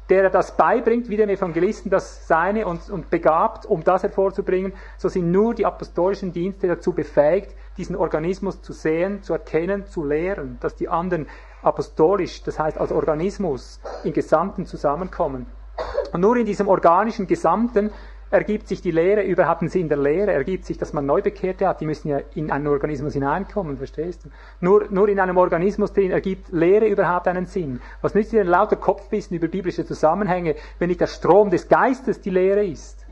Der er das beibringt, wie dem Evangelisten das seine und, und begabt, um das hervorzubringen, so sind nur die apostolischen Dienste dazu befähigt, diesen Organismus zu sehen, zu erkennen, zu lehren, dass die anderen apostolisch, das heißt als Organismus, im Gesamten zusammenkommen. Und nur in diesem organischen Gesamten ergibt sich die Lehre überhaupt einen Sinn der Lehre, ergibt sich, dass man Neubekehrte hat, die müssen ja in einen Organismus hineinkommen, verstehst du? Nur, nur in einem Organismus drin ergibt Lehre überhaupt einen Sinn. Was nützt dir denn lauter Kopfwissen über biblische Zusammenhänge, wenn nicht der Strom des Geistes die Lehre ist?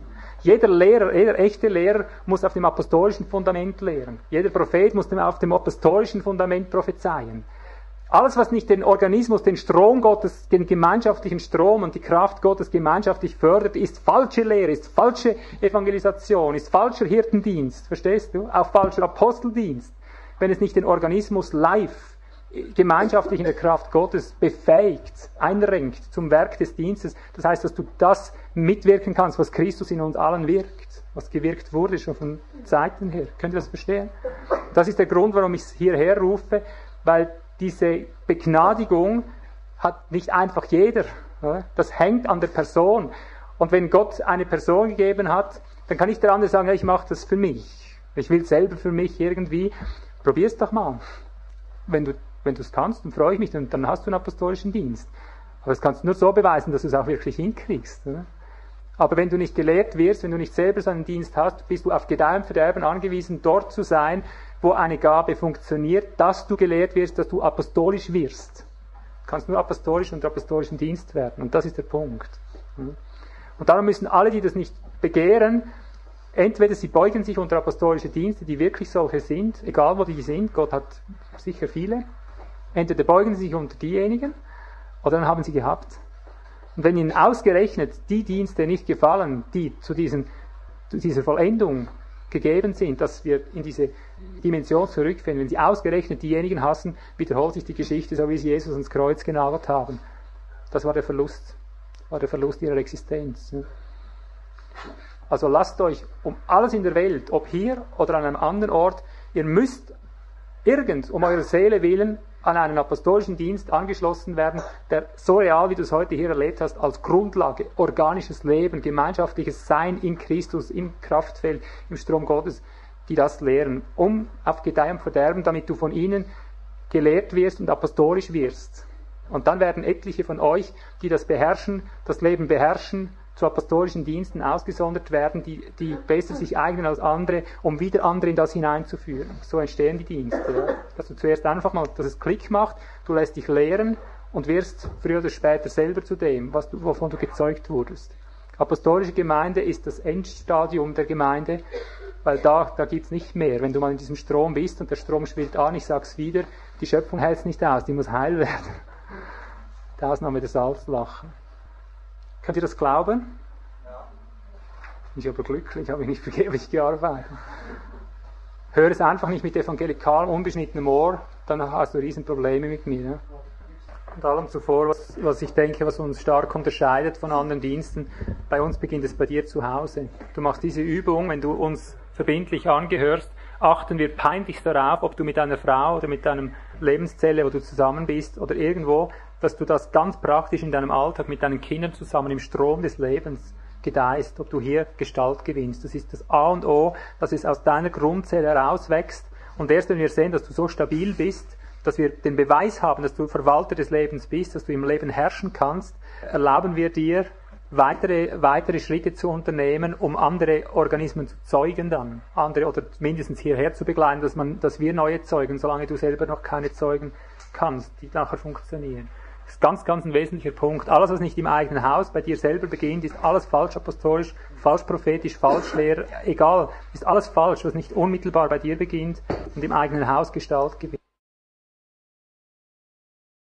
Jeder Lehrer, jeder echte Lehrer muss auf dem apostolischen Fundament lehren. Jeder Prophet muss auf dem apostolischen Fundament prophezeien. Alles, was nicht den Organismus, den Strom Gottes, den gemeinschaftlichen Strom und die Kraft Gottes gemeinschaftlich fördert, ist falsche Lehre, ist falsche Evangelisation, ist falscher Hirtendienst, verstehst du? Auch falscher Aposteldienst. Wenn es nicht den Organismus live, gemeinschaftlich in der Kraft Gottes befähigt, einrenkt zum Werk des Dienstes. Das heißt, dass du das mitwirken kannst, was Christus in uns allen wirkt, was gewirkt wurde schon von Zeiten her. Könnt ihr das verstehen? Das ist der Grund, warum ich es hierher rufe, weil diese Begnadigung hat nicht einfach jeder. Das hängt an der Person. Und wenn Gott eine Person gegeben hat, dann kann nicht der andere sagen, ich mache das für mich. Ich will selber für mich irgendwie. Probier es doch mal. Wenn du wenn es kannst, dann freue ich mich, dann, hast du einen apostolischen Dienst. Aber das kannst du nur so beweisen, dass du es auch wirklich hinkriegst. Aber wenn du nicht gelehrt wirst, wenn du nicht selber so einen Dienst hast, bist du auf Gedeih und Verderben angewiesen, dort zu sein, wo eine Gabe funktioniert, dass du gelehrt wirst, dass du apostolisch wirst. Du kannst nur apostolisch und apostolischen Dienst werden. Und das ist der Punkt. Und darum müssen alle, die das nicht begehren, entweder sie beugen sich unter apostolische Dienste, die wirklich solche sind, egal wo die sind, Gott hat sicher viele, entweder beugen sie sich unter diejenigen, oder dann haben sie gehabt. Und wenn ihnen ausgerechnet die Dienste nicht gefallen, die zu, diesen, zu dieser Vollendung gegeben sind, dass wir in diese Dimension zurückfinden. Wenn sie ausgerechnet diejenigen hassen, wiederholt sich die Geschichte, so wie sie Jesus ans Kreuz genagelt haben. Das war der Verlust, war der Verlust ihrer Existenz. Also lasst euch um alles in der Welt, ob hier oder an einem anderen Ort, ihr müsst irgend um eure Seele willen an einen apostolischen Dienst angeschlossen werden, der so real, wie du es heute hier erlebt hast, als Grundlage organisches Leben, gemeinschaftliches Sein in Christus, im Kraftfeld, im Strom Gottes, die das lehren, um auf Gedeih und Verderben, damit du von ihnen gelehrt wirst und apostolisch wirst. Und dann werden etliche von euch, die das beherrschen, das Leben beherrschen, zu apostolischen Diensten ausgesondert werden, die, die besser sich eignen als andere, um wieder andere in das hineinzuführen. So entstehen die Dienste. Ja. Dass du zuerst einfach mal, dass es Klick macht, du lässt dich lehren und wirst früher oder später selber zu dem, was du, wovon du gezeugt wurdest. Apostolische Gemeinde ist das Endstadium der Gemeinde, weil da, da gibt's nicht mehr. Wenn du mal in diesem Strom bist und der Strom schwillt an, ich sag's wieder, die Schöpfung hält's nicht aus, die muss heil werden. Die Ausnahme der Salzlachen. Könnt ihr das glauben? Ja. Ich aber glücklich, habe ich nicht vergeblich gearbeitet. Hör es einfach nicht mit evangelikalem, unbeschnittenem Ohr, dann hast du Riesenprobleme mit mir. Ja? Und allem zuvor, was, was ich denke, was uns stark unterscheidet von anderen Diensten, bei uns beginnt es bei dir zu Hause. Du machst diese Übung, wenn du uns verbindlich angehörst, achten wir peinlichst darauf, ob du mit deiner Frau oder mit deinem Lebenszelle, wo du zusammen bist, oder irgendwo dass du das ganz praktisch in deinem Alltag mit deinen Kindern zusammen im Strom des Lebens gedeihst, ob du hier Gestalt gewinnst. Das ist das A und O, dass es aus deiner Grundzelle herauswächst. Und erst wenn wir sehen, dass du so stabil bist, dass wir den Beweis haben, dass du Verwalter des Lebens bist, dass du im Leben herrschen kannst, erlauben wir dir, weitere, weitere Schritte zu unternehmen, um andere Organismen zu zeugen dann. Andere oder mindestens hierher zu begleiten, dass man, dass wir neue zeugen, solange du selber noch keine zeugen kannst, die nachher funktionieren. Das ist ganz, ganz ein wesentlicher Punkt. Alles, was nicht im eigenen Haus bei dir selber beginnt, ist alles falsch apostolisch, falsch prophetisch, falsch leer, egal, ist alles falsch, was nicht unmittelbar bei dir beginnt und im eigenen Haus Gestalt gewinnt.